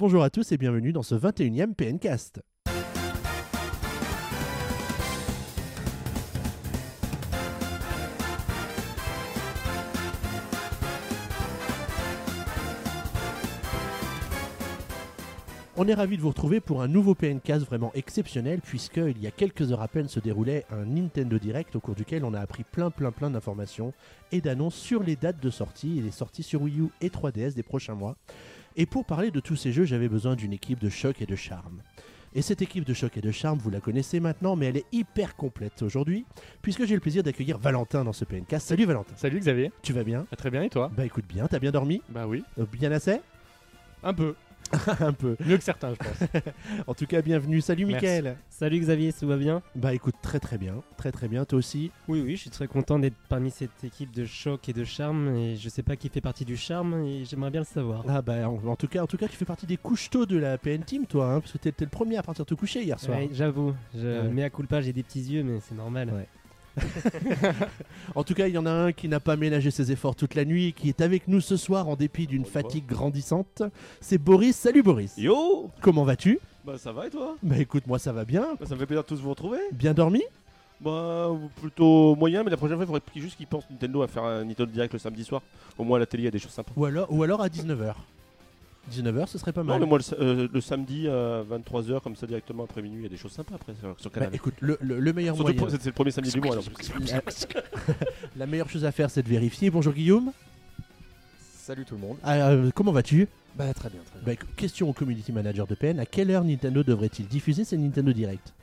Bonjour à tous et bienvenue dans ce 21e PNcast. On est ravis de vous retrouver pour un nouveau PNcast vraiment exceptionnel puisqu'il y a quelques heures à peine se déroulait un Nintendo Direct au cours duquel on a appris plein plein plein d'informations et d'annonces sur les dates de sortie et les sorties sur Wii U et 3DS des prochains mois. Et pour parler de tous ces jeux, j'avais besoin d'une équipe de choc et de charme. Et cette équipe de choc et de charme, vous la connaissez maintenant, mais elle est hyper complète aujourd'hui, puisque j'ai le plaisir d'accueillir Valentin dans ce PNcast. Salut Valentin, Salut Xavier, tu vas bien? Ah, très bien et toi? Bah écoute bien, t'as bien dormi? Bah oui, Euh, Bien assez? Un peu, Un peu. mieux que certains je pense. En tout cas, bienvenue. Salut Merci. Mickaël Salut Xavier, tout va bien? Bah écoute, très très bien, très très bien, toi aussi? Oui, oui, je suis très content d'être parmi cette équipe de choc et de charme. Et je sais pas qui fait partie du charme et j'aimerais bien le savoir. Ah bah en, en tout cas, en tout cas, tu fais partie des couches tôt de la PN Team, toi, hein, parce que t'es t'es le premier à partir te coucher hier soir. Ouais, J'avoue, je Ouais. mets à culpa, j'ai des petits yeux, mais c'est normal. Ouais. En tout cas, il y en a un qui n'a pas ménagé ses efforts toute la nuit qui est avec nous ce soir en dépit d'une fatigue grandissante. C'est Boris. Salut Boris. Yo Comment vas-tu? Bah ça va et toi? Bah écoute, moi ça va bien. Bah, Ça me fait plaisir de tous vous retrouver. Bien dormi? Bah plutôt moyen, mais la prochaine fois il faudrait juste qu'ils pensent Nintendo à faire un Nintendo Direct le samedi soir. Au moins à la télé il y a des choses sympas. ou alors, ou alors à 19h. 19h, ce serait pas Non mal. mais moi le, euh, le samedi à 23h comme ça directement après minuit il y a des choses sympas après sur, sur Bah, Canal. écoute, le, le- le meilleur Surtout moyen, pour- c'est le premier samedi du mois. alors. la, la meilleure chose à faire, c'est de vérifier. Bonjour Guillaume. Salut tout le monde. Ah, euh, comment vas-tu? Bah très bien, très bien. Bah, Question au community manager de PN. À quelle heure Nintendo devrait-il diffuser ses Nintendo Direct?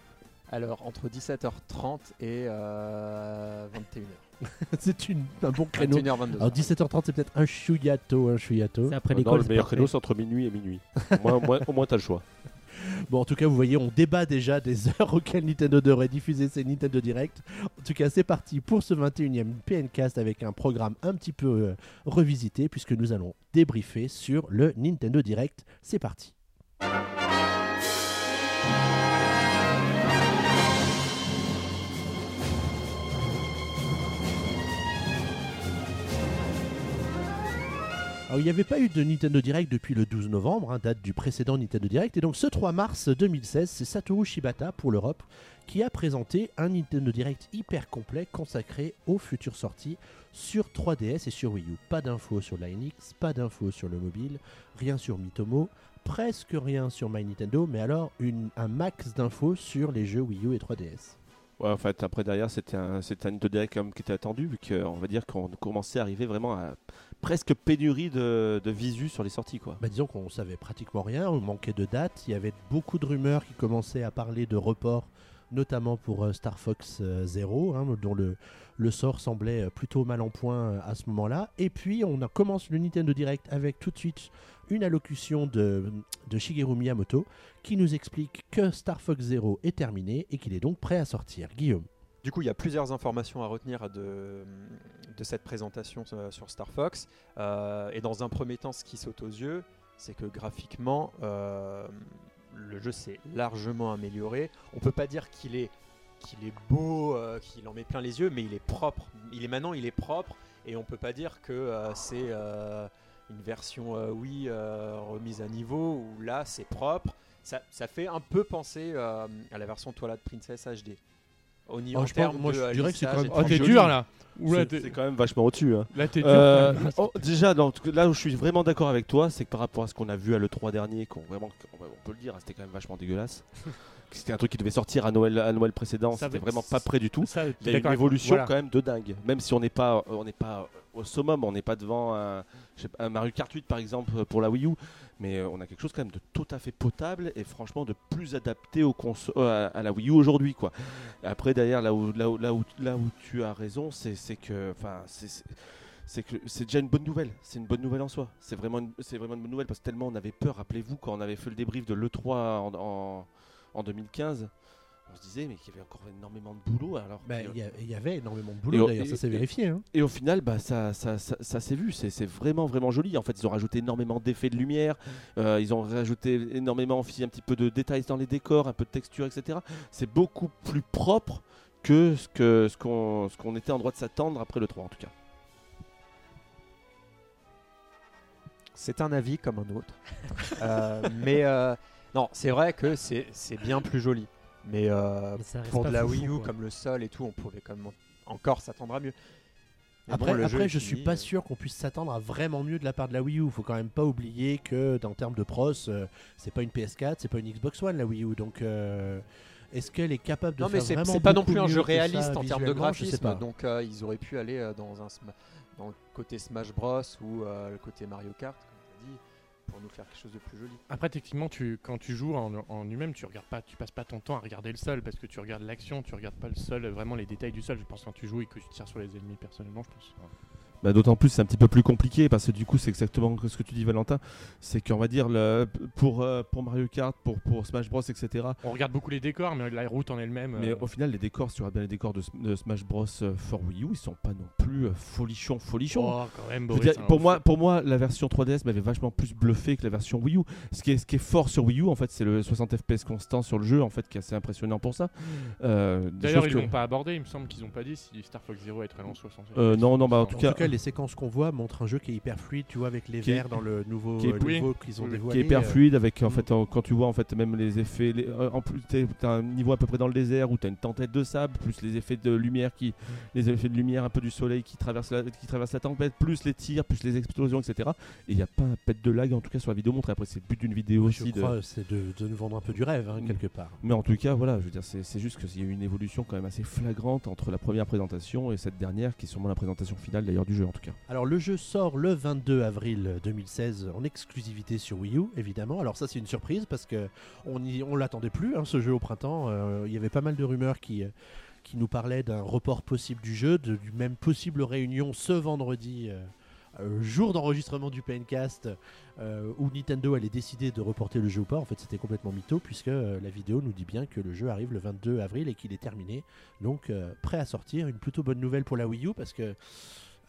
Alors entre 17h30 et euh, 21h. C'est une- un bon créneau. 21h 22. Alors 17h30, c'est peut-être un chouillato, un chouillato. C'est après Non, l'école. le c'est meilleur parfait. créneau c'est entre minuit et minuit. au moins, au moins, au moins, t'as le choix. Bon, en tout cas, vous voyez, on débat déjà des heures auxquelles Nintendo devrait diffuser ses Nintendo Direct. En tout cas, c'est parti pour ce 21e PNcast avec un programme un petit peu euh, revisité puisque nous allons débriefer sur le Nintendo Direct. C'est parti. Il n'y avait pas eu de Nintendo Direct depuis le 12 novembre, hein, date du précédent Nintendo Direct. Et donc, ce 3 mars 2016, c'est Satoru Shibata pour l'Europe qui a présenté un Nintendo Direct hyper complet consacré aux futures sorties sur 3DS et sur Wii U. Pas d'infos sur la pas d'infos sur le mobile, rien sur Mitomo, presque rien sur My Nintendo, mais alors un max d'infos sur les jeux Wii U et 3DS. Ouais, en fait, après derrière, c'était un, c'était Nintendo Direct qui était attendu, vu qu'on va dire qu'on commençait à arriver vraiment à presque pénurie de, visu sur les sorties, quoi. Bah, disons qu'on savait pratiquement rien, on manquait de dates, il y avait beaucoup de rumeurs qui commençaient à parler de report, notamment pour euh, Star Fox euh, Zero, hein, dont le, sort semblait euh, plutôt mal en point à ce moment-là. Et puis on a commencé le Nintendo Direct avec tout de suite une allocution de Shigeru Miyamoto qui nous explique que Star Fox Zero est terminé et qu'il est donc prêt à sortir. Guillaume. Du coup, il y a plusieurs informations à retenir de, cette présentation euh, sur Star Fox. Euh, et dans un premier temps, ce qui saute aux yeux, c'est que graphiquement, euh, le jeu s'est largement amélioré. On peut pas dire qu'il est, est beau, qu'il en met plein les yeux, mais il est propre. Il est maintenant, il est propre, et on peut pas dire que c'est une version oui remise à niveau où là c'est propre. Ça, ça fait un peu penser à la version Twilight Princess HD. Au niveau Oh, pense- moi, de, je dirais que c'est quand même. Oh, t'es dur là C'est quand même vachement au-dessus. Hein. Là, t'es dur. Euh, oh, déjà, dans- là où je suis vraiment d'accord avec toi, c'est que par rapport à ce qu'on a vu à l'E3 dernier, qu'on vraiment, on on peut le dire, hein, c'était quand même vachement dégueulasse. c'était un truc qui devait sortir à Noël, à Noël précédent, c'était vraiment pas prêt du tout. Ça, Il y a une évolution voilà. quand même de dingue. Même si on n'est pas, on n'est pas au summum, on n'est pas devant un, un Mario Kart 8 par exemple pour la Wii U, mais euh, on a quelque chose quand même de tout à fait potable et franchement de plus adapté conso- euh, à, la Wii U aujourd'hui quoi. Après derrière là où là où là où, là où tu as raison, c'est que enfin c'est que c'est déjà une bonne nouvelle. C'est une bonne nouvelle en soi. C'est vraiment, c'est vraiment une bonne nouvelle parce que tellement on avait peur. Rappelez-vous quand on avait fait le débrief de l'E3 en, en, en 2015, on se disait mais qu'il y avait encore énormément de boulot. Alors Bah, et- Il y, avait énormément de boulot au- d'ailleurs, ça s'est vérifié. hein. et au final, bah, ça, ça, ça, ça s'est vu, c'est c'est vraiment vraiment joli. En fait, ils ont rajouté énormément d'effets de lumière, euh, ils ont rajouté énormément aussi un petit peu de détails dans les décors, un peu de texture, etc. C'est beaucoup plus propre que ce que ce qu'on ce qu'on était en droit de s'attendre après le 3 en tout cas. c'est un avis comme un autre. Euh, mais euh, non, c'est vrai que c'est c'est bien plus joli. Mais euh, Mais pour de la Wii U, comme le sol et tout, on pouvait quand même encore s'attendre à mieux. Mais Après, bon, après je fini, suis pas euh, sûr qu'on puisse s'attendre à vraiment mieux de la part de la Wii U. Faut quand même pas oublier que, dans termes de pros, euh, c'est pas une PS4, c'est pas une Xbox One la Wii U. Donc, euh, est-ce qu'elle est capable de Non, mais faire vraiment c'est pas non plus un jeu réaliste en termes de visuellement Je sais graphisme. pas. Donc ils auraient pu aller dans, un, dans le côté Smash Bros ou le côté Mario Kart, comme tu as dit, pour nous faire quelque chose de plus joli. Après, techniquement, tu, quand tu joues en, en lui-même, tu regardes pas, tu passes pas ton temps à regarder le sol parce que tu regardes l'action, tu regardes pas le sol, vraiment les détails du sol. Je pense quand tu joues et que tu tires sur les ennemis, personnellement, je pense. Bah, D'autant plus c'est un petit peu plus compliqué parce que du coup c'est exactement ce que tu dis Valentin, c'est qu'on va dire le, pour, euh, pour Mario Kart, pour, pour Smash Bros etc. On regarde beaucoup les décors, mais la route en elle-même. Mais euh, au final les décors, si tu regardes bien les décors de, de Smash Bros euh, for Wii U, ils sont pas non plus folichons folichons. oh, quand même, Je veux Boris, dire, hein, pour, moi, pour moi, la version 3DS m'avait vachement plus bluffé que la version Wii U. Ce qui est, ce qui est fort sur Wii U, en fait, c'est le 60 FPS constant sur le jeu, en fait, qui est assez impressionnant pour ça. Euh, des D'ailleurs, ils que- l'ont pas abordé. Il me semble qu'ils ont pas dit si Star Fox Zero est très lent 60. Euh, non, non, bah, en tout cas, cas, les séquences qu'on voit montrent un jeu qui est hyper fluide, tu vois, avec les Qui est- verts dans le nouveau qui est- oui, niveau qu'ils ont oui, oui. dévoilé. qui est hyper euh, fluide avec en mm. fait en- quand tu vois en fait même les effets les- euh, en plus t'es- t'as un niveau à peu près dans le désert où t'as une tempête de sable plus les effets de lumière qui les effets de lumière un peu du soleil qui traverse la, qui traverse la tempête plus les tirs plus les explosions etc et il n'y a pas un pet de lag en tout cas sur la vidéo montrée après c'est le but d'une vidéo Je aussi de- crois c'est de, de nous vendre un peu du rêve, hein, quelque part. mais en tout cas voilà je veux dire c'est c'est juste qu'il y a eu une évolution quand même assez flagrante entre la première présentation et cette dernière qui est sûrement la présentation finale d'ailleurs du jeu en tout cas Alors le jeu sort le 22 avril 2016 en exclusivité sur Wii U évidemment. Alors ça c'est une surprise parce que on y, on l'attendait plus hein, ce jeu au printemps. Euh, Il y avait pas mal de rumeurs qui nous parlaient d'un report possible du jeu, de, du même possible réunion ce vendredi. euh, euh, jour d'enregistrement du PNcast où Nintendo allait décider de reporter le jeu ou pas. En fait, c'était complètement mytho puisque la vidéo nous dit bien que le jeu arrive le 22 avril et qu'il est terminé. Donc, prêt à sortir. Une plutôt bonne nouvelle pour la Wii U parce que,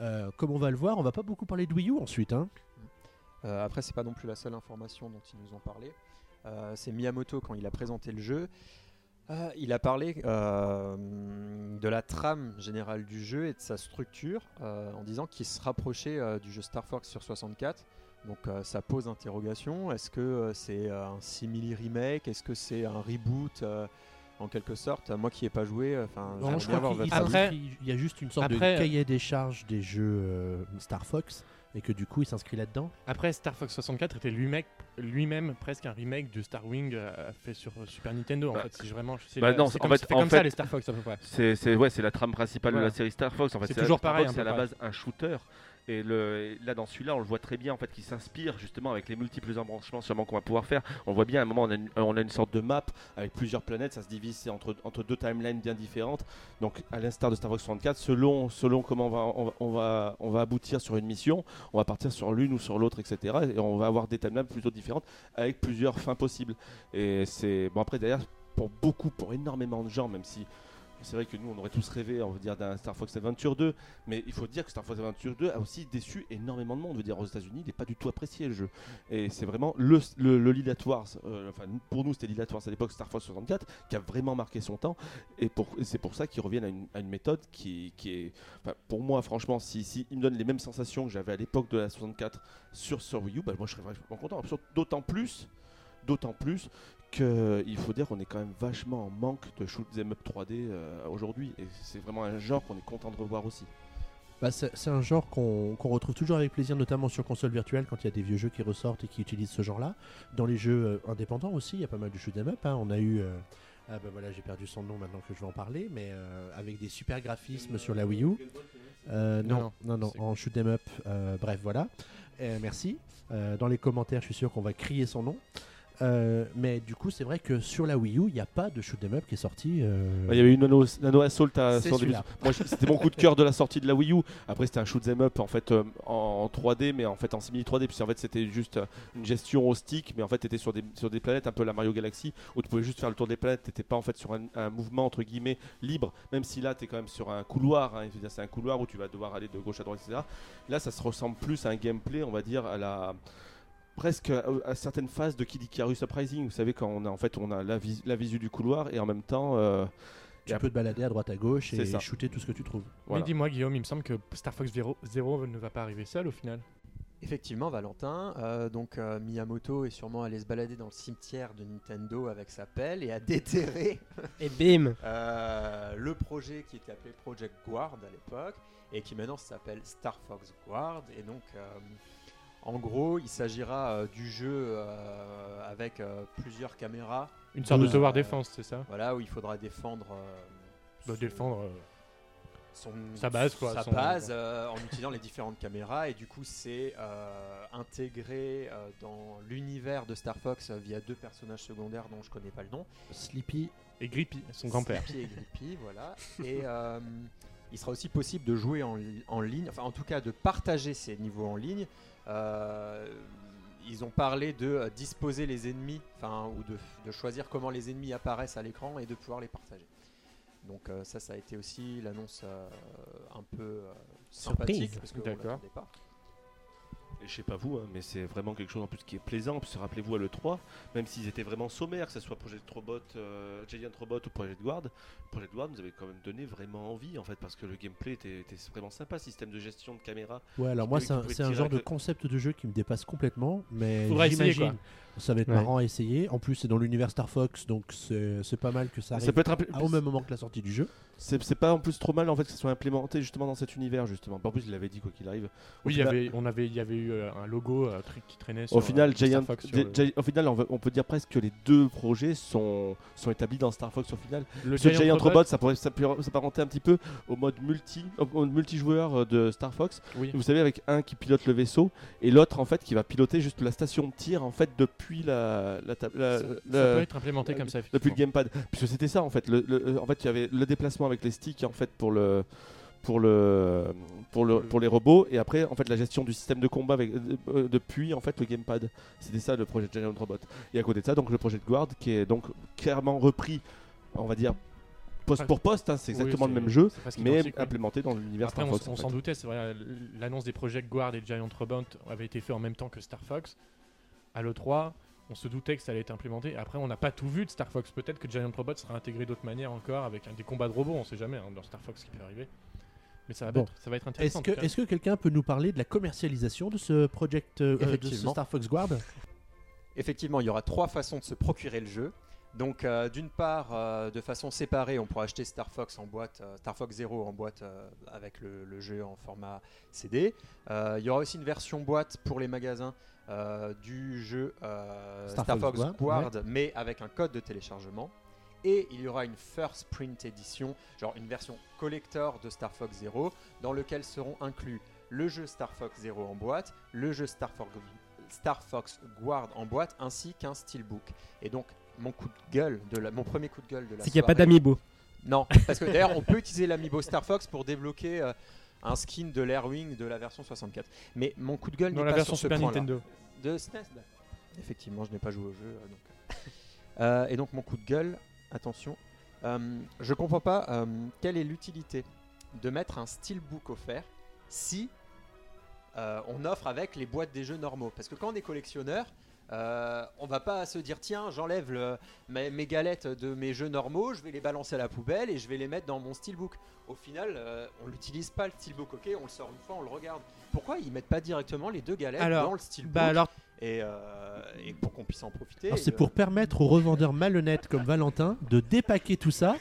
euh, comme on va le voir, on va pas beaucoup parler de Wii U ensuite. hein. Euh, après, c'est pas non plus la seule information dont ils nous ont parlé. Euh, c'est Miyamoto quand il a présenté le jeu. euh, il a parlé de la trame générale du jeu et de sa structure en disant qu'il se rapprochait du jeu Star Fox sur 64. Donc ça pose interrogation. Est-ce que c'est un simili remake Est-ce que c'est un reboot en quelque sorte Moi qui n'ai pas joué, euh, enfin, Non, j'aimerais je bien crois avoir qu'il votre il. Après- il y a juste une sorte Après- de cahier des charges des jeux euh, Star Fox et que du coup il s'inscrit là-dedans. Après, Star Fox 64 était lui-même presque un remake de Star Wing euh, fait sur euh, Super Nintendo. Bah, en fait, c'est vraiment. C'est bah la- non, c'est en comme, fait- c'est fait en comme ça fait- les Star Fox à peu près. C'est c'est- ouais, c'est la trame principale Voilà. de la série Star Fox. En fait, C'est toujours Star pareil, C'est à la base un shooter. Et, là, dans celui-là, on le voit très bien en fait, qui s'inspire justement avec les multiples embranchements sûrement qu'on va pouvoir faire. On voit bien à un moment, on a une, sorte de map avec plusieurs planètes. Ça se divise entre, entre deux timelines bien différentes. Donc, à l'instar de Star Fox 64, selon, selon comment on va, on, on, va, on va aboutir sur une mission, on va partir sur l'une ou sur l'autre, etc. Et on va avoir des timelines plutôt différentes avec plusieurs fins possibles. Et c'est bon après d'ailleurs pour beaucoup, pour énormément de gens, même si c'est vrai que nous on aurait tous rêvé, on va dire d'un Star Fox Adventure 2, mais il faut dire que Star Fox Adventure 2 a aussi déçu énormément de monde. Je veux dire aux États-Unis, il n'est pas du tout apprécié le jeu. Et c'est vraiment le, le, Wars, euh, enfin pour nous c'était at Wars à l'époque Star Fox 64 qui a vraiment marqué son temps. Et, c'est pour ça qu'ils reviennent à une, méthode qui, est, pour moi franchement, si, me donnent les mêmes sensations que j'avais à l'époque de la 64 sur, sur Wii U, bah, moi je serais vraiment content. D'autant plus, d'autant plus qu'il faut dire qu'on est quand même vachement en manque de shoot 'em up 3D euh, aujourd'hui et c'est vraiment un genre qu'on est content de revoir aussi. Bah, c'est un genre qu'on retrouve toujours avec plaisir, notamment sur console virtuelle, quand il y a des vieux jeux qui ressortent et qui utilisent ce genre-là. Dans les jeux euh, indépendants aussi, il y a pas mal de shoot 'em up. hein. On a eu, euh, ah bah voilà, j'ai perdu son nom maintenant que je vais en parler, mais euh, avec des super graphismes sur la Wii U. Euh, non, Non, non, non, en shoot 'em up. euh, bref, voilà. Euh, merci. Euh, dans les commentaires, je suis sûr qu'on va crier son nom. Euh, mais du coup, c'est vrai que sur la Wii U, il n'y a pas de shoot 'em up qui est sorti. euh, Il y avait eu Nano, Nano Assault à des- celui-là. Moi, c'était mon coup de cœur de la sortie de la Wii U. Après, c'était un shoot 'em up en fait euh, en, en 3D, mais en fait en simili 3D, puis en fait c'était juste euh, une gestion au stick, mais en fait t'étais sur des sur des planètes un peu la Mario Galaxy où tu pouvais juste faire le tour des planètes. T'étais pas en fait sur un, un mouvement entre guillemets libre, même si là t'es quand même sur un couloir. hein. C'est un couloir où tu vas devoir aller de gauche à droite, etc. Là, ça se ressemble plus à un gameplay, on va dire à la presque à, à certaines phases de Kid Icarus Uprising. Vous savez quand on a en fait on a la, vis- la visu du couloir et en même temps euh, tu peux te balader à droite à gauche et ça. shooter tout ce que tu trouves. voilà. Mais dis-moi, Guillaume, il me semble que Star Fox Zero, Zero ne va pas arriver seul au final. Effectivement, Valentin. Euh, donc euh, Miyamoto est sûrement allé se balader dans le cimetière de Nintendo avec sa pelle et a déterré Et bim euh, le projet qui était appelé Project Guard à l'époque et qui maintenant s'appelle Star Fox Guard. Et donc, euh, en gros, il s'agira euh, du jeu euh, avec euh, plusieurs caméras. Une sorte de tower défense, c'est ça Voilà, où il faudra défendre. euh, Bah, son- Défendre. son- Sa base, quoi, Sa son- base euh, en utilisant les différentes caméras et du coup c'est euh, intégré euh, dans l'univers de Star Fox euh, via deux personnages secondaires dont je connais pas le nom. Sleepy. Et Grippy, son grand-père. Sleepy et Grippy, voilà. Et euh, il sera aussi possible de jouer en, en ligne, enfin en tout cas de partager ces niveaux en ligne. Euh, ils ont parlé de euh, disposer les ennemis, enfin ou de, de choisir comment les ennemis apparaissent à l'écran et de pouvoir les partager. Donc euh, ça, ça a été aussi l'annonce euh, un peu sympathique Surprise. parce que D'accord. Et je sais pas vous, hein, mais c'est vraiment quelque chose en plus qui est plaisant. Parce que rappelez-vous à l'E3, même s'ils étaient vraiment sommaires, que ce soit Project Robot, euh, Giant Robot ou Project Guard, Project Guard nous avait quand même donné vraiment envie en fait, parce que le gameplay était, était vraiment sympa, système de gestion de caméra. Ouais, alors moi, c'est un, genre de concept de jeu qui me dépasse complètement, mais j'imagine ça va être Ouais. marrant à essayer. En plus, c'est dans l'univers Star Fox, donc c'est pas mal que ça Ça arrive peut être à- au même moment que la sortie du jeu. C'est pas en plus trop mal en fait que ça soit implémenté justement dans cet univers justement. En plus, il l'avait dit quoi qu'il arrive. Oui, il y avait, on avait, il y avait eu euh, un logo euh, qui traînait Au sur, final, euh, Star Giant, Fox sur le- au final on, peut dire presque que les deux projets sont, sont établis dans Star Fox au final. le Ce Giant, Robot, ça pourrait s'appar- s'apparenter un petit peu au mode multi, au mode multijoueur de Star Fox. Oui. Vous savez, avec un qui pilote le vaisseau et l'autre en fait qui va piloter juste la station de tir en fait depuis la, la, Ça, peut être implémenté comme ça. depuis le gamepad. Puisque c'était ça en fait. Le, le- en fait, il y avait le déplacement avec les sticks en fait pour le pour le pour le pour les robots et après en fait la gestion du système de combat avec euh, depuis en fait le gamepad. C'était ça le projet Giant Robot. Et à côté de ça donc le projet de Guard qui est donc clairement repris, on va dire poste pour poste. hein, c'est Oui, exactement le même jeu, mais oui. implémenté dans l'univers Star on, Fox. on s'en doutait, c'est vrai, l'annonce des Project Guard et Giant Robot avait été fait en même temps que Star Fox. À l'E3, on se doutait que ça allait être implémenté. Après, on n'a pas tout vu de Star Fox. Peut-être que Giant Robot sera intégré d'autres manières encore avec des combats de robots, on sait jamais hein, dans Star Fox ce qui peut arriver. Mais ça va, Bon. être, ça va être intéressant. Est-ce que, est quelqu'un peut nous parler de la commercialisation de ce project, euh, de ce. Star Fox Guard? Effectivement, il y aura trois façons de se procurer le jeu. Donc, euh, d'une part, euh, de façon séparée, on pourra acheter Star Fox en boîte, euh, Star Fox Zero en boîte euh, avec le, le jeu en format CD. Euh, il y aura aussi une version boîte pour les magasins euh, du jeu euh, Star Star, Fox Guard, mais avec un code de téléchargement. Et il y aura une First Print Edition, genre une version collector de Star Fox Zero, dans lequel seront inclus le jeu Star Fox Zero en boîte, le jeu Star Fox, Star Fox Guard en boîte, ainsi qu'un steelbook. Et donc, mon coup de gueule, de la, mon premier coup de gueule de la C'est qu'il n'y a pas d'amiibo. Non, parce que d'ailleurs, on peut utiliser l'amiibo Star Fox pour débloquer euh, un skin de l'Airwing de la version 64. Mais mon coup de gueule n'est la pas version sur ce Super. Nintendo. De SNES. Effectivement, je n'ai pas joué au jeu. euh, donc. Euh, et donc, mon coup de gueule, attention, euh, je comprends pas euh, quelle est l'utilité de mettre un steelbook offert si euh, on offre avec les boîtes des jeux normaux? Parce que quand on est collectionneur, euh, on va pas se dire tiens, j'enlève le- mes, mes galettes de mes jeux normaux, je vais les balancer à la poubelle et je vais les mettre dans mon steelbook. Au final, euh, on l'utilise pas le steelbook, ok, on le sort une fois, on le regarde. Pourquoi ils mettent pas directement les deux galettes Alors, dans le steelbook? Bah alors, et, euh, et pour qu'on puisse en profiter. C'est de- pour permettre aux revendeurs malhonnêtes comme Valentin de dépaquer tout ça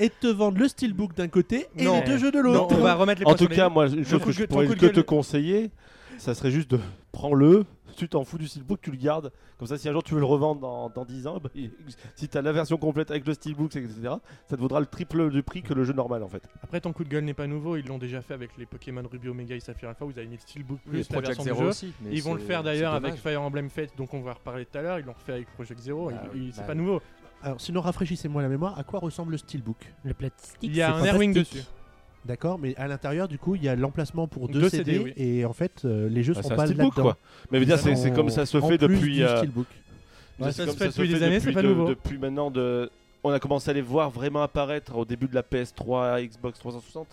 et de te vendre le steelbook d'un côté et Non. les deux jeux de l'autre. on va remettre les En tout cas, moi, une chose coup que de je gueule- ton pourrais que te conseiller, ça serait juste de prends-le, tu t'en fous du steelbook, tu le gardes. Comme ça, si un jour tu veux le revendre dans, dans 10 ans, bah, si tu as la version complète avec le steelbook, etc., ça te vaudra le triple du prix que le jeu normal en fait. Après, ton coup de gueule n'est pas nouveau. Ils l'ont déjà fait avec les Pokémon Ruby Omega et Saphir Alpha. Vous avez mis le Steelbook plus la Project version Zero du jeu. aussi. mais Ils vont le faire d'ailleurs avec. Fire Emblem Fate, donc on va reparler tout à l'heure. Ils l'ont refait avec Project Zero. Bah oui, il- c'est bah pas oui. nouveau. Alors, sinon, rafraîchissez-moi la mémoire. À quoi ressemble le steelbook? Le plastique. Il y a un Airwing dessus. D'accord, mais à l'intérieur, du coup, il y a l'emplacement pour deux, Deux CD, CD, oui. et en fait, euh, les jeux Bah, sont pas là-dedans. quoi. Mais dire, c'est comme ça se fait depuis. euh, c'est ça comme se fait depuis des années, c'est pas de- nouveau. Depuis maintenant de. On a commencé à les voir vraiment apparaître au début de la PS3, Xbox 360.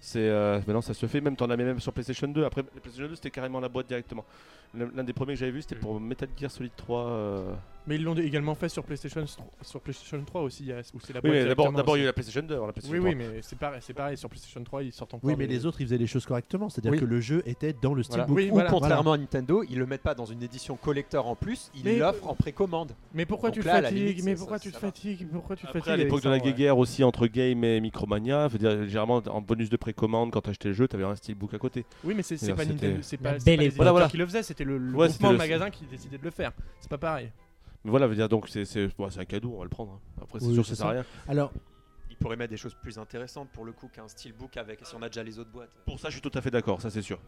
C'est euh, maintenant ça se fait même t'en as même sur PlayStation 2. Après PlayStation 2 c'était carrément la boîte directement. L'un des premiers que j'avais vu c'était pour Metal Gear Solid 3 euh, Mais ils l'ont également fait sur PlayStation, sur PlayStation 3 aussi, il y a- où c'est la Oui, boîte mais d'abord, directement d'abord il y a eu aussi. la PlayStation 2, alors la PlayStation Oui, 3. oui, mais c'est pareil, c'est pareil, sur PlayStation 3, ils sortent encore. Oui, mais des- les autres, ils faisaient les choses correctement. C'est-à-dire Oui. que le jeu était dans le Voilà. steelbook. Oui, Ou voilà. contrairement à Nintendo, ils le mettent pas dans une édition collector en plus, ils l'offrent en précommande. Mais pourquoi Donc tu te là, à la fatigues limite, Mais ça- pourquoi ça- tu te ça va. fatigues Pourquoi tu te Après, fatigues à l'époque de la ouais. guéguerre aussi entre Game et Micromania, je veux dire, généralement en bonus de précommande, quand tu achetais le jeu, tu avais un steelbook à côté. Oui, mais c'est pas c'était- Nintendo, c'est La pas, belle époque. Voilà, voilà. qui le faisaient, c'était le, le Ouais, groupement c'était de le- magasins qui décidait de le faire. C'est pas pareil. Mais voilà, je veux dire, donc c'est c'est bon, c'est un cadeau, on va le prendre. hein. Après, c'est Oui, sûr ça sert à rien. Alors, Ils pourraient mettre des choses plus intéressantes pour le coup qu'un steelbook avec si on a déjà les autres boîtes. Pour ça, je suis tout à fait d'accord, ça c'est sûr.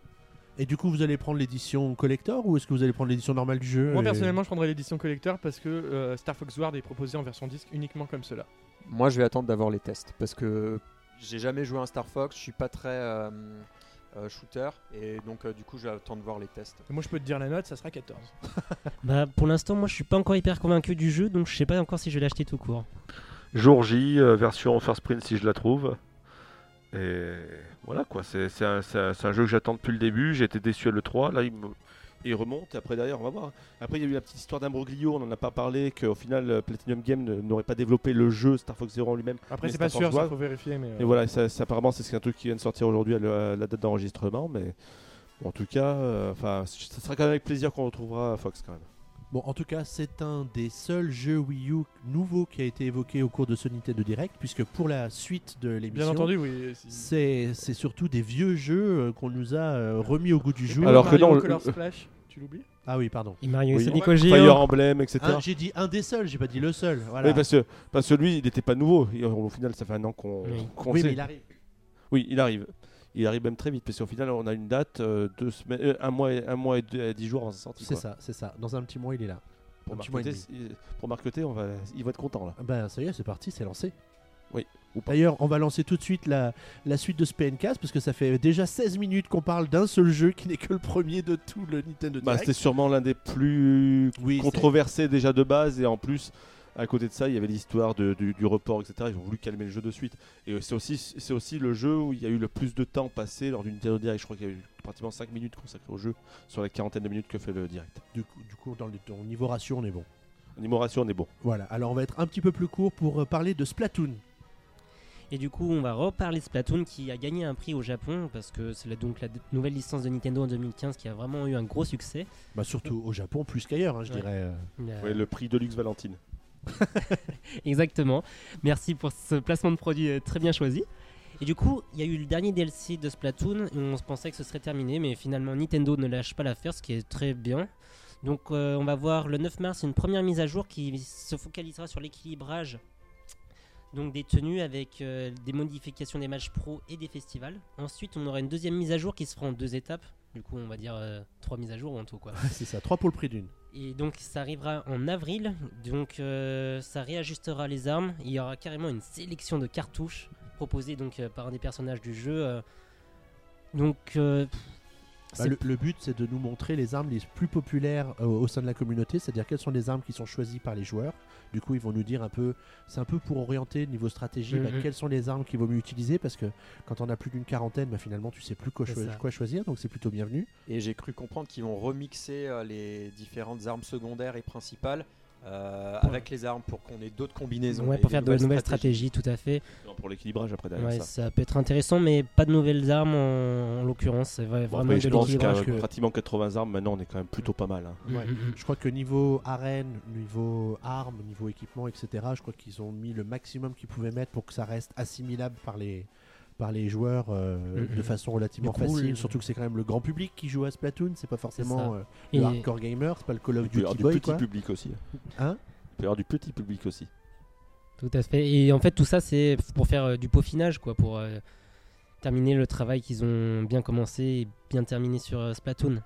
et du coup, vous allez prendre l'édition collector ou est-ce que vous allez prendre l'édition normale du jeu Moi et- personnellement, je prendrais l'édition collector parce que euh, Star Fox Ward est proposé en version disque uniquement comme cela. Moi, je vais attendre d'avoir les tests parce que j'ai jamais joué à un Star Fox, je suis pas très euh, euh, shooter et donc euh, du coup, attendre de voir les tests. Et moi, je peux te dire la note, ça sera 14. Bah, pour l'instant, moi, je suis pas encore hyper convaincu du jeu, donc je sais pas encore si je vais l'acheter tout court. Jour J, euh, version first print si je la trouve. Et voilà quoi, c'est c'est un, c'est un- c'est un jeu que j'attends depuis le début. J'ai été déçu à l'E3. Là, il, me- il remonte. Et après, derrière, on va voir. Après, il y a eu la petite histoire d'Ambroglio. On n'en a pas parlé. Qu'au final, euh, Platinum Game n'aurait pas développé le jeu Star Fox Zero en lui-même. Après, c'est pas sûr, ça Ward. faut vérifier. Mais, euh, Et voilà, ça, ça, apparemment, c'est un truc qui vient de sortir aujourd'hui à, la date d'enregistrement. Mais bon, en tout cas, euh, enfin, ça sera quand même avec plaisir qu'on retrouvera Fox quand même. Bon, en tout cas, c'est un des seuls jeux Wii U nouveaux qui a été évoqué au cours de ce Nintendo Direct, puisque pour la suite de l'émission, Bien entendu, oui. c'est c'est surtout des vieux jeux euh, qu'on nous a euh, remis au goût du Et jour. Alors que non, le- Color Splash, tu l'oublies? Ah oui, pardon. Et Mario et Oui. Fire. Emblem, etc. Un- J'ai dit un des seuls, j'ai pas dit le seul. Voilà. Oui, parce que, parce que lui, il n'était pas nouveau. Et au final, ça fait un an qu'on Oui. qu'on Oui, sait. mais il arrive. Oui, il arrive. Il arrive même très vite, parce qu'au final, on a une date, euh, deux semaines, euh, un mois, et, un mois et deux- et dix jours avant sa sortie. C'est quoi. ça, c'est ça. Dans un petit mois, il est là. Pour Un petit mois et Marcoté, demi. c'est- pour on va, il va être content là. Ah Ben ça y est, c'est parti, c'est lancé. Oui. D'ailleurs, on va lancer tout de suite la, la suite de ce PNcast parce que ça fait déjà 16 minutes qu'on parle d'un seul jeu qui n'est que le premier de tout le Nintendo Bah, Direct. C'était sûrement l'un des plus Oui, controversés déjà de base, et en plus, à côté de ça, il y avait l'histoire du, du report, etc. Ils ont voulu calmer le jeu de suite. Et c'est aussi, c'est aussi le jeu où il y a eu le plus de temps passé lors du Nintendo Direct. Je crois qu'il y a eu pratiquement 5 minutes consacrées au jeu sur la quarantaine de minutes que fait le Direct. Du coup, du coup, dans le niveau ratio, on est bon. Niveau ratio, on est bon. Voilà, alors on va être un petit peu plus court pour euh, parler de Splatoon. Et du coup, on va reparler de Splatoon qui a gagné un prix au Japon parce que c'est donc la nouvelle licence de Nintendo en 2015 qui a vraiment eu un gros succès. Bah, surtout au Japon, plus qu'ailleurs, hein, je Ouais. dirais. euh. Ouais, le prix Deluxe Valentine. Exactement. Merci pour ce placement de produit euh, très bien choisi. Et du coup, il y a eu le dernier DLC de Splatoon et on se pensait que ce serait terminé, mais finalement Nintendo ne lâche pas l'affaire, ce qui est très bien. Donc euh, on va voir le 9 mars une première mise à jour qui se focalisera sur l'équilibrage donc des tenues avec euh, des modifications des matchs pro et des festivals. Ensuite, on aura une deuxième mise à jour qui se fera en deux étapes. Du coup, on va dire euh, trois mises à jour en tout quoi. c'est ça, 3 pour le prix d'une. Et donc ça arrivera en avril, donc euh, ça réajustera les armes. Il y aura carrément une sélection de cartouches proposées donc par un des personnages du jeu. Donc euh, Bah, le, le but, c'est de nous montrer les armes les plus populaires euh, au sein de la communauté, c'est-à-dire quelles sont les armes qui sont choisies par les joueurs. Du coup, ils vont nous dire un peu, c'est un peu pour orienter niveau stratégie, bah, Mhm. quelles sont les armes qu'il vaut mieux utiliser, parce que quand on a plus d'une quarantaine, bah, finalement, tu sais plus quoi choisir, donc c'est plutôt bienvenu. Et j'ai cru comprendre qu'ils vont remixer euh, les différentes armes secondaires et principales euh, avec les armes pour qu'on ait d'autres combinaisons. ouais, pour faire de nouvelles stratégies, tout à fait. Non, Pour l'équilibrage après derrière Ouais, ça. ça peut être intéressant, mais pas de nouvelles armes en, en l'occurrence. C'est vrai- Bon, vraiment de je pense qu'à l'équilibrage. que- pratiquement 80 armes, maintenant on est quand même plutôt pas mal. hein. Mm, Ouais. mm, mm. Je crois que niveau arène, niveau armes, niveau équipement, etc., je crois qu'ils ont mis le maximum qu'ils pouvaient mettre pour que ça reste assimilable par les, par les joueurs euh, Mhm. de façon relativement coup, facile. le- Surtout que c'est quand même le grand public qui joue à Splatoon, c'est pas forcément euh, Et- le hardcore gamer, c'est pas le Call of Il peut y avoir Duty du boy. petit Quoi. public aussi. Hein? Il peut y avoir du petit public aussi. Tout à fait. Et en fait, tout ça, c'est pour faire euh, du peaufinage, quoi, pour euh, terminer le travail qu'ils ont bien commencé et bien terminé sur euh, Splatoon.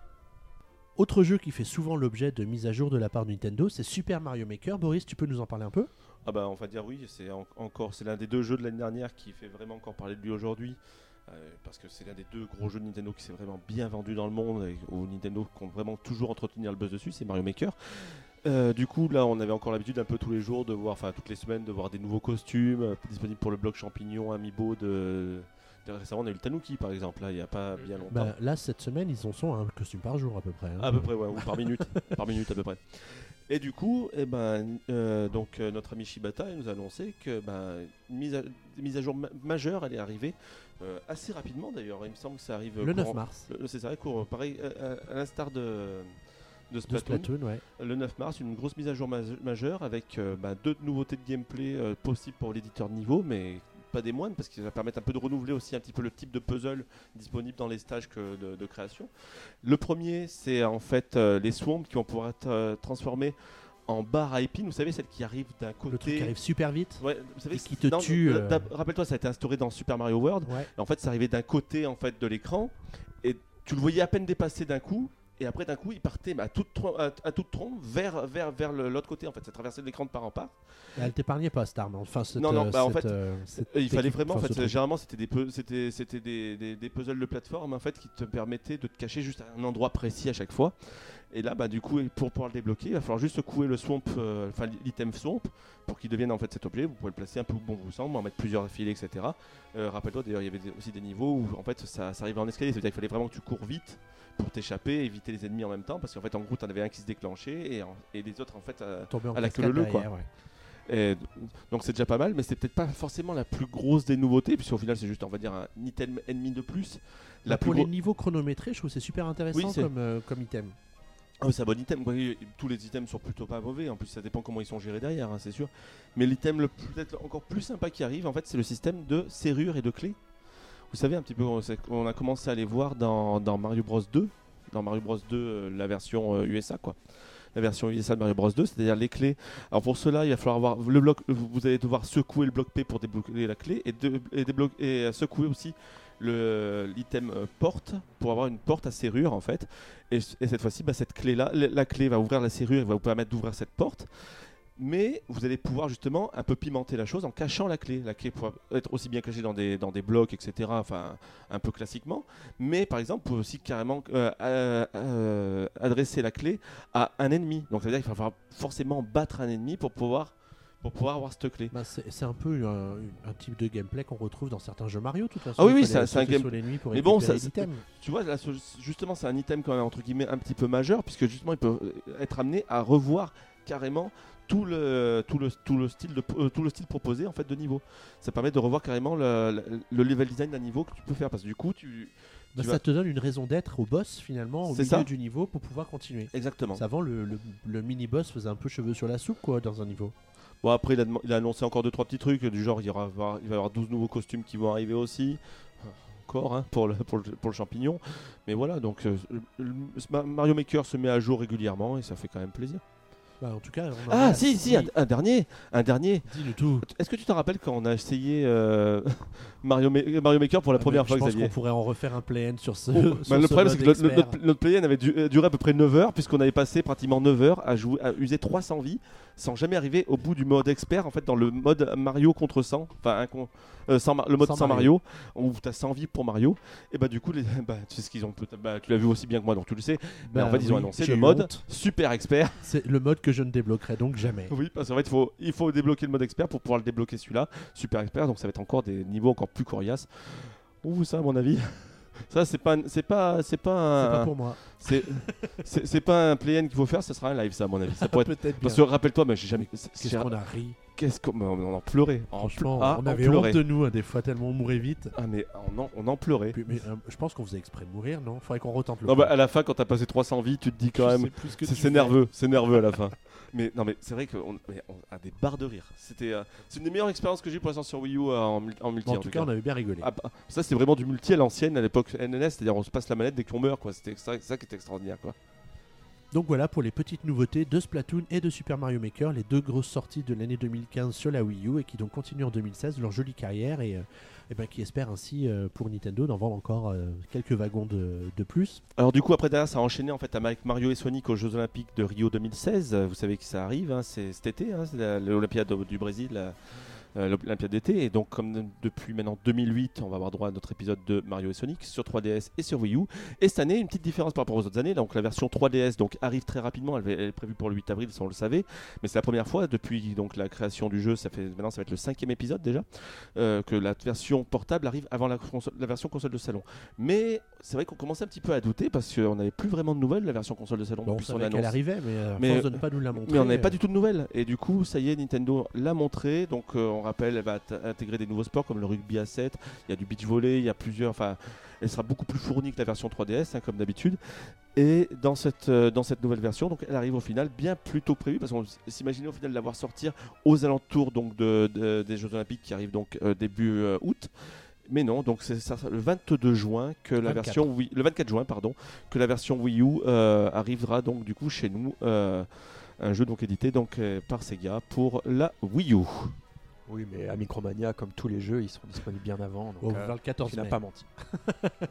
Autre jeu qui fait souvent l'objet de mise à jour de la part de Nintendo, c'est Super Mario Maker. Boris, tu peux nous en parler un peu? Ah bah on va dire oui, c'est en- encore c'est l'un des deux jeux de l'année dernière qui fait vraiment encore parler de lui aujourd'hui. euh, parce que c'est l'un des deux gros jeux de Nintendo qui s'est vraiment bien vendu dans le monde et où Nintendo compte vraiment toujours entretenir le buzz dessus, c'est Mario Maker. Euh, du coup là on avait encore l'habitude un peu tous les jours de voir, enfin toutes les semaines de voir des nouveaux costumes euh, disponibles pour le blog champignon, Amiibo de... de- Récemment on a eu le Tanuki par exemple, là il n'y a pas bien longtemps. Bah, Là, cette semaine, ils en sont à un costume par jour à peu près. hein. À peu près, ouais, ou par minute, par minute à peu près. Et du coup, eh ben, euh, donc, euh, notre ami Shibata il nous a annoncé que ben, une mise à, mise à jour ma- majeure allait arriver euh, assez rapidement d'ailleurs. Il me semble que ça arrive Le 9 courant- mars. C'est ça, court, pareil, à, à l'instar de, de De Splatoon. Ouais. Le 9 mars, une grosse mise à jour ma- majeure avec bah, deux nouveautés de gameplay possibles pour l'éditeur de niveau, mais pas des moindres parce que ça va permettre un peu de renouveler aussi un petit peu le type de puzzle disponible dans les stages que de, de création. Le premier, c'est en fait euh, les swamps qui vont pouvoir être euh, transformés en barres à épines. Vous savez, celles qui arrivent d'un côté. Le truc qui arrive super vite. Ouais, vous savez, et qui te tue, euh, Rappelle-toi, ça a été instauré dans Super Mario World. Ouais. Et en fait, ça arrivait d'un côté en fait de l'écran et tu le voyais à peine dépasser d'un coup. Et après, d'un coup, il partait bah, à toute trom- à, à toute trompe vers, vers, vers l'autre côté. En fait, ça traversait l'écran de part en part. Elle t'épargnait pas cette arme. Enfin, cette, Non, non, bah, en fait, euh, il fallait vraiment, en fait, truc. généralement, c'était des, c'était, c'était des, des- des puzzles de plateforme en fait, qui te permettaient de te cacher juste à un endroit précis à chaque fois. Et là, bah, du coup, pour pouvoir le débloquer, il va falloir juste secouer le swamp, euh, enfin l'item swamp, pour qu'il devienne en fait cet objet. Vous pouvez le placer un peu où bon vous semble, en mettre plusieurs filets, etc. Euh, Rappelle-toi, d'ailleurs, il y avait aussi des niveaux où en fait ça, ça arrivait en escalier, c'est-à-dire qu'il fallait vraiment que tu cours vite pour t'échapper, éviter les ennemis en même temps, parce qu'en fait, en gros, t'en avais un qui se déclenchait et, en- et les autres, en fait, euh, en à la queue leu, quoi. derrière, ouais. et donc c'est déjà pas mal, mais c'est peut-être pas forcément la plus grosse des nouveautés, puisqu'au final c'est juste on va dire un item ennemi de plus. La Bah, pour les niveaux chronométrés, je trouve c'est super intéressant Oui, comme, euh, comme item. Oui, c'est un bon item. Tous les items sont plutôt pas mauvais. En plus, ça dépend comment ils sont gérés derrière, hein, c'est sûr. Mais l'item peut-être encore plus sympa qui arrive, en fait, c'est le système de serrure et de clés. Vous savez un petit peu, on, a commencé à les voir dans, Mario Bros 2, dans Mario Bros 2, euh, la version euh, USA, quoi. La version USA de Mario Bros 2, c'est-à-dire les clés. Alors pour cela, il va falloir avoir le bloc. Vous allez devoir secouer le bloc P pour débloquer la clé et, euh, secouer aussi l'item euh, porte pour avoir une porte à serrure en fait. Et, et cette fois-ci, bah, cette clé-là, la, la clé va ouvrir la serrure et va vous permettre d'ouvrir cette porte. Mais vous allez pouvoir justement un peu pimenter la chose en cachant la clé. La clé pourra être aussi bien cachée dans des, dans des blocs, etc. Enfin, un peu classiquement. Mais par exemple, vous pouvez aussi carrément euh, euh, adresser la clé à un ennemi. Donc, ça veut dire qu'il va falloir forcément battre un ennemi pour pouvoir, pour pouvoir avoir cette clé. Bah, c'est un peu un, un type de gameplay qu'on retrouve dans certains jeux Mario, de toute façon. Ah oui, oui, c'est un- game- Mais bon, ça-. Tu vois, là, justement, c'est un item quand même entre guillemets un petit peu majeur, puisque justement, il peut euh, être amené à revoir carrément tout le, tout le, tout le, style, de, euh, tout le style proposé en fait de niveau. Ça permet de revoir carrément le, le- le level design d'un niveau que tu peux faire, parce que du coup, tu. Bah, tu ça vas- te donne une raison d'être au boss finalement, au milieu ça. du niveau pour pouvoir continuer. Exactement. Avant, le, le- le mini-boss faisait un peu cheveux sur la soupe quoi dans un niveau. Bon, après, il a, il a annoncé encore deux trois petits trucs, du genre, il, y aura, il va y avoir 12 nouveaux costumes qui vont arriver aussi. Encore hein, pour, le, pour, le, pour le champignon. Mais voilà, donc euh, le- le- Mario Maker se met à jour régulièrement et ça fait quand même plaisir. Bah, en tout cas, on Ah, si, si, un, un dernier, un dernier. dis-le tout. Est-ce que tu te rappelles quand on a essayé euh, Mario, Ma- Mario Maker pour la Ah, première fois, Je pense qu'on pourrait en refaire un play-end sur ce. Oh, sur bah, le ce problème, c'est que notre, notre, notre play-in avait euh, duré à peu près 9 heures, puisqu'on avait passé pratiquement 9 heures à, jouer, à user 300 vies, sans jamais arriver au bout du mode expert, en fait, dans le mode Mario contre 100, enfin, euh, le mode Sans sans, Mario. Mario, où tu as 100 vies pour Mario. Et bah, du coup, les, bah, tu sais ce qu'ils ont. bah, tu l'as vu aussi bien que moi, donc tu le sais. Mais Bah en fait, ils ont annoncé le mode honte. super expert. C'est le mode que je ne débloquerai donc jamais. Oui, parce qu'en fait, il faut, il faut débloquer le mode expert pour pouvoir le débloquer celui-là, super expert, donc ça va être encore des niveaux encore plus coriaces. Ouh, ça, à mon avis. Ça, c'est pas, un- c'est pas, c'est pas, C'est un- pas pour moi. C'est, pas un play-in qu'il faut faire, ce sera un live, ça, à mon avis. Ça pourrait être- Peut-être. Parce que rappelle-toi, mais j'ai jamais. Qu'est-ce qu'on a ri. Qu'est-ce qu'on, on en pleurait. En Franchement, ah, on avait honte de nous hein, des fois tellement on mourait vite. Ah, mais on en, on en pleurait. Puis, mais, euh, je pense qu'on faisait exprès de mourir, non? Faudrait qu'on retente le Non, coup. bah, à la fin, quand t'as passé 300 vies, tu te dis quand Je même. C'est, nerveux, c'est nerveux à la fin. Mais non, mais c'est vrai qu'on a des barres de rire. C'était, euh, c'est une des meilleures expériences que j'ai eu pour l'instant sur Wii U euh, en, en multi. Bon, en en tout cas, on avait bien rigolé. Ah bah, ça c'est vraiment du multi à l'ancienne à l'époque NNS, c'est-à-dire on se passe la manette dès qu'on meurt quoi. C'était ça, ça qui extraordinaire quoi. Donc voilà pour les petites nouveautés de Splatoon et de Super Mario Maker, les deux grosses sorties de l'année 2015 sur la Wii U et qui donc continuent en 2016 leur jolie carrière et, euh, et ben, qui espèrent ainsi euh, pour Nintendo d'en vendre encore euh, quelques wagons de, de plus. Alors du coup après derrière ça a enchaîné en fait avec Mario et Sonic aux Jeux Olympiques de Rio 2016. Euh, Vous savez que ça arrive, hein, c'est cet été, hein, l'Olympiade du Brésil. là. Euh, l'Olympiade d'été. Et donc, comme depuis maintenant 2008, on va avoir droit à notre épisode de Mario et Sonic sur 3DS et sur Wii U. Et cette année, une petite différence par rapport aux autres années. Donc, la version 3DS donc, arrive très rapidement. Elle, elle est prévue pour le 8 avril, ça on le savait. Mais c'est la première fois depuis donc, la création du jeu. Ça fait, maintenant, ça va être le cinquième épisode déjà. euh, que la version portable arrive avant la, console- la version console de salon. Mais c'est vrai qu'on commençait un petit peu à douter parce qu'on n'avait plus vraiment de nouvelles de la version console de salon Bon, on savait qu'elle arrivait, mais, euh, Mais, force de ne pas nous la montrer. Mais on n'avait pas euh, du tout de nouvelles. Et du coup, ça y est, Nintendo l'a montré. Donc, euh, on rappelle, elle va intégrer des nouveaux sports comme le rugby à 7. Il y a du beach volley, il y a plusieurs. Enfin, elle sera beaucoup plus fournie que la version 3DS, hein, comme d'habitude. Et dans cette, euh, dans cette nouvelle version, donc, elle arrive au final bien plus tôt que prévu parce qu'on s'imaginait au final de la voir sortir aux alentours donc, de, de- des Jeux Olympiques qui arrivent donc euh, début euh, août. Mais non, donc c'est ça, le 22 juin que la 24. version Wii, le 24 juin pardon, que la version Wii U arrivera donc du coup chez nous. un jeu donc édité donc par Sega pour la Wii U. Oui, mais à Micromania, comme tous les jeux, ils seront disponibles bien avant. Donc, euh, vers le 14 tu n'as mai. pas menti.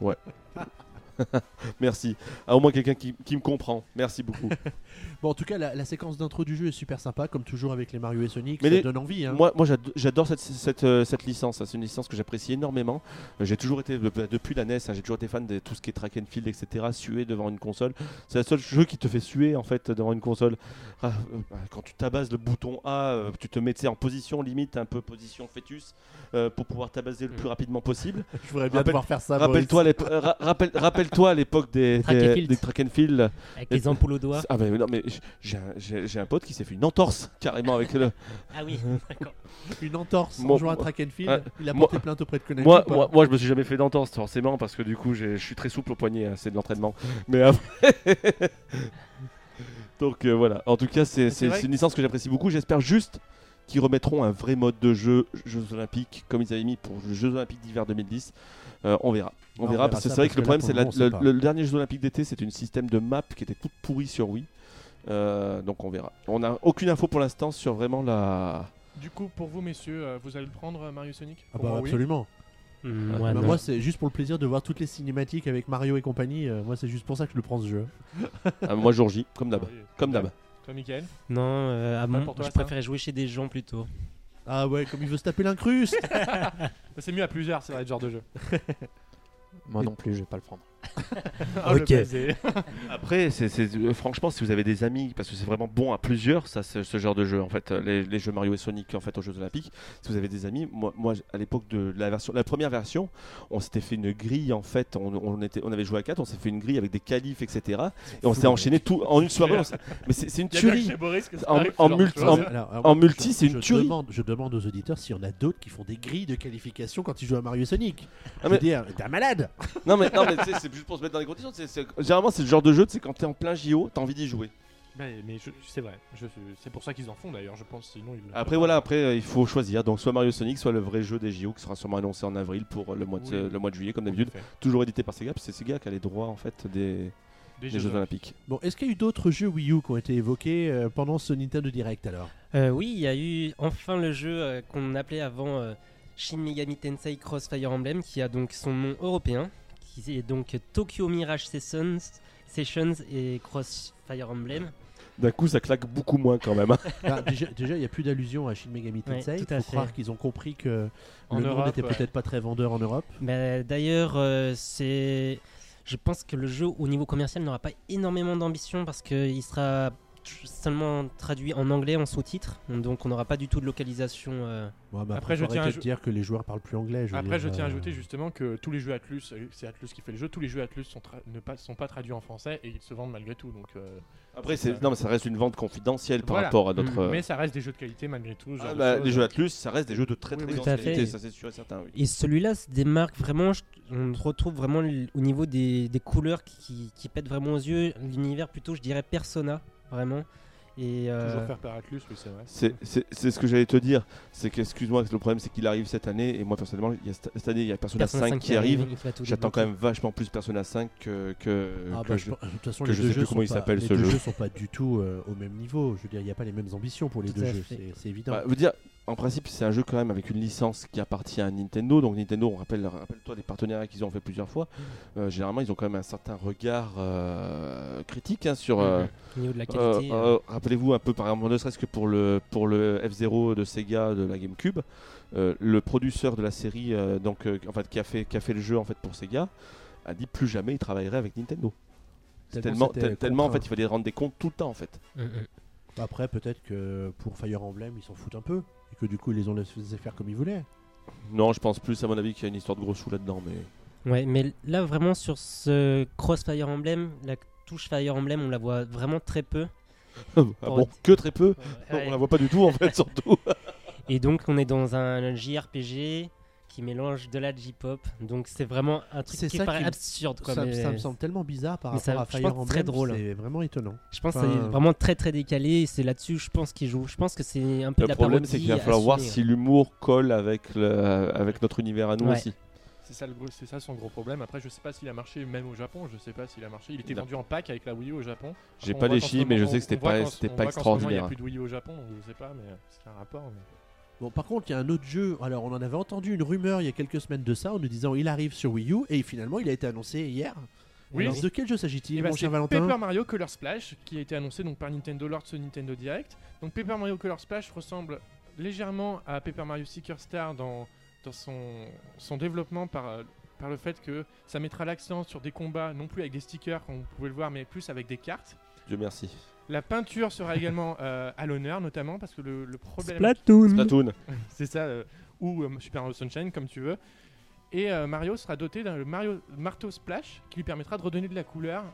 Merci. Ah, au moins quelqu'un qui, qui me comprend. Merci beaucoup. Bon, en tout cas, la, la séquence d'intro du jeu est super sympa, comme toujours avec les Mario et Sonic. Mais ça les- donne envie. Hein. Moi, moi j'ado- j'adore cette, cette, euh, cette licence. C'est une licence que j'apprécie énormément. Euh, J'ai toujours été, de- depuis la NES, hein, j'ai toujours été fan de tout ce qui est track and field, etc. Suer devant une console. C'est le seul jeu qui te fait suer en fait devant une console. Ah, euh, quand tu tabasses le bouton A, euh, tu te mets tu sais, en position limite, un peu position fœtus, euh, pour pouvoir tabasser le plus rapidement possible. Je voudrais bien Rappelle- pouvoir faire ça. Rappelle-toi l'ép- euh, ra- rappelle- rappelle-toi à l'époque des, Track and des, field. des track and field. Avec les ampoules au doigt. Ah, mais non, mais j'ai un, un pote qui s'est fait une entorse carrément avec le. Ah oui, d'accord. Une entorse en Moi- jouant à track and field. Il a Moi- porté plainte auprès de Konami. Moi, moi, moi, je me suis jamais fait d'entorse forcément parce que du coup, je suis très souple au poignet, hein, c'est de l'entraînement. Mais après. Donc euh, voilà, en tout cas, c'est c'est une licence que j'apprécie beaucoup. J'espère juste qu'ils remettront un vrai mode de jeu Jeux Olympiques comme ils avaient mis pour les Jeux Olympiques d'hiver 2010. Euh, on verra. On Non, on verra parce que c'est vrai que le problème, c'est le le, dernier Jeux Olympiques d'été, c'était une système de map qui était toute pourrie sur Wii. Euh, donc on verra. On n'a aucune info pour l'instant sur vraiment la. Du coup, pour vous, messieurs, euh, vous allez le prendre, euh, Mario Sonic Ah bah moi, absolument. Moi, Bah, moi, c'est juste pour le plaisir de voir toutes les cinématiques avec Mario et compagnie. euh, moi, c'est juste pour ça que je le prends ce jeu. Ah, moi, jour J, comme d'hab. Comme d'hab. Toi, Michael Non, euh, ah bon, pour toi, je ça préférais jouer chez des gens plutôt. Ah ouais, comme il veut se taper l'incruste. C'est mieux à plusieurs, c'est vrai, ce genre de jeu. Moi non plus, je vais pas le prendre. Oh, Ok. blasé. Après, c'est c'est- euh, franchement, si vous avez des amis, parce que c'est vraiment bon à plusieurs, ça, c'est ce genre de jeu, en fait, euh, les, les jeux Mario et Sonic, en fait, aux Jeux Olympiques. Si vous avez des amis, moi, moi à l'époque de la version, la première version, on s'était fait une grille, en fait, on, on était, on avait joué à 4 on s'est fait une grille avec des qualifs, etc. Et on s'est enchaîné tout en une soirée. Mais c'est c'est une tuerie. En- multi- choses. en- Alors, alors, en je- multi, c'est une je tuerie. Demande, je demande aux auditeurs s'il y en a d'autres qui font des grilles de qualification quand ils jouent à Mario et Sonic. Ah, je veux mais- dire, t'es un malade. Non, mais, non, mais sais, c'est juste pour se mettre dans les conditions. c'est- c'est- généralement, c'est le genre de jeu, c'est quand t'es en plein JO, t'as envie d'y jouer. Mais, mais je- c'est vrai, je- c'est pour ça qu'ils en font d'ailleurs, je pense. Sinon, ils le Après feraient voilà, après euh, il faut choisir. Donc soit Mario Sonic, soit le vrai jeu des JO qui sera sûrement annoncé en avril pour euh, le mois de, Oui. le mois de juillet comme d'habitude. fait. Toujours édité par Sega, parce que c'est Sega qui a les droits en fait des, Des des Jeux Olympiques. Bon, est-ce qu'il y a eu d'autres jeux Wii U qui ont été évoqués euh, pendant ce Nintendo Direct alors? Euh, oui, il y a eu enfin le jeu euh, qu'on appelait avant euh, Shin Megami Tensei Cross Fire Emblem, qui a donc son nom européen, qui est donc Tokyo Mirage Sessions, Sessions et Cross Fire Emblem. D'un coup, ça claque beaucoup moins quand même. hein. Bah, Déjà, il n'y a plus d'allusion à Shin Megami Ouais, Tensei. Il tout à faut fait. croire qu'ils ont compris que En le nom Europe, n'était ouais. peut-être pas très vendeur en Europe. Bah, D'ailleurs, euh, c'est, je pense que le jeu au niveau commercial n'aura pas énormément d'ambition parce qu'il sera seulement traduit en anglais en sous-titres, donc on n'aura pas du tout de localisation. euh, Bon, bah, Après, je tiens à dire que les joueurs parlent plus anglais. Après, dire, je tiens à euh, ajouter justement que tous les jeux Atlus, euh, c'est Atlus qui fait le jeu, tous les jeux Atlus sont, tra- ne pas, sont pas traduits en français et ils se vendent malgré tout. Donc, euh, Après, C'est non, mais ça reste une vente confidentielle par Voilà. rapport à d'autres. Mm. euh, Mais ça reste des jeux de qualité malgré tout. ah, bah, les jeux Atlus, ça reste des jeux de très très oui, grande qualité, ça c'est sûr et certain. Oui. Et celui-là se démarque vraiment, je- on retrouve vraiment au niveau des, des couleurs qui, qui pètent vraiment aux yeux, l'univers plutôt, je dirais Persona, vraiment. Et euh, Toujours faire par Atlus, oui, c'est vrai. C'est c'est- c'est ce que j'allais te dire. C'est que, excuse-moi, le problème c'est qu'il arrive cette année et moi personnellement, il y a cette cette année il y a Persona, Persona 5, qui arrive. J'attends quand même vachement plus Persona 5 que, que, Ah que bah, je- je- de toute façon, que les je deux sais plus comment sont il pas- s'appelle, les ce deux jeu. jeux sont pas du tout euh, au même niveau. Je veux dire, il n'y a pas les mêmes ambitions pour les Tout deux jeux. C'est évident. Bah, vous dire, en principe, c'est un jeu quand même avec une licence qui appartient à Nintendo. Donc Nintendo, on rappelle, rappelle-toi des partenariats qu'ils ont fait plusieurs fois. Euh, généralement, ils ont quand même un certain regard euh, critique hein, sur. euh, Au niveau de la euh, qualité. euh, Rappelez-vous un peu, par exemple, ne serait-ce que pour le pour le F0 de Sega de la GameCube, euh, le producteur de la série, euh, donc euh, en fait, qui a fait qui a fait le jeu en fait pour Sega, a dit plus jamais il travaillerait avec Nintendo. Tellement Tellement, tellement en fait, il fallait rendre des comptes tout le temps en fait. Mm, mm. Après, peut-être que pour Fire Emblem, ils s'en foutent un peu. Et que du coup, ils les ont laissés faire comme ils voulaient. Non, je pense plus à mon avis qu'il y a une histoire de gros sous là-dedans, mais Ouais, mais là vraiment sur ce Crossfire Emblem, la touche Fire Emblem, on la voit vraiment très peu. ah bon, que très peu. Ouais. On la voit pas du tout en fait, surtout. Et donc on est dans un JRPG qui mélange de la J-pop. Donc c'est vraiment un truc qui ça paraît qui absurde. Quoi, Ça, mais ça me semble tellement bizarre par mais rapport ça- à je Fire Emblem. très drôle. C'est vraiment étonnant. Je pense que c'est vraiment très très décalé. et C'est là-dessus, je pense, qu'il joue. Je pense que c'est un peu Le de la problème, c'est qu'il va falloir voir assumée. si l'humour colle avec, le, avec notre univers à nous Ouais. aussi. C'est ça, le gros- c'est ça son gros problème. Après, je sais pas s'il a marché même au Japon. Je sais pas s'il a marché. Il était Non. vendu en pack avec la Wii U au Japon. J'ai pas les chiffres, mais je sais que c'était pas, c'était pas moment, Il n'y extraordinaire. a plus de Wii U au Japon, donc je sais pas, mais c'est un rapport. mais- Bon, par contre, il y a un autre jeu. Alors, on en avait entendu une rumeur il y a quelques semaines de ça en nous disant il arrive sur Wii U et finalement, il a été annoncé hier. Oui. Alors, de quel jeu s'agit-il, Eh ben, mon c'est cher Valentin Paper Mario Color Splash qui a été annoncé donc par Nintendo lors de ce Nintendo Direct. Donc Paper Mario Color Splash ressemble légèrement à Paper Mario Seeker Star dans, dans son, son développement par, par le fait que ça mettra l'accent sur des combats non plus avec des stickers comme vous pouvez le voir mais plus avec des cartes. Dieu merci. La peinture sera également euh, à l'honneur notamment parce que le, le problème Splatoon. Splatoon. c'est ça, euh, ou euh, Super Mario Sunshine, comme tu veux. Et euh, Mario sera doté d'un Mario marteau splash qui lui permettra de redonner de la couleur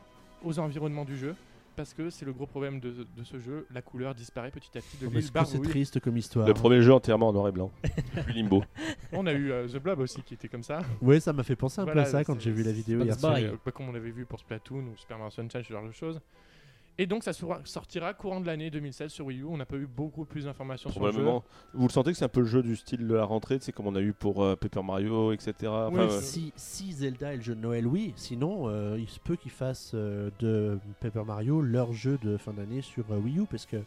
aux environnements du jeu. Parce que c'est le gros problème de, de ce jeu, la couleur disparaît petit à petit de Oh, Est-ce que c'est triste comme histoire Le premier jeu entièrement en noir et blanc. Puis Limbo. On a eu euh, The Blob aussi qui était comme ça. Oui, ça m'a fait penser un peu à ça quand j'ai vu la vidéo hier soir. Comme on avait vu pour Splatoon ou Super Mario Sunshine, ce genre de choses. Et donc ça sortira courant de l'année 2016 sur Wii U. On n'a pas eu beaucoup plus d'informations sur le jeu. Vous le sentez que c'est un peu le jeu du style de la rentrée, c'est comme on a eu pour euh, Paper Mario, etc. Enfin, Oui, euh, Si, si Zelda est le jeu de Noël, oui. Sinon, euh, il se peut qu'ils fassent euh, de Paper Mario leur jeu de fin d'année sur euh, Wii U parce que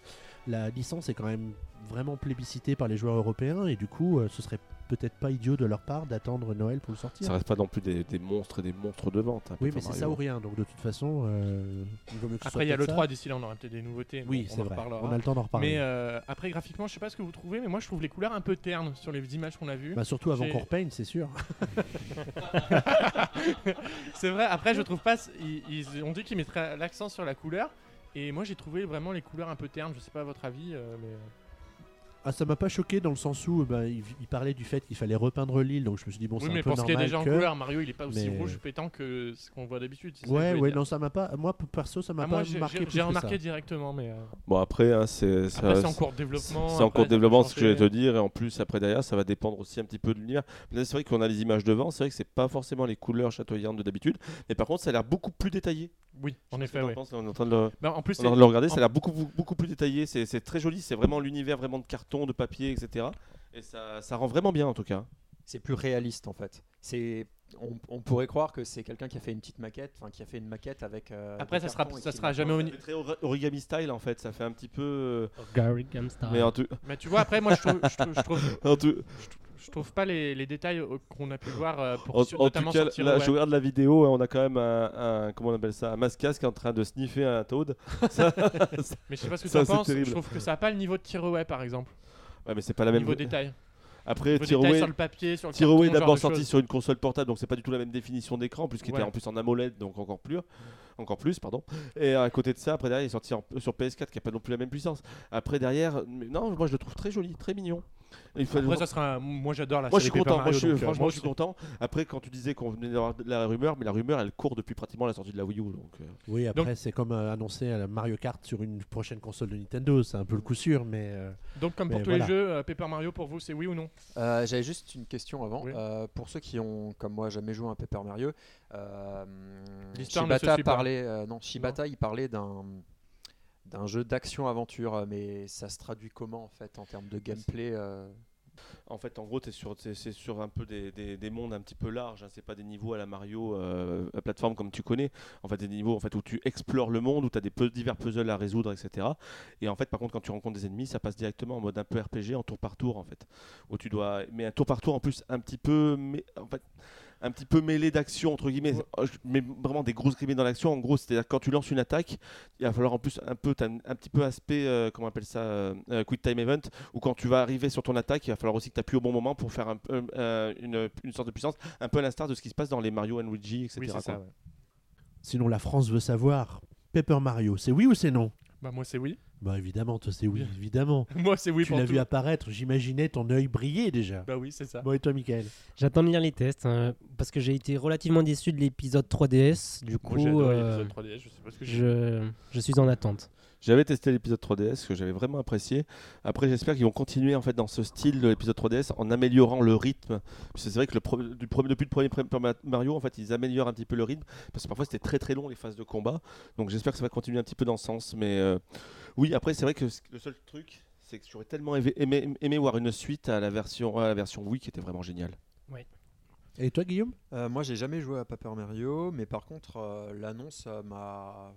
la licence est quand même vraiment plébiscitée par les joueurs européens et du coup, euh, ce serait peut-être pas idiot de leur part d'attendre Noël pour le sortir. ça reste pas non plus des, des monstres et des monstres de vente. hein, oui, mais c'est ça ou rien. Donc de toute façon, euh, il vaut mieux que Après il y a le peut-être 3, ça. d'ici là on aura peut-être des nouveautés. Oui, on c'est en vrai. reparlera. On a le temps d'en reparler. Mais euh, après, graphiquement, je sais pas ce que vous trouvez, mais moi je trouve les couleurs un peu ternes sur les images qu'on a vues. Bah, surtout avant qu'on repeigne, c'est sûr. c'est vrai, après, je trouve pas. Ils, ils ont dit qu'ils mettraient l'accent sur la couleur. Et moi j'ai trouvé vraiment les couleurs un peu ternes. Je sais pas à votre avis, euh, mais. Ah, ça m'a pas choqué dans le sens où bah, il, il parlait du fait qu'il fallait repeindre l'île, donc je me suis dit bon, oui, c'est mais un peu pour ce qui est normal déjà en que- couleur, Mario il est pas aussi mais- rouge pétant que ce qu'on voit d'habitude. que Ouais, ouais, non, ça m'a pas. Moi, perso, ça m'a Ah, pas moi j'ai- marqué j'ai remarqué ça. directement, mais. euh, Bon, après, hein, c'est c'est en cours de développement. C'est en cours de développement ce que je vais te dire et en plus après derrière ça va dépendre aussi un petit peu de l'univers. C'est vrai qu'on a les images devant, c'est vrai que c'est pas forcément les couleurs chatoyantes de d'habitude, mais par contre ça a l'air beaucoup plus détaillé. Oui, en effet, oui. On est en train de le, Bah, en plus, on est en c'est- train de le regarder, ça a l'air beaucoup, plus détaillé, c'est c'est très joli, c'est vraiment l'univers vraiment de carton, de papier, etc. Et ça, ça rend vraiment bien en tout cas. C'est plus réaliste en fait. C'est, on, on pourrait croire que c'est quelqu'un qui a fait une petite maquette, enfin qui a fait une maquette avec. euh, Après, ça sera, ça sera jamais au Ça ni- fait très ori- origami style en fait, ça fait un petit peu. euh, Gary Gamstar. Mais en tout, Mais tu vois, après, moi, je trouve, je trouve, je trouve, en tout, je trouve pas les, les détails euh, qu'on a pu voir pour en- sur- en notamment tout cas, sur là, je regarde la vidéo, hein, on a quand même un, un- comment on appelle ça, un mascas qui est en train de sniffer un toad. Ça- Mais je sais pas ce que tu en penses. Je trouve que ça a pas le niveau de Tiroir, par exemple. ouais, mais c'est pas la même. Niveau détail. Après, carton, est d'abord sorti sur une console portable, donc c'est pas du tout la même définition d'écran, plus qu'il Ouais. était en plus en AMOLED, donc encore plus, encore plus, pardon. Et à côté de ça, après derrière, il est sorti en- sur PS4, qui a pas non plus la même puissance. Après derrière, non, moi je le trouve très joli, très mignon. Il Après, ça sera. un- Moi, j'adore la moi je suis content, moi, je Mario, suis, donc, euh, franchement moi je suis content. Après quand tu disais qu'on venait d'avoir la rumeur, mais la rumeur elle court depuis pratiquement la sortie de la Wii U. Donc, euh, Oui, après, c'est comme euh, annoncer à Mario Kart sur une prochaine console de Nintendo, c'est un peu le coup sûr, mais. euh, Donc, comme pour Mais tous voilà. les jeux, euh, Paper Mario, pour vous, c'est oui ou non? Euh, J'avais juste une question avant. Oui. Euh, pour ceux qui ont, comme moi, jamais joué à un Paper Mario, euh, L'histoire ne se Shibata suit pas. parlait, euh, non, Shibata, il parlait d'un d'un jeu d'action-aventure, euh, mais ça se traduit comment en fait en termes de gameplay euh, En fait, en gros, t'es sur, t'es- c'est sur un peu des, des- des mondes un petit peu larges. Hein. C'est pas des niveaux à la Mario euh, à plateforme comme tu connais. En fait, des niveaux en fait, où tu explores le monde, où tu as des divers puzzles à résoudre, etc. Et en fait, par contre, quand tu rencontres des ennemis, ça passe directement en mode un peu RPG, en tour par tour, en fait. Où tu dois, mais un tour par tour en plus un petit peu, mais en fait, un petit peu mêlé d'action entre guililles, Ouais. Oh, mais vraiment des grosses guillemets dans l'action. En gros, c'est-à-dire quand tu lances une attaque, il va falloir en plus un peu, un, un petit peu aspect, euh, comment on appelle ça, euh, euh, quick time event, où quand tu vas arriver sur ton attaque, il va falloir aussi que tu appuies au bon moment pour faire un euh, une, une sorte de puissance, un peu à l'instar de ce qui se passe dans les Mario and Luigi, etc. Oui, c'est quoi. ça. ouais. Sinon, la France veut savoir. Paper Mario, c'est oui ou c'est non? Bah, moi, c'est oui. Bah évidemment, toi c'est oui, évidemment. moi, c'est oui tu l'as vu apparaître, j'imaginais ton œil briller déjà. Bah oui, c'est ça. Bon et toi Michael? J'attends de lire les tests hein, parce que j'ai été relativement déçu de l'épisode 3DS. Du coup, euh, l'épisode 3DS, je sais pas ce que j'ai. je, je suis en attente. J'avais testé l'épisode 3DS que j'avais vraiment apprécié. Après, j'espère qu'ils vont continuer en fait dans ce style de l'épisode 3DS en améliorant le rythme. Parce que c'est vrai que le pro- du premier- depuis le premier Mario, en fait, ils améliorent un petit peu le rythme parce que parfois c'était très très long les phases de combat. Donc j'espère que ça va continuer un petit peu dans ce sens. Mais euh, oui, après c'est vrai que le seul truc, c'est que j'aurais tellement aimé, aimé- aimé voir une suite à la version à la version Wii qui était vraiment géniale. Et toi Guillaume? Euh, moi, j'ai jamais joué à Paper Mario, mais par contre, euh, l'annonce euh, m'a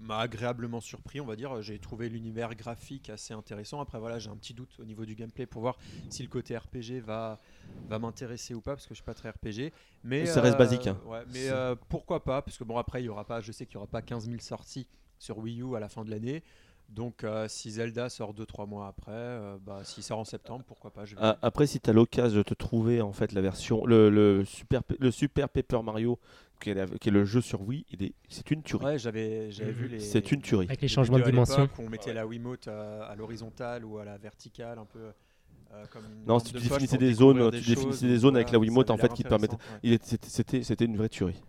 m'a agréablement surpris, on va dire. J'ai trouvé l'univers graphique assez intéressant. Après, voilà, j'ai un petit doute au niveau du gameplay pour voir si le côté RPG va, va m'intéresser ou pas, parce que je suis pas très RPG. Mais Ça reste basique, hein. ouais, mais euh, pourquoi pas? Parce que bon, après, il y aura pas. Je sais qu'il y aura pas 15 000 sorties sur Wii U à la fin de l'année. Donc, euh, si Zelda sort 2-3 mois après, euh, bah, s'il sort en septembre, pourquoi pas je vais- Ah, après, si tu as l'occasion de te trouver en fait la version, le, le super, le super Paper Mario qui est, la- qui est le jeu sur Wii, il est, c'est une tuerie. Ouais, j'avais j'avais Mhm. vu les. C'est une tuerie. Avec les changements de à dimension. On mettait la Wiimote euh, à l'horizontale ou à la verticale, un peu euh, comme Non, si de tu poche définissais des zones, découvrir tu des définissais choses, des zones avec la Wiimote, en fait, qui te permettait- ouais. C'était une vraie tuerie.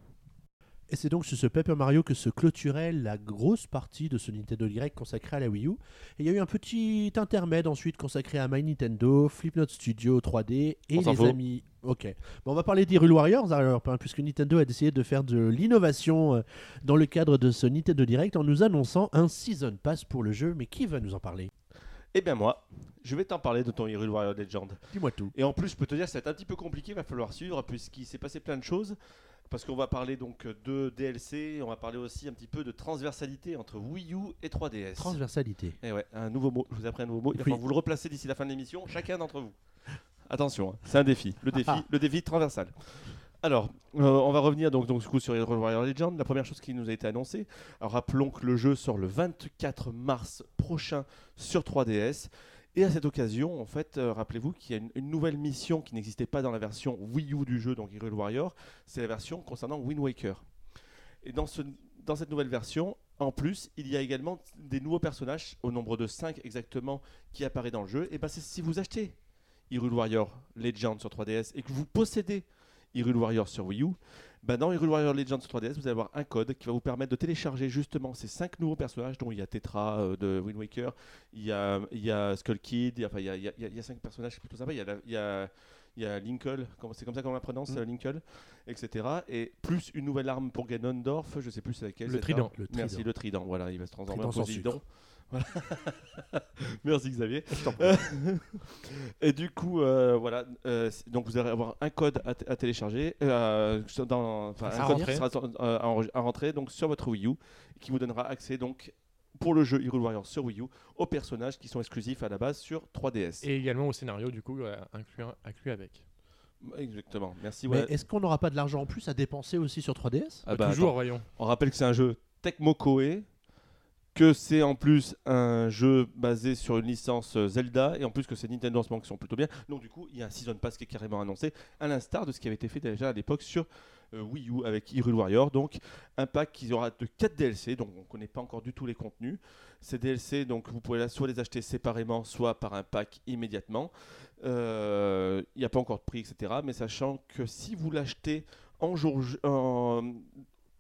Et c'est donc sur ce Paper Mario que se clôturait la grosse partie de ce Nintendo Direct consacré à la Wii U. Et il y a eu un petit intermède ensuite consacré à My Nintendo, Flipnote Studio 3D et On les amis. Ok. Bon, on va parler d'Hyrule Warriors alors, hein, puisque Nintendo a décidé de faire de l'innovation euh, dans le cadre de ce Nintendo Direct en nous annonçant un Season Pass pour le jeu. Mais qui va nous en parler? Eh bien moi, je vais t'en parler de ton Hyrule Warrior Legend. Dis-moi tout. Et en plus, je peux te dire, c'est un petit peu compliqué, il va falloir suivre, puisqu'il s'est passé plein de choses. Parce qu'on va parler donc de DLC, on va parler aussi un petit peu de transversalité entre Wii U et 3DS. Transversalité. Eh ouais, un nouveau mot, je vous ai appris un nouveau mot, il va Oui. vous le replacer d'ici la fin de l'émission, chacun d'entre vous. Attention, hein, c'est un défi, le défi, le défi transversal. Alors, euh, on va revenir donc, donc du coup sur Hyrule Warrior Legend. La première chose qui nous a été annoncée, alors rappelons que le jeu sort le 24 mars prochain sur 3DS. Et à cette occasion, en fait, euh, rappelez-vous qu'il y a une, nouvelle mission qui n'existait pas dans la version Wii U du jeu, donc Hyrule Warrior, c'est la version concernant Wind Waker. Et dans, ce, dans cette nouvelle version, en plus, il y a également des nouveaux personnages, au nombre de 5 exactement, qui apparaissent dans le jeu. Et bien, si vous achetez Hyrule Warrior Legend sur 3DS et que vous possédez Hyrule Warrior sur Wii U, bah dans Hyrule Warrior Legends sur 3DS, vous allez avoir un code qui va vous permettre de télécharger justement ces 5 nouveaux personnages, dont il y a Tetra euh, de Wind Waker, il y a, il y a Skull Kid, il y a, enfin, il y a, il y a- il y a 5 personnages plutôt sympas, il y a, la- il y a, il y a Linkle, comment- c'est comme ça qu'on la prononce, Mm. euh, Linkle, etc. Et plus une nouvelle arme pour Ganondorf, je sais plus c'est laquelle. Le trident. Le Merci, trident. le trident, voilà, il va se transformer Trident en sucre. Voilà. Merci Xavier. Et du coup, euh, voilà, euh, donc vous allez avoir un code à, télécharger, euh, dans, enfin, À un code rentrer. qui sera euh, à, rentrer donc sur votre Wii U, qui vous donnera accès donc pour le jeu Hyrule Warriors sur Wii U aux personnages qui sont exclusifs à la base sur 3DS. Et également au scénario, du coup, euh, inclus, inclus avec. Exactement. Merci. Mais ouais. est-ce qu'on n'aura pas de l'argent en plus à dépenser aussi sur 3DS Ah Bah, bah, toujours, attends. voyons. On rappelle que c'est un jeu Tecmo Koei, que c'est en plus un jeu basé sur une licence euh, Zelda, et en plus que c'est Nintendo en ce moment qui sont plutôt bien. Donc du coup, il y a un Season Pass qui est carrément annoncé, à l'instar de ce qui avait été fait déjà à l'époque sur euh, Wii U avec Hyrule Warrior. Donc un pack qui aura de 4 DLC, donc on ne connaît pas encore du tout les contenus. Ces DLC, donc vous pouvez là soit les acheter séparément, soit par un pack immédiatement. Euh, Il n'y a pas encore de prix, etc. Mais sachant que si vous l'achetez en jour... En,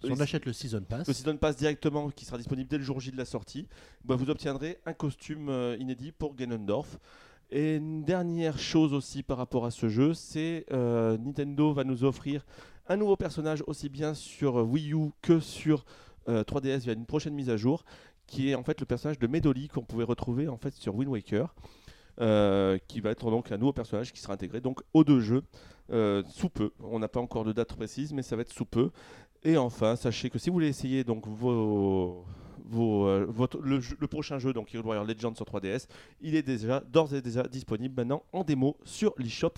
Si on achète le Season Pass, le Season Pass directement, qui sera disponible dès le jour J de la sortie, bah, vous obtiendrez un costume euh, inédit pour Ganondorf. Et une dernière chose aussi par rapport à ce jeu, c'est euh, Nintendo va nous offrir un nouveau personnage aussi bien sur euh, Wii U que sur euh, 3DS via une prochaine mise à jour, qui est en fait le personnage de Medoli qu'on pouvait retrouver en fait sur Wind Waker. euh, qui va être donc un nouveau personnage qui sera intégré donc aux deux jeux euh, sous peu. On n'a pas encore de date précise, mais ça va être sous peu. Et enfin, sachez que si vous voulez essayer donc vos, vos, euh, votre- le, prochain jeu, donc Hero Warrior Legends sur 3DS, il est déjà d'ores et déjà disponible maintenant en démo sur l'eShop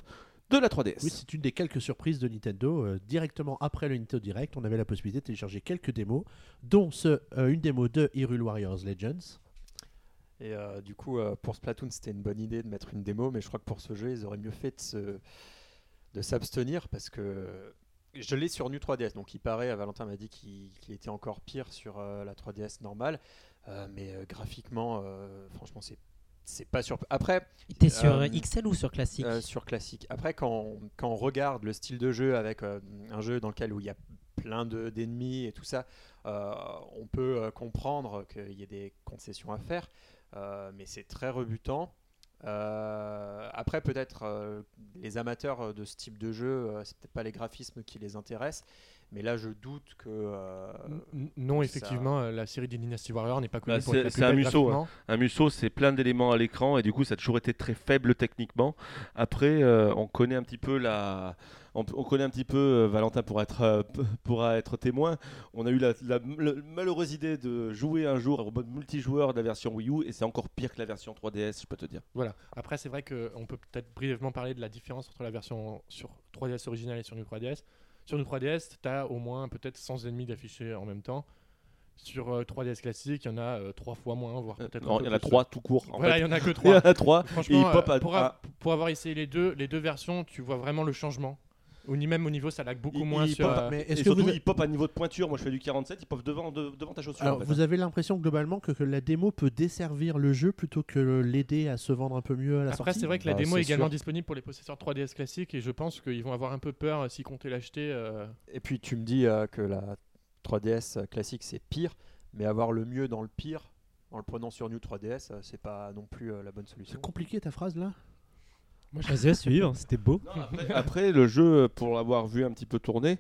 de la 3DS. Oui, c'est une des quelques surprises de Nintendo. Euh, directement après le Nintendo Direct, on avait la possibilité de télécharger quelques démos, dont ce, euh, une démo de Hyrule Warriors Legends. Et euh, du coup, euh, pour Splatoon, c'était une bonne idée de mettre une démo, mais je crois que pour ce jeu, ils auraient mieux fait de se- de s'abstenir parce que je l'ai sur New 3DS. Donc, il paraît, Valentin m'a dit qu'il était encore pire sur euh, la 3DS normale, Euh, mais euh, graphiquement, euh, franchement, c'est c'est pas sur. Après, T'es sur Euh, XL ou sur classique euh, sur classique. Après, quand on, quand on regarde le style de jeu avec euh, un jeu dans lequel où il y a plein de- d'ennemis et tout ça, euh, on peut euh, comprendre qu'il y ait des concessions à faire, euh, mais c'est très rebutant. Euh, après, peut-être euh, les amateurs de ce type de jeu, euh, c'est peut-être pas les graphismes qui les intéressent, mais là, je doute que. euh, Non, effectivement, euh, la série des Dynasty Warriors n'est pas connue Bah, pour c'est- être la c'est un musso, hein. Un Musso, c'est plein d'éléments à l'écran et du coup, ça a toujours été très faible techniquement. Après, euh, on connaît un petit peu la. On, on connaît un petit peu, euh, Valentin pourra être, euh, p- pourra être témoin. On a eu la, malheureuse idée de jouer un jour au mode multijoueur de la version Wii U et c'est encore pire que la version 3DS, je peux te dire. Voilà. Après, c'est vrai qu'on peut peut-être brièvement parler de la différence entre la version sur 3DS originale et sur New 3DS. Sur New 3DS, tu as au moins peut-être 100 ennemis d'affichés en même temps. Sur euh, 3DS classique, il y en a 3 fois moins, voire Euh, peut-être non, Il y en a trois tout court. En Voilà, il y en a que Il y en 3. a trois. Franchement, Et il pop euh, à- pour, a- pour avoir essayé les deux, les deux versions, tu vois vraiment le changement. Ou ni même au niveau, ça lag beaucoup Il- moins il sur. pop- euh, Mais Et est-ce que surtout, vous, il pop à niveau de pointure. Moi, je fais du 47, il pop devant, de- devant ta chaussure. alors, en fait. vous avez l'impression globalement que, que la démo peut desservir le jeu plutôt que l'aider à se vendre un peu mieux à la Après, sortie c'est vrai que la Bah, démo est également sûr. disponible pour les possesseurs 3DS classiques et je pense qu'ils vont avoir un peu peur euh, s'ils comptaient l'acheter. euh, Et puis, tu me dis euh, que la 3DS classique, c'est pire, mais avoir le mieux dans le pire. En le prenant sur New 3DS, euh, c'est pas non plus euh, la bonne solution. C'est compliqué ta phrase là? Vas-y à suivre, c'était beau. Non, après, après, le jeu, pour l'avoir vu un petit peu tourner,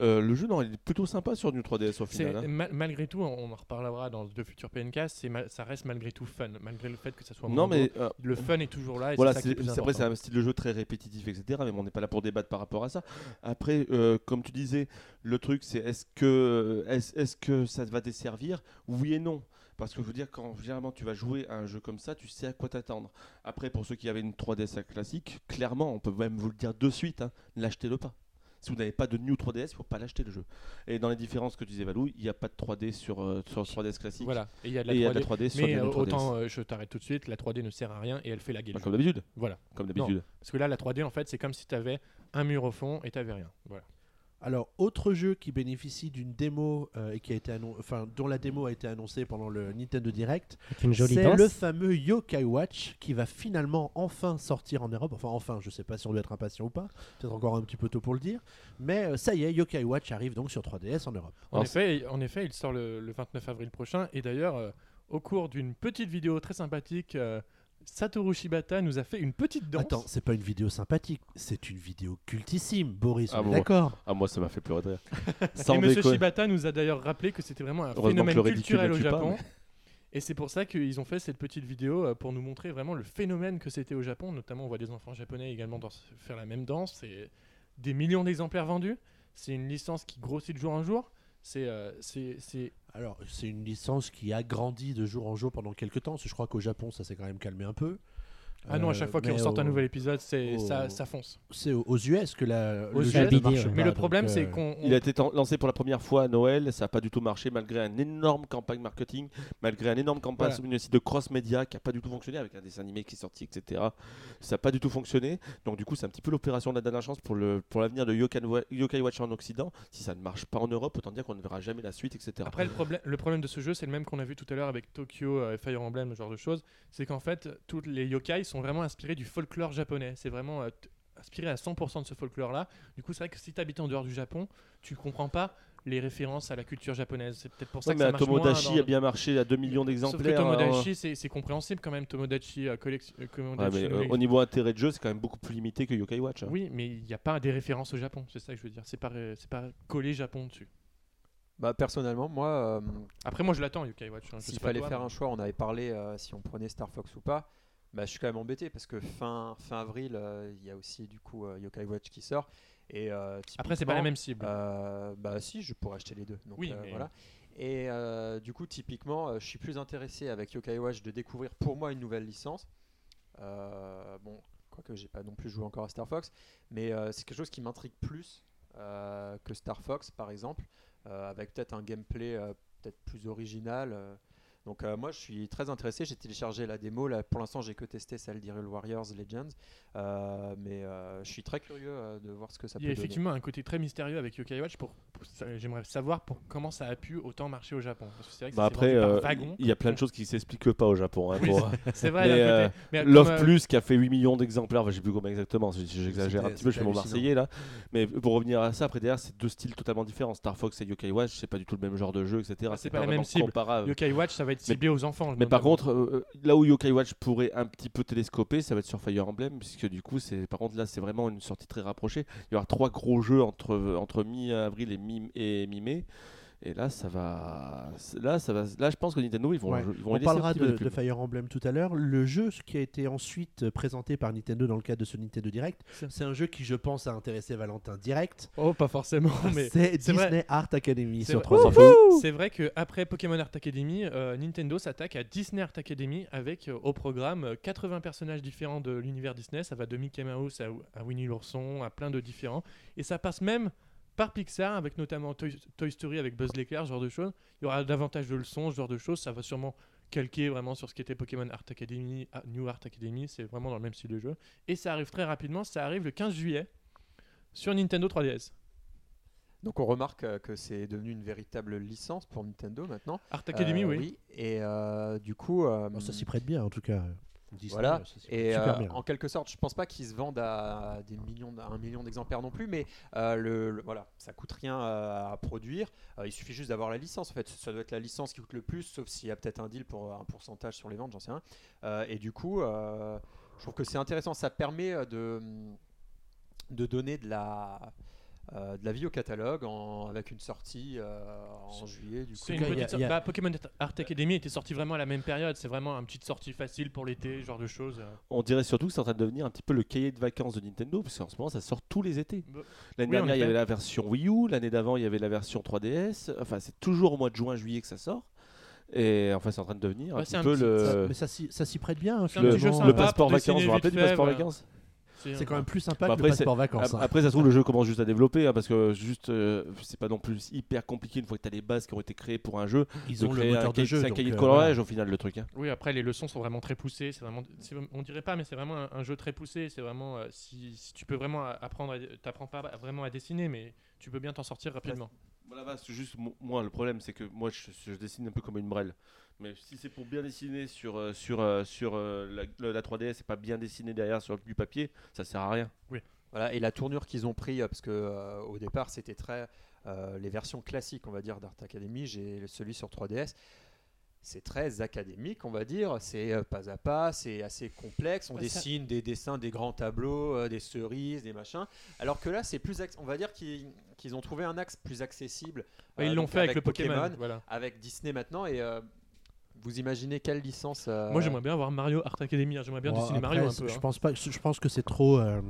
euh, le jeu, non, il est plutôt sympa sur New 3DS au final. hein. ma- malgré tout, on en reparlera dans de futurs PNK, ça reste malgré tout fun, malgré le fait que ça soit Non, moins mais beau, euh, le fun est toujours là. Et voilà, c'est est c'est un style de jeu très répétitif, etc. Mais on n'est pas là pour débattre par rapport à ça. Après, euh, comme tu disais, le truc, c'est est-ce que, est est que ça va desservir? Oui et non. Parce que je veux dire, quand généralement tu vas jouer à un jeu comme ça, tu sais à quoi t'attendre. Après, pour ceux qui avaient une 3DS classique, clairement, on peut même vous le dire de suite, hein, l'achetez-le pas. Si vous n'avez pas de New 3DS, il faut pas l'acheter le jeu. Et dans les différences que tu disais, Valou, il n'y a pas de 3D sur, euh, sur 3DS classique. Voilà, et il y a de la a de 3D. la 3D sur Mais euh, New 3DS. autant, euh, je t'arrête tout de suite, la 3D ne sert à rien et elle fait la gueule. Bah, comme d'habitude. Voilà. Comme d'habitude. Parce que là, la 3D, en fait, c'est comme si tu avais un mur au fond et tu rien. Voilà. Alors, autre jeu qui bénéficie d'une démo euh, et qui a été annon- enfin, dont la démo a été annoncée pendant le Nintendo Direct, c'est le fameux Yokai Watch qui va finalement enfin sortir en Europe. Enfin, enfin, je sais pas si on doit être impatient ou pas. Peut-être encore un petit peu tôt pour le dire. Mais euh, ça y est, Yokai Watch arrive donc sur 3DS en Europe. En, Alors, effet, en effet, il sort le, le 29 avril prochain. Et d'ailleurs, euh, au cours d'une petite vidéo très sympathique, euh, Satoru Shibata nous a fait une petite danse. Attends, c'est pas une vidéo sympathique, c'est une vidéo cultissime, Boris. Ah on est bon. d'accord. Ah, moi, ça m'a fait pleurer de rire. et Sans Monsieur déconner. Shibata nous a d'ailleurs rappelé que c'était vraiment un phénomène culturel au pas, Japon. mais- Et c'est pour ça qu'ils ont fait cette petite vidéo euh, pour nous montrer vraiment le phénomène que c'était au Japon. Notamment, on voit des enfants japonais également faire la même danse. C'est des millions d'exemplaires vendus. C'est une licence qui grossit de jour en jour. C'est euh, c'est- c'est Alors, c'est une licence qui a grandi de jour en jour pendant quelques temps. Je crois qu'au Japon, ça s'est quand même calmé un peu. Ah non, à Euh, chaque fois qu'ils mais ressortent un nouvel épisode, c'est au- ça, ça fonce. C'est aux US que la, Aux le US, jeu BD, marche pas, Mais le problème, c'est euh, qu'on. Il a été lancé pour la première fois à Noël, ça n'a pas du tout marché malgré une énorme campagne marketing, malgré une énorme campagne Voilà. sur une site de cross-média qui n'a pas du tout fonctionné avec un dessin animé qui est sorti, etc. Ça n'a pas du tout fonctionné. Donc du coup, c'est un petit peu l'opération de la dernière chance pour le pour l'avenir de Yokai, Yokai Watch en Occident. Si ça ne marche pas en Europe, autant dire qu'on ne verra jamais la suite, etc. Après, le problème, le problème de ce jeu, c'est le même qu'on a vu tout à l'heure avec Tokyo, euh, Fire Emblem, ce genre de choses. C'est qu'en fait, tous les yokai sont vraiment inspirés du folklore japonais. C'est vraiment euh, inspiré à 100% de ce folklore-là. Du coup, c'est vrai que si tu habites en dehors du Japon, tu comprends pas les références à la culture japonaise. C'est peut-être pour ça Ouais, que mais ça moins Tomodachi dans- a bien marché à 2 millions Sauf que d'exemplaires. Tomodachi, c'est c'est compréhensible quand même. Tomodachi, euh, collection- euh, hein. Ouais, mais, euh, au niveau intérêt de jeu, c'est quand même beaucoup plus limité que Yokai Watch. hein. Oui, mais il n'y a pas des références au Japon. C'est ça que je veux dire. C'est pas, c'est pas collé Japon dessus. Bah, personnellement, moi, euh, Après, moi, je l'attends, Yokai Watch. hein. S'il fallait toi, faire mais- un choix, on avait parlé euh, si on prenait Star Fox ou pas. Bah, je suis quand même embêté parce que fin, fin avril, euh, il y a aussi du coup euh, Yokai Watch qui sort. Et, euh, Après, c'est pas la même cible. bah si, je pourrais acheter les deux. Donc, Oui, euh, mais- voilà. Et du coup, typiquement, je suis plus intéressé avec Yokai Watch de découvrir pour moi une nouvelle licence. Bon, quoique j'ai pas non plus joué encore à Star Fox, mais c'est quelque chose qui m'intrigue plus que Star Fox, par exemple, avec peut-être un gameplay peut-être plus original. Donc euh, moi, je suis très intéressé. J'ai téléchargé la démo. Là, pour l'instant, j'ai que testé celle d'Hyrule Warriors Legends, Euh, mais euh, je suis très curieux euh, de voir ce que ça Il y peut a donner. effectivement un côté très mystérieux avec Yokai Watch. Pour, J'aimerais savoir pour, comment ça a pu autant marcher au Japon. Parce que c'est vrai que Bah après, euh, il y a plein de choses qui s'expliquent pas au Japon. hein, Oui, C'est vrai, euh, Love euh, Plus qui a fait 8 millions d'exemplaires, enfin, je sais plus combien exactement, j'exagère un petit peu, je fais mon Marseillais là. Mais pour revenir à ça, après derrière, c'est deux styles totalement différents. Star Fox et Yokai Watch, c'est pas du tout le même genre de jeu, etc. Ah, c'est pas la même cible. comparable. Yokai Watch, ça va être ciblé aux enfants. Mais par contre, euh, là où Yokai Watch pourrait un petit peu télescoper, ça va être sur Fire Emblem, puisque du coup, c'est par contre là, c'est vraiment une sortie très rapprochée. Il y aura trois gros jeux entre entre mi-avril et mi et mi-mai. Et là, ça va, là, ça va, là, je pense que Nintendo, ils vont, Ouais. ils vont On parlera de. Fire Emblem tout à l'heure. Le jeu ce qui a été ensuite euh, présenté par Nintendo dans le cadre de ce Nintendo Direct, c'est un jeu qui, je pense, a intéressé Valentin direct. Oh, pas forcément. Mais c'est vrai. Disney Art Academy C'est sur vrai. 3DS. c'est vrai qu'après Pokémon Art Academy, euh, Nintendo s'attaque à Disney Art Academy avec euh, au programme euh, 80 personnages différents de l'univers Disney. Ça va de Mickey Mouse à, à Winnie l'ourson, à plein de différents. Et ça passe même par Pixar, avec notamment Toy, Toy Story avec Buzz l'éclair, ce genre de choses. Il y aura davantage de leçons, ce genre de choses. Ça va sûrement calquer vraiment sur ce qu'était Pokémon Art Academy, ah, New Art Academy. C'est vraiment dans le même style de jeu. Et ça arrive très rapidement. Ça arrive le 15 juillet sur Nintendo 3DS. Donc on remarque euh, que c'est devenu une véritable licence pour Nintendo maintenant. Art Academy, Euh, oui. Et euh, du coup, euh, Bon, ça s'y prête bien, en tout cas. Disney, Voilà. prête et euh, en quelque sorte, je pense pas qu'ils se vendent à des millions, à un million d'exemplaires non plus, mais euh, le, le- voilà, ça coûte rien à, à produire. Euh, il suffit juste d'avoir la licence. En fait, ça doit être la licence qui coûte le plus, sauf s'il y a peut-être un deal pour un pourcentage sur les ventes, j'en sais rien. Euh, et du coup, euh, je trouve que c'est intéressant. Ça permet euh, de de donner de la euh, de la vie au catalogue en- avec une sortie euh, en juillet du coup. Une petite y a- bah, Pokémon Art Academy était sorti vraiment à la même période. C'est vraiment une petite sortie facile pour l'été, ce genre de choses. On dirait surtout que c'est en train de devenir un petit peu le cahier de vacances de Nintendo, parce qu'en ce moment, ça sort tous les étés. Bah, L'année oui, dernière, il y avait la version Wii U, l'année d'avant, il y avait la version 3DS. Enfin, c'est toujours au mois de juin, juillet que ça sort. Et enfin, c'est en train de devenir un petit un peu petit- Ça- le, mais ça s'y ça s'y prête bien. hein, le, le passeport vacances. Vous vous rappelez du passeport vacances? C'est quand même plus sympa Bah que après, le passeport vacances. hein. Après, ça se trouve, le jeu commence juste à développer, hein, parce que juste, euh, c'est pas non plus hyper compliqué une fois que tu as les bases qui ont été créées pour un jeu. Ils de ont le créer un moteur de cahier- jeu. C'est un cahier de euh, coloriage voilà. au final, le truc. hein. Oui, après, les leçons sont vraiment très poussées. C'est vraiment, on dirait pas, mais c'est vraiment un, un jeu très poussé. C'est vraiment, euh, si, si tu peux vraiment apprendre, à- t'apprends pas vraiment à dessiner, mais tu peux bien t'en sortir rapidement. Voilà, bah, c'est juste mo- moi le problème c'est que moi je, je dessine un peu comme une brêle. Mais si c'est pour bien dessiner sur euh, sur euh, sur euh, la, le- la 3DS et pas bien dessiner derrière sur du papier, ça sert à rien. Voilà, et la tournure qu'ils ont pris, parce que euh, au départ c'était très euh, les versions classiques, on va dire, d'Art Academy. J'ai celui sur 3DS. C'est très académique, on va dire. C'est euh, pas à pas, c'est assez complexe. On Ouais, ça- dessine des dessins, des grands tableaux, euh, des cerises, des machins. Alors que là, c'est plus, on va dire qu'ils qu'ils ont trouvé un axe plus accessible. Euh, ils l'ont fait avec, le Pokémon. Voilà. avec Disney maintenant. Et euh, vous imaginez quelle licence euh, Moi, j'aimerais bien voir Mario Art Academy. hein. J'aimerais bien Bon, dessiner après, Mario un peu. Je hein. pense pas. Je pense que c'est trop. euh,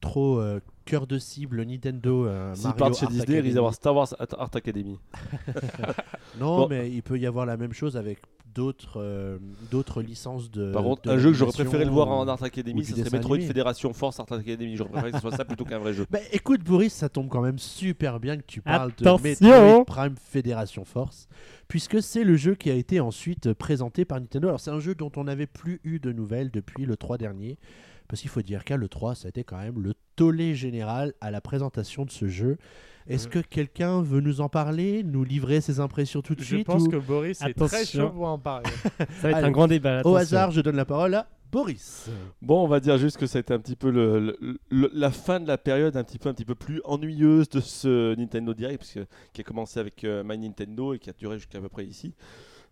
Trop euh, cœur de cible Nintendo. euh, S'ils Mario partent chez Art Disney, ils risquent d'avoir Star Wars Art Art Academy. Non, Bon. mais il peut y avoir la même chose avec d'autres euh, d'autres licences de. Par contre, de un jeu que j'aurais préféré le voir en Art Academy, ce serait Metroid animé. Fédération Force Art Academy. J'aurais préféré que ce soit ça plutôt qu'un vrai jeu. Bah écoute Boris, ça tombe quand même super bien que tu parles Attention de Metroid Prime Federation Force, puisque c'est le jeu qui a été ensuite présenté par Nintendo. Alors c'est un jeu dont on n'avait plus eu de nouvelles depuis le 3 dernier, parce qu'il faut dire qu'à le 3, ça a été quand même le tollé général à la présentation de ce jeu. Est-ce que quelqu'un veut nous en parler, nous livrer ses impressions tout de Je suite pense ou- que Boris est très chaud pour en parler. Ça va être Allez, un grand débat. Au hasard, je donne la parole à Boris. Bon, on va dire juste que ça a été un petit peu le, le- le- la fin de la période un petit peu, un petit peu plus ennuyeuse de ce Nintendo Direct, parce que, qui a commencé avec euh, My Nintendo et qui a duré jusqu'à peu près ici.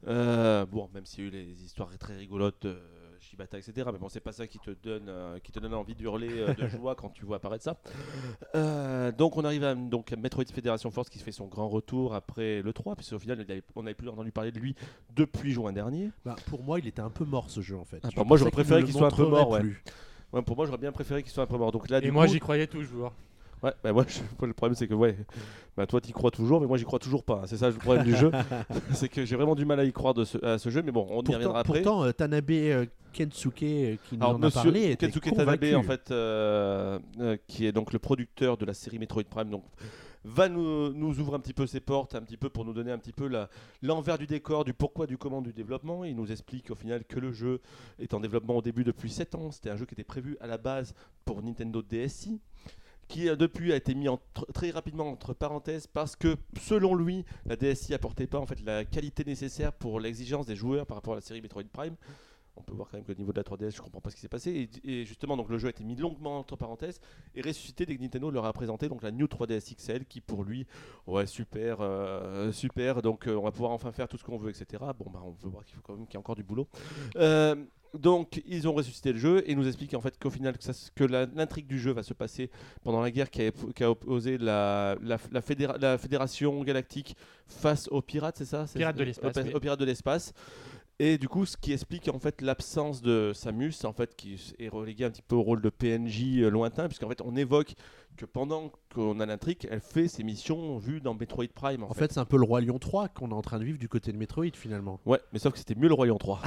Euh, bon, même s'il y a eu les histoires très rigolotes, euh, Shibata, etc. Mais bon, c'est pas ça qui te donne, euh, qui te donne envie d'hurler euh, de joie quand tu vois apparaître ça. Euh, donc on arrive à, donc, Metroid Federation Force qui fait son grand retour après le 3, puisque au final, il avait- on n'avait plus entendu parler de lui depuis juin dernier. Bah, pour moi, il était un peu mort ce jeu en fait. Ah, Je moi, j'aurais préféré qu'il soit un peu mort, ouais. plus. Ouais, pour moi, j'aurais bien préféré qu'il soit un peu mort. Donc là, Et du moi coup- j'y croyais toujours. Ouais, bah moi, je- le problème c'est que ouais, bah toi t'y crois toujours, mais moi j'y crois toujours pas. C'est ça le problème du jeu, c'est que j'ai vraiment du mal à y croire de ce, à ce jeu, mais bon, on y Pourtant, reviendra après. pourtant, euh, Tanabe euh, Kensuke euh, qui nous en a Monsieur parlé était Kensuke convaincu. Tanabe, en fait, qui est donc le producteur de la série Metroid Prime, donc va nous, nous ouvre un petit peu ses portes, un petit peu pour nous donner un petit peu l'envers du décor, du pourquoi, du comment du développement. Il nous explique au final que le jeu est en développement au début depuis 7 ans. C'était un jeu qui était prévu à la base pour Nintendo DSi qui euh, depuis a été mis très rapidement entre parenthèses parce que selon lui la DSi apportait pas en fait la qualité nécessaire pour l'exigence des joueurs par rapport à la série Metroid Prime on peut voir quand même que au niveau de la 3DS je comprends pas ce qui s'est passé. Et, et justement donc le jeu a été mis longuement entre parenthèses et ressuscité dès que Nintendo leur a présenté donc la New 3DS XL qui pour lui ouais super euh, super. Donc euh, on va pouvoir enfin faire tout ce qu'on veut etc bon bah on peut voir qu'il faut quand même qu'il y a encore du boulot. Euh, donc ils ont ressuscité le jeu et nous expliquent en fait qu'au final que, ça que l'intrigue du jeu va se passer pendant la guerre qui a, qui a opposé la, la, la fédéra- la fédération galactique face aux pirates c'est ça? Pirates de l'espace, aux, oui. aux pirates de l'espace et du coup, ce qui explique en fait l'absence de Samus, en fait, qui est relégué un petit peu au rôle de PNJ euh, lointain, puisqu'en fait, on évoque que pendant qu'on a l'intrigue, elle fait ses missions vues dans Metroid Prime. En, En fait, c'est un peu le Roi Lion 3 qu'on est en train de vivre du côté de Metroid finalement. ouais, mais sauf que c'était mieux le Royaume 3.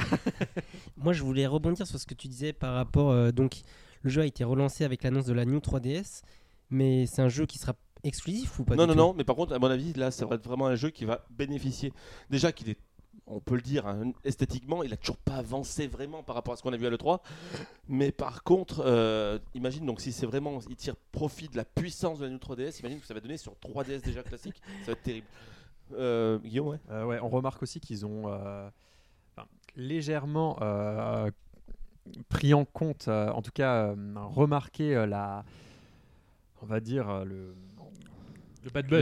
Moi, je voulais rebondir sur ce que tu disais par rapport. euh, donc, le jeu a été relancé avec l'annonce de la New 3DS, mais c'est un jeu qui sera exclusif ou pas non, du non, tout? non, mais par contre, à mon avis, là, ça va être vraiment un jeu qui va bénéficier. Déjà qu'il est, on peut le dire, hein, esthétiquement, il a toujours pas avancé vraiment par rapport à ce qu'on a vu à l'E3. Mais par contre, euh, imagine donc si c'est vraiment, il tire profit de la puissance de la New 3DS, imagine que ça va donner sur 3DS déjà classique, ça va être terrible. Euh, Guillaume, ouais. Euh, ouais, on remarque aussi qu'ils ont légèrement pris en compte, en tout cas remarqué la, on va dire.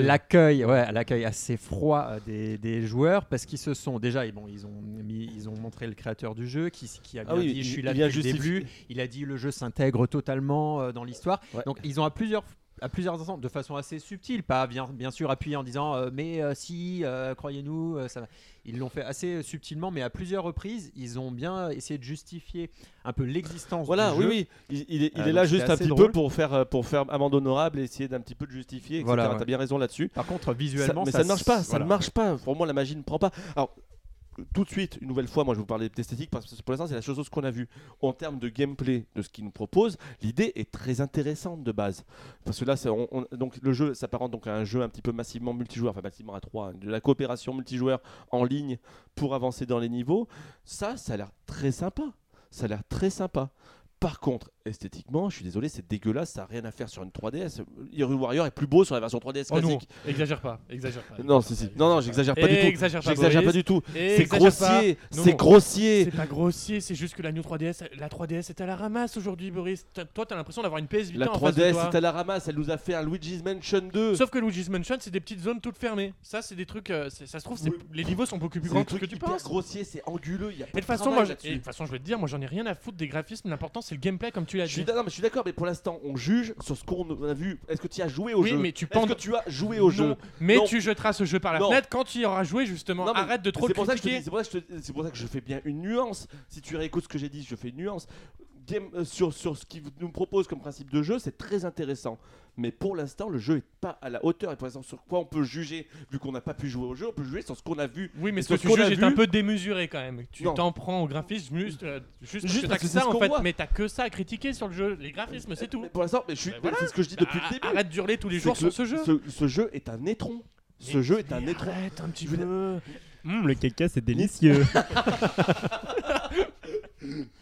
L'accueil, ouais, l'accueil assez froid euh, des, des joueurs parce qu'ils se sont déjà, et bon, ils ont mis, ils ont montré le créateur du jeu qui, qui a bien Ah oui, dit, il- je suis là depuis le début. Il a dit le jeu s'intègre totalement euh, dans l'histoire. Ouais. Donc ils ont à plusieurs à plusieurs instants, de façon assez subtile, pas bien, bien sûr appuyé en disant euh, mais euh, si, euh, croyez-nous, euh, ça va. Ils l'ont fait assez subtilement, mais à plusieurs reprises, ils ont bien essayé de justifier un peu l'existence Voilà, du oui, jeu. oui, il, il est, il Euh, est donc là juste un petit drôle. peu pour faire, pour faire amende honorable et essayer d'un petit peu de justifier, etc. Voilà, T'as ouais. bien raison là-dessus. Par contre, Ça- visuellement, mais ça, ne marche pas, ça voilà. ne marche pas. Pour moi, la magie ne prend pas. Alors, tout de suite, une nouvelle fois, moi je vous parler d'esthétique parce que pour l'instant, c'est la chose qu'on a vue. En termes de gameplay, de ce qu'il nous propose, l'idée est très intéressante de base. Parce que là, donc, le jeu s'apparente donc à un jeu un petit peu massivement multijoueur, enfin massivement à 3, de la coopération multijoueur en ligne pour avancer dans les niveaux. Ça, ça a l'air très sympa. Ça a l'air très sympa. Par contre, esthétiquement, je suis désolé, c'est dégueulasse, ça n'a rien à faire sur une 3DS. Hero Warrior est plus beau sur la version 3DS Oh non, classique. exagère pas, exagère pas. Non, si, si. Non, non, j'exagère pas du tout. J'exagère pas du C'est grossier, c'est grossier. C'est pas grossier, c'est juste que la New 3DS, la 3DS est à la ramasse aujourd'hui, Boris. Toi, t'as l'impression d'avoir une PS Vita La en face de 3DS toi. est à la ramasse, elle nous a fait un Luigi's Mansion 2. Sauf que Luigi's Mansion, c'est des petites zones toutes fermées. Ça, c'est des trucs. euh, c'est- ça se trouve, c'est- Oui. les niveaux sont beaucoup plus C'est grands que ce que trucs tu penses. c'est anguleux, il y a Et pas de toute de façon, travail moi, je- là-dessus. et de toute façon, je vais te dire, moi, j'en ai rien à foutre des graphismes. L'important, c'est le gameplay, comme tu Je suis dit. non, mais je suis d'accord, mais pour l'instant, on juge sur ce qu'on a vu. Est-ce que tu as joué au Oui, jeu? mais tu Est-ce penses. que tu as joué au jeu? Non, mais Non. tu jetteras ce jeu par la Non. fenêtre quand tu y auras joué, justement. Non, mais Arrête de trop te critiquer. c'est pour ça que je te- c'est pour ça que je fais bien une nuance. Si tu réécoutes ce que j'ai dit, je fais une nuance. Game, euh, sur, sur ce qu'il nous propose comme principe de jeu, c'est très intéressant. Mais pour l'instant, le jeu est pas à la hauteur. Et pour l'instant, sur quoi on peut juger, vu qu'on n'a pas pu jouer au jeu, on peut juger sur ce qu'on a vu. Oui, mais ce que tu juges est un peu démesuré quand même. Tu Non. t'en prends au graphisme juste, euh, juste, Juste parce que ça ce en qu'on fait. voit. Mais t'as que ça à critiquer sur le jeu. Les graphismes, c'est tout. Mais pour l'instant, mais je suis, Bah voilà. c'est ce que je dis depuis Ah, le début. Arrête d'hurler tous les C'est jours sur ce jeu. Ce, ce jeu est un étron. Ce Mais- jeu est un étron. Arrête un petit peu. Hum, le caca, c'est délicieux.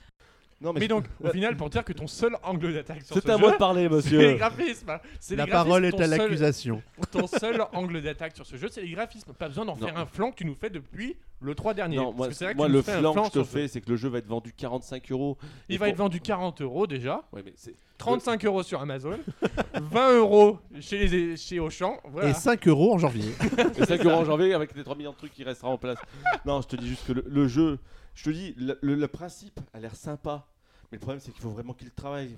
Non, Mais donc, au final, pour dire que ton seul angle d'attaque sur c'est ce à jeu, moi de parler, c'est les monsieur. graphismes. C'est La les parole est à seul- l'accusation. Ton seul angle d'attaque sur ce jeu, c'est les graphismes. Pas besoin d'en Non. faire un flanc que tu nous fais depuis le 3 dernier. Non, Parce moi, que c'est vrai que moi tu nous le fais un flanc que je te sur ce jeu. fais, c'est que le jeu va être vendu 45 euros. Il Et va pour- être vendu 40 euros déjà, Ouais, mais c'est- 35 euros sur Amazon, 20 euros chez, les, chez Auchan. Voilà. Et 5 euros en janvier. C'est 5 euros en janvier avec les 3 millions de trucs qui restera en place. Non, je te dis juste que le, le jeu Je te dis, le, principe a l'air sympa. Mais le problème, c'est qu'il faut vraiment qu'il travaille.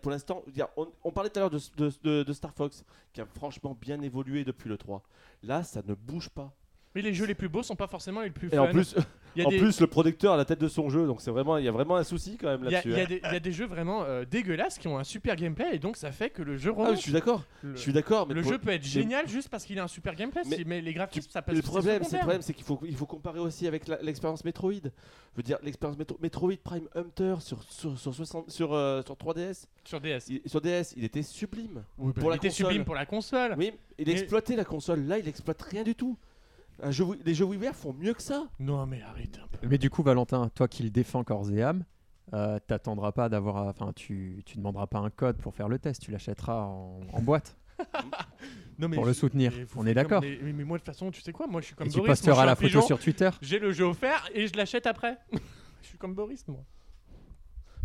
Pour l'instant, on, parlait tout à l'heure de- de Star Fox, qui a franchement bien évolué depuis le 3. Là, ça ne bouge pas. Mais les jeux les plus beaux sont pas forcément les plus Et fun. en plus, en des, plus, le producteur a la tête de son jeu, donc c'est vraiment, il y a vraiment un souci quand même là-dessus. il y a hein. des, il y a des jeux vraiment euh, dégueulasses qui ont un super gameplay et donc ça fait que le jeu Ah, remonte. je suis d'accord. le Je suis d'accord. Mais le pour- jeu peut être génial juste parce qu'il a un super gameplay, Mais si- mais les graphismes ça passe le problème, c'est le problème, c'est qu'il faut, il faut comparer aussi avec l'expérience Metroid. Je veux dire, l'expérience Metro- Metroid Prime Hunter sur, sur, sur, 60 sur, euh, sur 3DS, sur DS. il- sur DS, il était sublime. Oui, bah, pour il la était console. sublime pour la console. Oui, il Mais- exploitait la console. Là, il exploite rien du tout. Un jeu, Wii- les jeux WiiWare font mieux que ça. Non mais arrête un peu. Mais du coup, Valentin, toi qui le défends corps et âme, euh, t'attendras pas d'avoir, à- enfin, tu, tu demanderas pas un code pour faire le test, tu l'achèteras en, en boîte Non, mais pour le soutenir. On est d'accord. Mais, mais moi de toute façon, tu sais quoi, moi je suis comme Et tu Boris. je posteras la photo pigeon, sur Twitter. J'ai le jeu offert et je l'achète après. je suis comme Boris moi.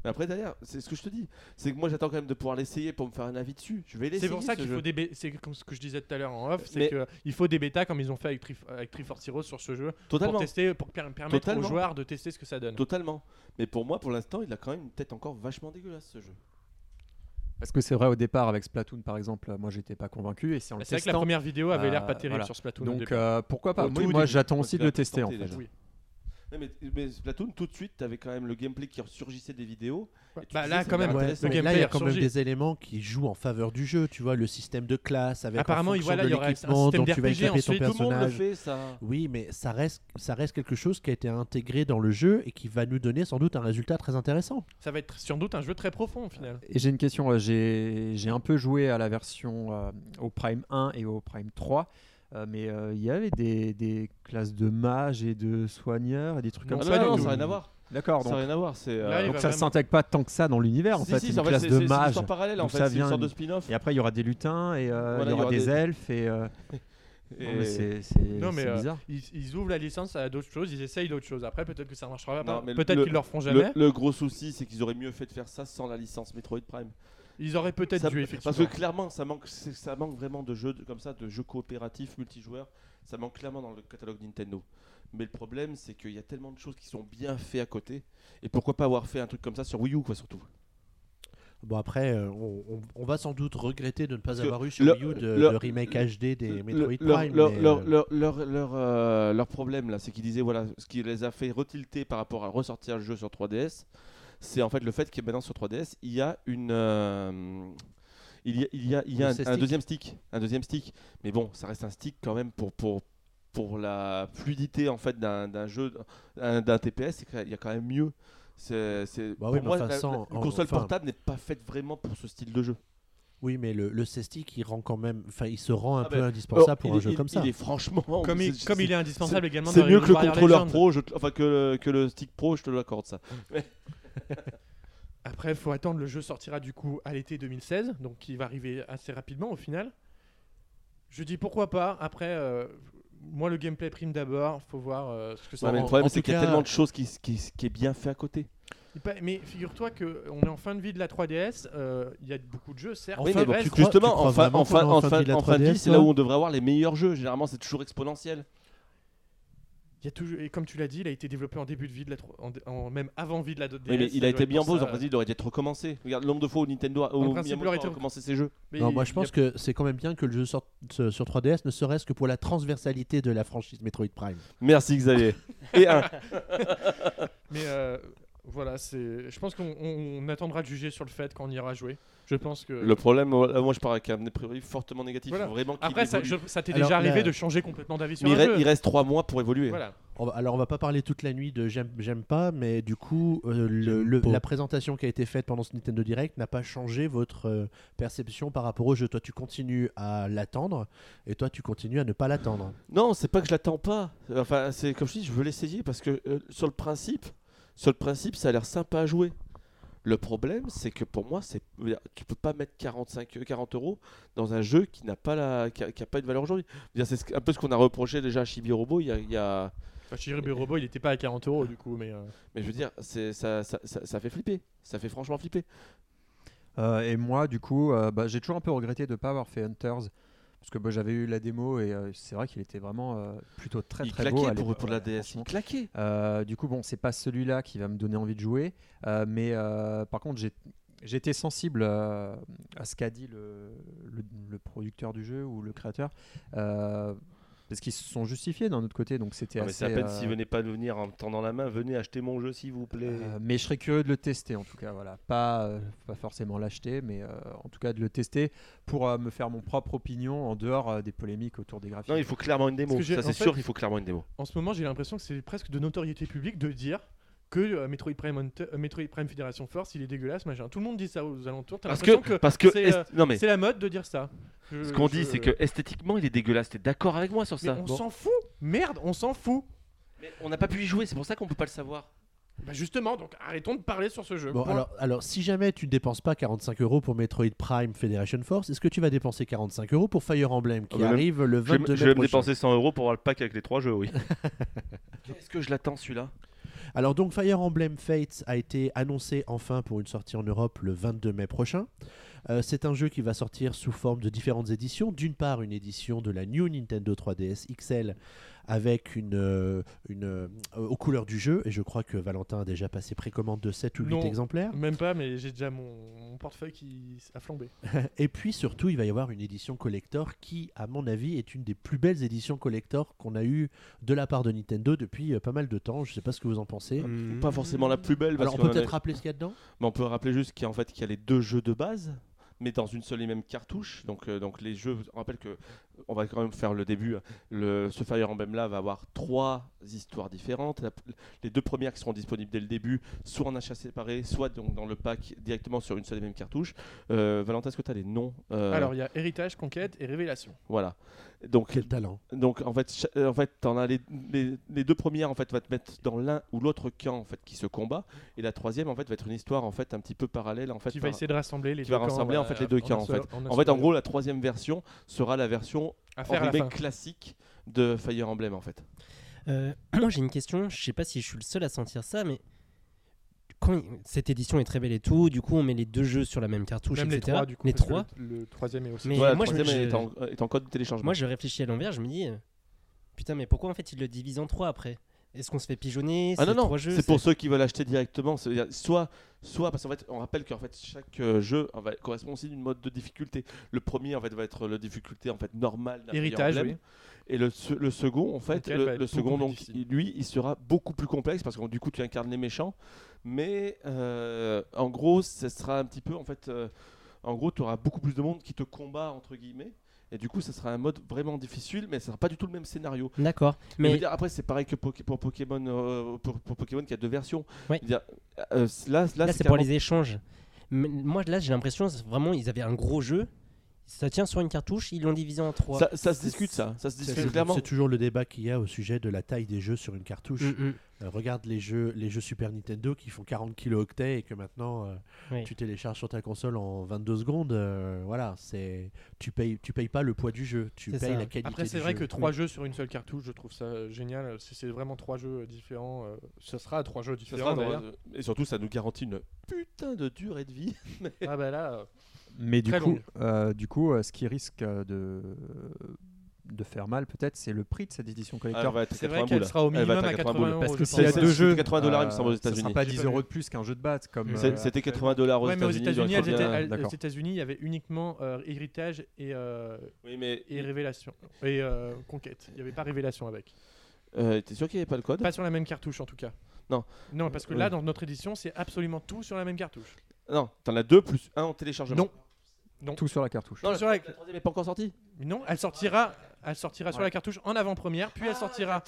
Mais après, derrière, c'est ce que je te dis. C'est que moi, j'attends quand même de pouvoir l'essayer pour me faire un avis dessus. Je vais l'essayer. C'est pour ça ce qu'il faut des bé- c'est comme ce que je disais tout à l'heure en off, c'est Mais- que il faut des bêtas comme ils ont fait avec, Trif avec Triforce Heroes sur ce jeu Totalement. pour tester pour per- permettre Totalement. aux joueurs de tester ce que ça donne. Totalement. Mais pour moi, pour l'instant, il a quand même une tête encore vachement dégueulasse ce jeu. Parce que c'est vrai au départ avec Splatoon par exemple, moi j'étais pas convaincu et c'est en le C'est vrai que la première vidéo avait l'air euh, pas terrible voilà. sur Splatoon. Donc euh, pourquoi pas Au Moi, j'attends aussi de le tester en fait. Oui. Ouais, mais, mais Splatoon, tout de suite, t'avais quand même le gameplay qui ressurgissait des vidéos. Ouais. Bah, disais, là quand même, Ouais, le là, il y a quand même des éléments qui jouent en faveur du jeu. Tu vois, le système de classe avec Apparemment, en il- voilà, y un système dont tu vas équiper ton ensuite, Tout le monde le personnage. fait, ça. Oui, mais ça reste, ça reste quelque chose qui a été intégré dans le jeu et qui va nous donner sans doute un résultat très intéressant. Ça va être sans doute un jeu très profond au final. Et j'ai une question, euh, j'ai j'ai un peu joué à la version euh, au Prime 1 et au Prime 3. Euh, mais euh, il y avait des, des classes de mages et de soigneurs et des trucs Non, comme ça. non, non, ça n'a rien à voir. D'accord, Ça donc, n'a rien à voir. C'est. euh, Là, donc ça vraiment- s'intègre pas tant que ça dans l'univers en si, fait. si, une en classe c'est- de c'est- c'est une mages. histoire parallèle en fait. ça C'est une sorte vient- de spin-off. Et après il y aura des lutins et euh, Voilà, il y aura des des- elfes et. euh, Et- non, mais c'est c'est- c'est euh, bizarre. Ils, ils ouvrent la licence à d'autres choses, ils essayent d'autres choses. Après, peut-être que ça marchera pas. Peut-être qu'ils le feront Le, jamais. le gros souci, c'est qu'ils auraient mieux fait de faire ça sans la licence Metroid Prime. Ils auraient peut-être dû effectivement. Parce que clairement, ça manque, ça manque vraiment de jeux de- comme ça, de jeux coopératifs, multijoueurs. Ça manque clairement dans le catalogue Nintendo. Mais le problème, c'est qu'il y a tellement de choses qui sont bien faites à côté. Et pourquoi pas avoir fait un truc comme ça sur Wii U, quoi, surtout. Bon, après, euh, on, on- on va sans doute regretter de ne pas avoir eu sur le- Wii U de, le- le remake HD des Le- Metroid leur, Prime. leur, mais, leur, euh, leur, euh, leur problème là, c'est qu'ils disaient voilà, ce qui les a fait retilter par rapport à ressortir le jeu sur 3DS, c'est en fait le fait que maintenant sur 3DS, il y a une euh, il y a, il y a, il y a Le un, deuxième stick, un deuxième stick. Mais bon, ça reste un stick quand même pour pour pour la fluidité en fait d'un d'un jeu d'un d'un TPS, qu'il y a quand même mieux. C'est Bah oui, pour moi enfin, la- la- sans- une en- console enfin- portable n'est pas faite vraiment pour ce style de jeu. Oui, mais le, le C-Stick, il rend quand même, enfin, il se rend un Ah peu ben, indispensable Oh, pour il un est- jeu il- comme ça. Il est franchement Comme, il, comme c'est- il est indispensable également C'est dans mieux les que le contrôleur pro, je enfin que le, que le stick pro, je te l'accorde ça. Après, il faut attendre. Le jeu sortira du coup à l'été 2016, donc qui va arriver assez rapidement au final. Je dis pourquoi pas. Après, euh, moi, le gameplay prime d'abord. Faut voir euh, ce que ça Ouais, mais le problème, c'est qu'il y a tellement de choses qui, qui, qui est bien fait à côté. Il Mais figure-toi qu'on est en fin de vie de la 3DS. euh, Il y a beaucoup de jeux, certes. Enfin, oui, mais bon, reste- tu crois- justement, en fin, en en de vie de la en fin de 3DS, vie, c'est là où on devrait avoir les meilleurs jeux. Généralement, c'est toujours exponentiel. Il y a toujours, et comme tu l'as dit, il a été développé en début de vie de la, tro- en, en- même avant vie de la DS. Oui, mais il a doit été bien beau. En principe, il aurait dû être recommencé. Regarde le nombre de fois où Nintendo a, principe, il aurait été- recommencé ses jeux. Mais Non, il- moi je pense a- que c'est quand même bien que le jeu sorte sur sur 3DS, ne serait-ce que pour la transversalité de la franchise Metroid Prime. Merci Xavier. Et un. Mais euh, voilà, c'est. Je pense qu'on on- on attendra de juger sur le fait quand on ira jouer. Je pense que. Le problème, euh, moi je pars avec un a priori fortement négatif. Voilà. Vraiment Après, ça, je- ça t'est déjà arrivé là- de changer complètement d'avis sur un re- jeu. il reste 3 mois pour évoluer. Voilà. On va- alors on va pas parler toute la nuit de j'aime j'aime pas, mais du coup euh, le- le- la présentation qui a été faite pendant ce Nintendo Direct n'a pas changé votre euh, perception par rapport au jeu. Toi tu continues à l'attendre et toi tu continues à ne pas l'attendre. Non, c'est pas que je l'attends pas. Enfin, c'est comme je dis, je veux l'essayer parce que euh, sur le principe, sur le principe, ça a l'air sympa à jouer. Le problème, c'est que pour moi, c'est tu peux pas mettre 45, euh, 40 euros dans un jeu qui n'a pas la, qui a, qui a pas une valeur aujourd'hui. C'est ce- un peu ce qu'on a reproché déjà à Chibi Robo. Il y a, il y a- Enfin, Shiribu Robo, il était pas à 40 euros du coup, mais. euh, mais je veux dire, ça, ça, ça, ça fait flipper. Ça fait franchement flipper. Euh, et moi, du coup, euh, bah, j'ai toujours un peu regretté de ne pas avoir fait Hunters Parce que bah, j'avais eu la démo et euh, c'est vrai qu'il était vraiment euh, plutôt très il très beau. pour, l'époque, pour la DS. Il claquait. Euh, du coup, bon, c'est pas celui-là qui va me donner envie de jouer, mais par contre, j'ai j'étais sensible à ce qu'a dit le, le- le producteur du jeu ou le créateur, euh, parce qu'ils se sont justifiés d'un autre côté, donc c'était Ah, mais assez. c'est à peine euh, s'il venait pas de venir en me tendant la main, venez acheter mon jeu s'il vous plaît. euh, mais je serais curieux de le tester en tout cas, voilà. Pas, euh, pas forcément l'acheter, mais euh, en tout cas de le tester pour euh, me faire mon propre opinion en dehors euh, des polémiques autour des graphiques. non, il faut clairement une démo. Ça c'est sûr, il faut clairement une démo. En ce moment, j'ai l'impression que c'est presque de notoriété publique de dire que euh, Metroid, Prime Hunter- euh, Metroid Prime Federation Force, il est dégueulasse, machin. Tout le monde dit ça aux alentours. T'as Parce l'impression que, que, parce que, c'est, est- euh, non mais c'est la mode de dire ça. Je- ce qu'on je- dit, c'est que esthétiquement, il est dégueulasse. T'es d'accord avec moi sur Mais ça on Bon. s'en fout Merde, on s'en fout Mais on n'a pas pu y jouer, c'est pour ça qu'on peut pas le savoir. Bah justement, donc arrêtons de parler sur ce jeu. Bon, alors, alors, si jamais tu ne dépenses pas 45 euros pour Metroid Prime Federation Force, est-ce que tu vas dépenser 45 euros pour Fire Emblem qui Ah, arrive le Je vais, 22 je mai vais me dépenser 100 euros pour avoir le pack avec les trois jeux, oui. Qu'est-ce que je l'attends celui-là? Alors donc Fire Emblem Fates a été annoncé enfin pour une sortie en Europe le 22 mai prochain. Euh, c'est un jeu qui va sortir sous forme de différentes éditions. D'une part, une édition de la New Nintendo 3DS XL avec une, euh, une euh, aux couleurs du jeu. Et je crois que Valentin a déjà passé précommande de 7 ou 8 Non. exemplaires. Même pas, mais j'ai déjà mon, mon portefeuille qui a flambé. Et puis surtout, il va y avoir une édition collector qui, à mon avis, est une des plus belles éditions collector qu'on a eues de la part de Nintendo depuis euh, pas mal de temps. Je sais pas ce que vous en pensez. Hmm. Pas forcément la plus belle. parce Alors on peut peut-être rappeler ce qu'il y a dedans? Mais on peut rappeler juste qu'il y a, en fait, qu'il y a les deux jeux de base, mais dans une seule et même cartouche. Donc, euh, donc les jeux, on rappelle que on va quand même faire le début. Le, ce Fire Emblem là va avoir trois histoires différentes. La- les deux premières qui seront disponibles dès le début, soit en achat séparé, soit donc dans le pack directement sur une seule et même cartouche. Euh, Valentin, est-ce que tu as les noms euh, Alors, il y a Héritage, Conquête et Révélation. voilà. Donc, Quel talent. donc en fait, en fait, t'en as les, les, les deux premières en fait va te mettre dans l'un ou l'autre camp en fait qui se combat, et la troisième en fait va être une histoire en fait un petit peu parallèle en fait. qui va essayer de rassembler les qui deux va camps, rassembler, en euh, fait, les deux camps, en fait. En fait, en gros, la troisième version sera la version à en classique de Fire Emblem en fait. Euh, moi j'ai une question, je sais pas si je suis le seul à sentir ça, mais quand cette édition est très belle et tout, du coup on met les deux jeux sur la même cartouche, Même les etc. trois, du coup. les trois. Le, le troisième est aussi. Mais Voilà, moi, me- troisième je- est, en, est en code de téléchargement. Moi je réfléchis à l'envers, je me dis, euh, putain mais pourquoi en fait ils le divisent en trois après? Est-ce qu'on se fait pigeonner? Ah non, C'est non, c'est pour ceux qui veulent acheter directement. Soit, soit parce qu'en fait, on rappelle qu'en fait, chaque euh, jeu en fait, correspond aussi d'une mode de difficulté. Le premier, en fait, va être la difficulté en fait normale Héritage, oui. Et le, se- le second, en fait, le, second, donc, lui, il sera beaucoup plus complexe parce que du coup, tu incarnes les méchants. Mais euh, en gros, ce sera un petit peu, en fait, euh, en gros, tu auras beaucoup plus de monde qui te combat entre guillemets. Et du coup, ça sera un mode vraiment difficile, mais ça sera pas du tout le même scénario. D'accord. Mais dire, après, c'est pareil que pour Pokémon, euh, pour, pour Pokémon qui a deux versions. Ouais. Dire, euh, là, là, là, c'est pour les échanges. Mais moi là j'ai l'impression vraiment ils avaient un gros jeu, ça tient sur une cartouche, ils l'ont divisé en trois. ça, ça se discute, ça. Ça se C'est discute c'est- clairement. c'est toujours le débat qu'il y a au sujet de la taille des jeux sur une cartouche. Mm, mm. Euh, regarde les jeux, les jeux Super Nintendo qui font 40 kilooctets et que maintenant euh, Oui. tu télécharges sur ta console en 22 secondes. euh, voilà, c'est tu payes, tu payes pas le poids du jeu, tu payes ça. la qualité. Après, c'est vrai jeu. que trois jeux sur une seule cartouche, je trouve ça génial. Si c'est vraiment trois jeux différents, euh, ce sera trois jeux Ça différents sera dans- d'ailleurs. Et surtout, ça nous garantit une putain de durée de vie. ah bah là, euh, Mais du Très coup, euh, du coup, euh, ce qui risque euh, de de faire mal peut-être, c'est le prix de cette édition collector. être c'est 80 vrai qu'elle sera au Elle va minimum être à 80 boules. euros. Parce que s'il y a deux jeux, 80 dollars, il me semble, aux ça sera États-Unis. pas J'ai 10 pas euros de plus qu'un jeu de batte comme. Euh, C'était actuellement. 80 dollars aux Ouais, mais aux États-Unis. États-Unis, aux États-Unis, il y avait uniquement euh, héritage et, euh, Oui, mais et révélation et euh, conquête. Il n'y avait pas révélation avec. euh, t'es sûr qu'il n'y avait pas le code? Pas sur la même cartouche en tout cas. Non. Non, parce que Oui. là, dans notre édition, c'est absolument tout sur la même cartouche. Non, t'en as deux plus un en téléchargement. Non. Tout sur la cartouche. Non, la, Sur la- la troisième n'est pas encore sortie. Non, elle sortira, elle sortira sur la cartouche en avant-première, puis elle sortira.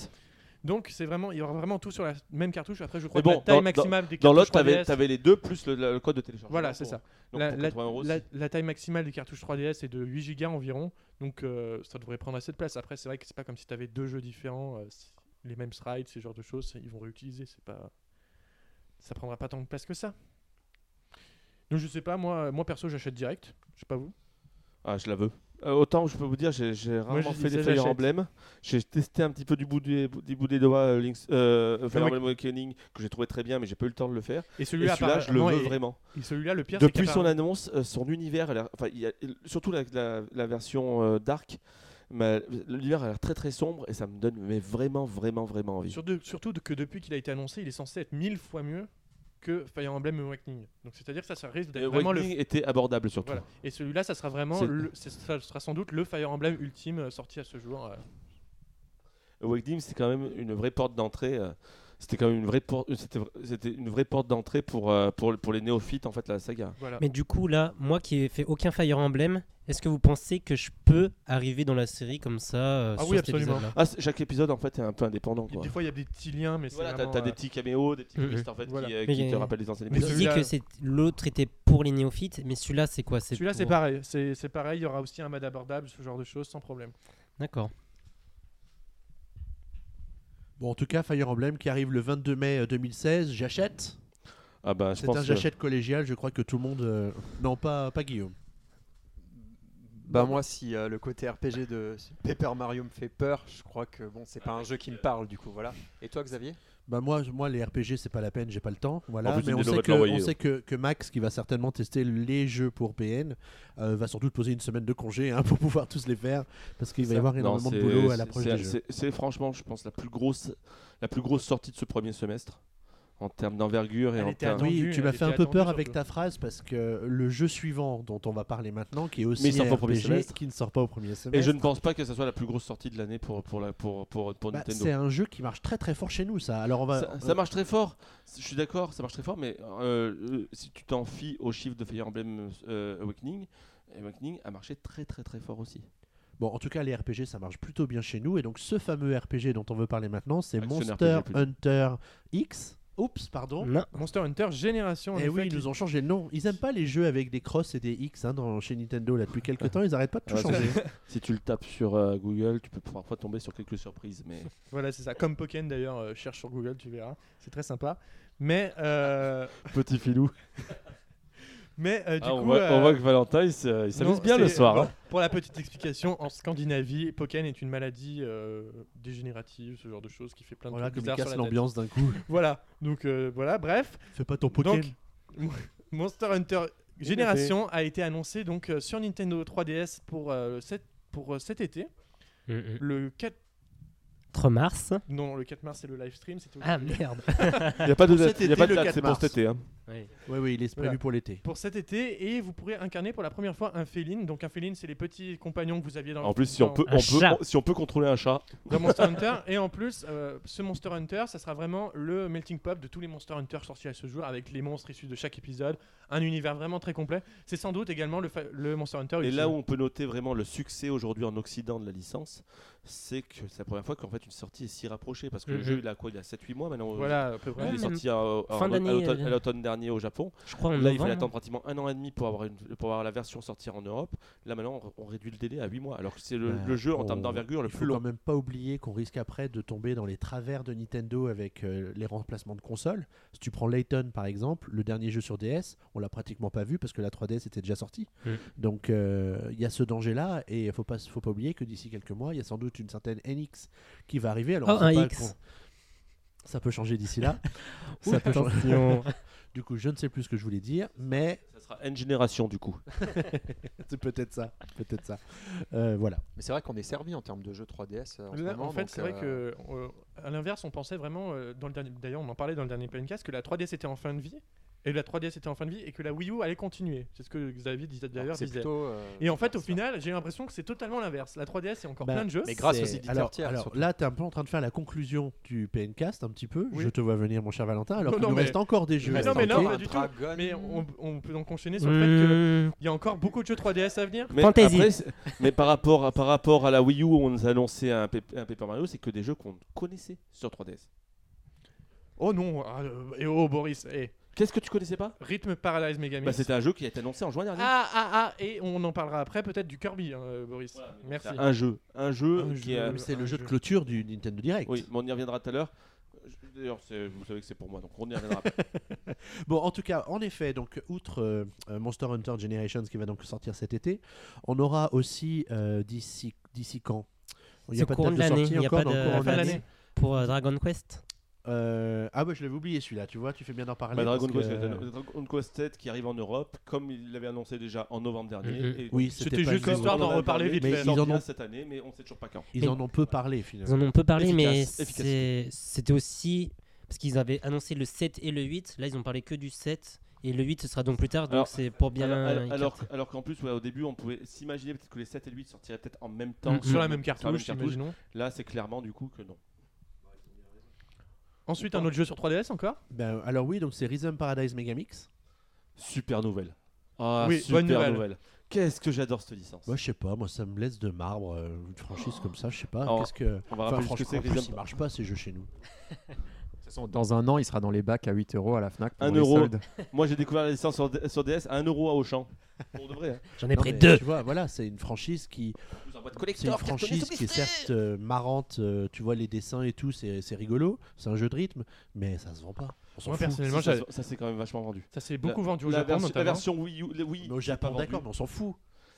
Donc c'est vraiment, il y aura vraiment tout sur la même cartouche. Après, je crois que la taille dans- maximale des Dans cartouches l'autre, t'avais 3DS t'avais les deux plus le, le code de téléchargement. Voilà, c'est ça. Donc la, la- 80 euros, la- c'est- la taille maximale des cartouches 3DS est de 8 Go environ, donc euh, ça devrait prendre assez de place. Après, c'est vrai que c'est pas comme si tu avais deux jeux différents, euh, les mêmes sprites, ces genres de choses, ils vont réutiliser. C'est pas, ça prendra pas tant de place que ça. Donc je sais pas, moi, moi perso, j'achète direct. Je sais pas vous. Ah, je la veux. Euh, autant je peux vous dire, j'ai rarement fait des Fire. Emblem. J'ai testé un petit peu du bout des, du bout des doigts euh, Link's- euh, Fire Emblem Awakening que j'ai trouvé très bien, mais j'ai pas eu le temps de le faire. Et celui-là, je le veux vraiment. Et celui-là, le pire, Depuis son annonce, euh, son univers, a enfin, il y a- surtout la, la- la version euh, Dark, l'univers a l'air très très sombre et ça me donne mais vraiment vraiment vraiment envie. Surtout, surtout que depuis qu'il a été annoncé, il est censé être mille fois mieux que Fire Emblem Awakening. Donc c'est-à-dire que ça, ça risque d'être vraiment le. Awakening était abordable surtout. Voilà. Et celui-là, ça sera vraiment, le, ça sera sans doute le Fire Emblem ultime euh, sorti à ce jour. euh. Awakening, c'est quand même une vraie porte d'entrée. Euh, C'était quand même une vraie porte. C'était c'était une vraie porte d'entrée pour, euh, pour pour les néophytes en fait la saga. Voilà. Mais du coup, là, moi qui ai fait aucun Fire Emblem, est-ce que vous pensez que je peux arriver dans la série comme ça euh, Ah sur oui, cet absolument. épisode-là Ah, c'est- chaque épisode en fait est un peu indépendant quoi. Des fois, il y a des petits liens, mais c'est Voilà, t'as vraiment, t'as euh, des petits caméos, des petits Mhm. twists en fait Voilà. qui, euh, Mais qui il y te a- rappellent les anciens Vous Mais épisodes. disiez celui-là- que c'est- l'autre était pour les néophytes, mais celui-là, c'est quoi? Celui-là, c'est pour- pareil. C'est c'est pareil. Il y aura aussi un mode abordable, ce genre de choses, sans problème. D'accord. Bon, en tout cas, Fire Emblem qui arrive le 22 mai euh, 2016, j'achète. Ah bah je C'est pense un que- j'achète collégial, je crois que tout le monde. euh, Non, pas, pas Guillaume. Bah moi si euh, le côté RPG de Paper Mario me fait peur, je crois que bon c'est pas un jeu qui me parle du coup voilà. Et toi Xavier? Bah moi, moi les RPG c'est pas la peine, j'ai pas le temps. Voilà. En plus, Mais on sait, te que, l'envoyer, on donc. sait que, que Max, qui va certainement tester les jeux pour PN, euh, va sans doute poser une semaine de congé hein, pour pouvoir tous les faire, parce qu'il va y avoir non, énormément de boulot à l'approche c'est- des jeux. c'est- C'est franchement, je pense, la plus grosse, la plus grosse sortie de ce premier semestre en termes d'envergure et Elle en termes. Oui, tu m'as fait un peu peur avec ta phrase parce que le jeu suivant dont on va parler maintenant, qui est aussi un au RPG, qui ne sort pas au premier semestre. Et je ne pense pas que ce soit la plus grosse sortie de l'année pour, pour, la, pour, pour, pour Bah, Nintendo. c'est un jeu qui marche très très fort chez nous, ça. Alors on va. Ça, ça marche très fort, je suis d'accord, ça marche très fort, mais euh, euh, si tu t'en fies aux chiffres de Fire Emblem euh, Awakening, Awakening a marché très très très fort aussi. Bon, en tout cas, les RPG, ça marche plutôt bien chez nous. Et donc, ce fameux RPG dont on veut parler maintenant, c'est Monster RPG. Hunter X. Oups, pardon. Non. Monster Hunter Génération. Et effet, oui, ils nous ont changé le nom. Ils aiment pas les jeux avec des crosses et des X hein, dans, chez Nintendo là depuis quelques temps. Ils arrêtent pas de tout Ouais, changer. Si tu le tapes sur euh, Google, tu peux parfois tomber sur quelques surprises, mais Voilà, c'est ça. Comme Pokken d'ailleurs, euh, cherche sur Google, tu verras. C'est très sympa. Mais, euh, petit filou. mais euh, du Ah, on, coup, voit, on euh, voit que Valentin il se- il s'amuse non, bien le soir. bon, hein. Pour la petite explication, en Scandinavie, Pokken est une maladie euh, dégénérative, ce genre de choses qui fait plein de Voilà, trucs bizarres sur casse la tête. l'ambiance d'un coup. Voilà, donc euh, voilà, bref. Fais pas ton Pokémon. Donc, Monster Hunter Génération a été annoncé donc euh, sur Nintendo 3DS pour, euh, cet, pour euh, cet été. Mm, mm. Le 4, 4 mars. non, le 4 mars, c'est le live stream. c'était Ah merde. Il n'y a pas de date, cet il y a été, pas de le date, 4 c'est pour cet été. hein. Oui. Oui, oui, il est prévu Voilà. pour l'été. Pour cet été, et vous pourrez incarner pour la première fois un féline. Donc un féline, c'est les petits compagnons que vous aviez dans En plus, si on peut, Un on peut, chat. on- si on peut contrôler un chat, dans Monster Hunter. Et en plus, euh, ce Monster Hunter, ça sera vraiment le melting pot de tous les Monster Hunter sortis à ce jour, avec les monstres issus de chaque épisode. Un univers vraiment très complet. C'est sans doute également le, Monster Hunter. Et là où on peut noter vraiment le succès aujourd'hui en Occident de la licence, c'est que c'est la première fois qu'en fait une sortie est si rapprochée. Parce que le Mhm. jeu, il a quoi? Il a 7-8 mois maintenant. Voilà, à peu Il près. Ouais, est sorti à euh, à l'automne dernier au Japon. Je crois en Là, il fallait novembre. attendre pratiquement un an et demi pour avoir, une- pour avoir la version sortir en Europe. Là, maintenant, on, on réduit le délai à 8 mois. Alors que c'est le, Bah, le jeu en on- termes d'envergure le Il plus faut long. quand même pas oublier qu'on risque après de tomber dans les travers de Nintendo avec euh, les remplacements de consoles. Si tu prends Layton par exemple, le dernier jeu sur DS, on l'a pratiquement pas vu parce que la 3DS était déjà sortie. Mm. Donc euh, il y a ce danger-là et il faut pas faut pas oublier que d'ici quelques mois, il y a sans doute une certaine NX qui va arriver. Alors Oh, c'est un pas X. Ça peut changer d'ici là. Ça peut changer. Du coup, je ne sais plus ce que je voulais dire, mais Ça sera une génération du coup. c'est peut-être ça, peut-être ça. Euh, voilà. Mais c'est vrai qu'on est servi en termes de jeux 3DS euh, en ce Là, moment. en fait, c'est vrai euh, que, euh, à l'inverse, on pensait vraiment, euh, dans le dernier, d'ailleurs, on en parlait dans le dernier podcast, que la 3DS était en fin de vie, et la 3DS était en fin de vie, et que la Wii U allait continuer. C'est ce que Xavier disait d'ailleurs. disait. plutôt. euh, Et en fait, au ça. final, j'ai l'impression que c'est totalement l'inverse. La 3DS, il y a encore Bah, plein de jeux. mais grâce aux éditeurs alors, tiers, alors surtout. là, tu es un peu en train de faire la conclusion du PNcast, un petit peu. Oui. Je te vois venir, mon cher Valentin. Alors Non, qu'il nous mais- reste encore des jeux. Mais à non, mais non, pas du tout. Dragon. Mais on, on peut donc enchaîner sur le fait qu'il y a encore beaucoup de jeux 3DS à venir. Mais, après, mais par, rapport à, par rapport à la Wii U où on nous a annoncé un, Paper Mario, c'est que des jeux qu'on connaissait sur 3DS. Oh non, ah, euh, et oh Boris, eh. Qu'est-ce que tu connaissais pas Rythme Paradise Megamix. bah, C'était un jeu qui a été annoncé en juin dernier. ah, ah, ah, et on en parlera après peut-être du Kirby, hein, Boris. Merci. Un jeu. Un jeu Un qui jeu. C'est le jeu de clôture du Nintendo Direct. Oui, mais on y reviendra tout à l'heure. D'ailleurs, vous savez que c'est pour moi, donc on y reviendra après. Bon, en tout cas, en effet, donc outre euh, euh, Monster Hunter Generations qui va donc sortir cet été, on aura aussi euh, d'ici d'ici quand? Il n'y a encore pas de courant de fin de l'année l'année. pour euh, Dragon Quest. Euh, Ah bah je l'avais oublié celui-là, tu vois, tu fais bien d'en parler. Bah, Dragon, parce Quest, que- euh, Dragon Quest 7 qui arrive en Europe, comme il l'avait annoncé déjà en novembre dernier. Mhm. et Oui, C'était juste une- histoire on d'en reparler parlé, vite mais fait. ils en ont- cette année, mais on ne sait toujours pas quand. Ils en ont peu parlé Ils finalement. en ont peu parlé, mais Efficace, c'était aussi parce qu'ils avaient annoncé le 7 et le 8. Là, ils ont parlé que du 7 et le 8 ce sera donc plus tard. Donc Alors- c'est pour bien. alors, alors- qu'en plus, ouais, au début, on pouvait s'imaginer peut-être que les 7 et le 8 sortiraient peut-être en même temps. Mhm. Sur la même sur cartouche, imaginons. Là, c'est clairement du coup que non. Ensuite, un autre jeu sur 3DS encore Ben, alors oui, donc c'est Rhythm Paradise Megamix. Super nouvelle. Ah, Oui, super bonne nouvelle. Qu'est-ce que j'adore cette licence. Moi je sais pas, moi ça me laisse de marbre euh, une franchise comme ça, je sais pas. Alors, Qu'est-ce que On va Enfin, rappeler ce que franchement, c'est en plus, Rhythm- ils marchent pas ces jeux chez nous. Façon, dans un an, il sera dans les bacs à 8 euros à la Fnac. pour Un les euro. soldes. Moi, j'ai découvert la licence sur, DS à 1 euro à Auchan. Pour de vrai. hein. J'en ai Non, pris mais deux. Tu vois, voilà, c'est une franchise qui, Vous c'est une collector, cartonné franchise sous qui est blister. certes euh, marrante. euh, tu vois les dessins et tout, c'est c'est rigolo, c'est un jeu de rythme, mais ça se vend pas. On s'en Moi, fout. personnellement, ça, j'avais- ça, c'est quand même vachement vendu. ça s'est beaucoup vendu au la, Japon, version, la notamment. version Wii U, Wii, Mais au pas Japon, vendu. d'accord, mais on s'en fout.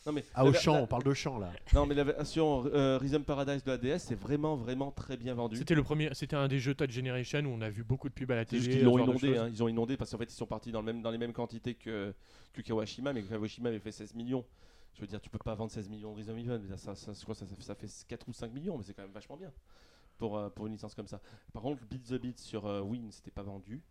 Non mais À la- Auchan, la- on parle de champ là. Non mais la version euh, Rhythm Paradise de la DS c'est vraiment vraiment très bien vendu. C'était le premier, c'était un des jeux Touch Generation où on a vu beaucoup de pubs à la télé. ce l'ont inondé, hein. ils ont inondé parce qu'en fait ils sont partis dans, le même, dans les mêmes quantités que, que Kawashima, mais Kawashima avait fait 16 millions. Je veux dire, tu peux pas vendre 16 millions de Rhythm Event, ça, ça, je crois que ça, ça, fait 4 ou 5 millions, mais c'est quand même vachement bien pour, euh, pour une licence comme ça. Par contre, Beat the Beat sur euh, Wii ne s'était pas vendu.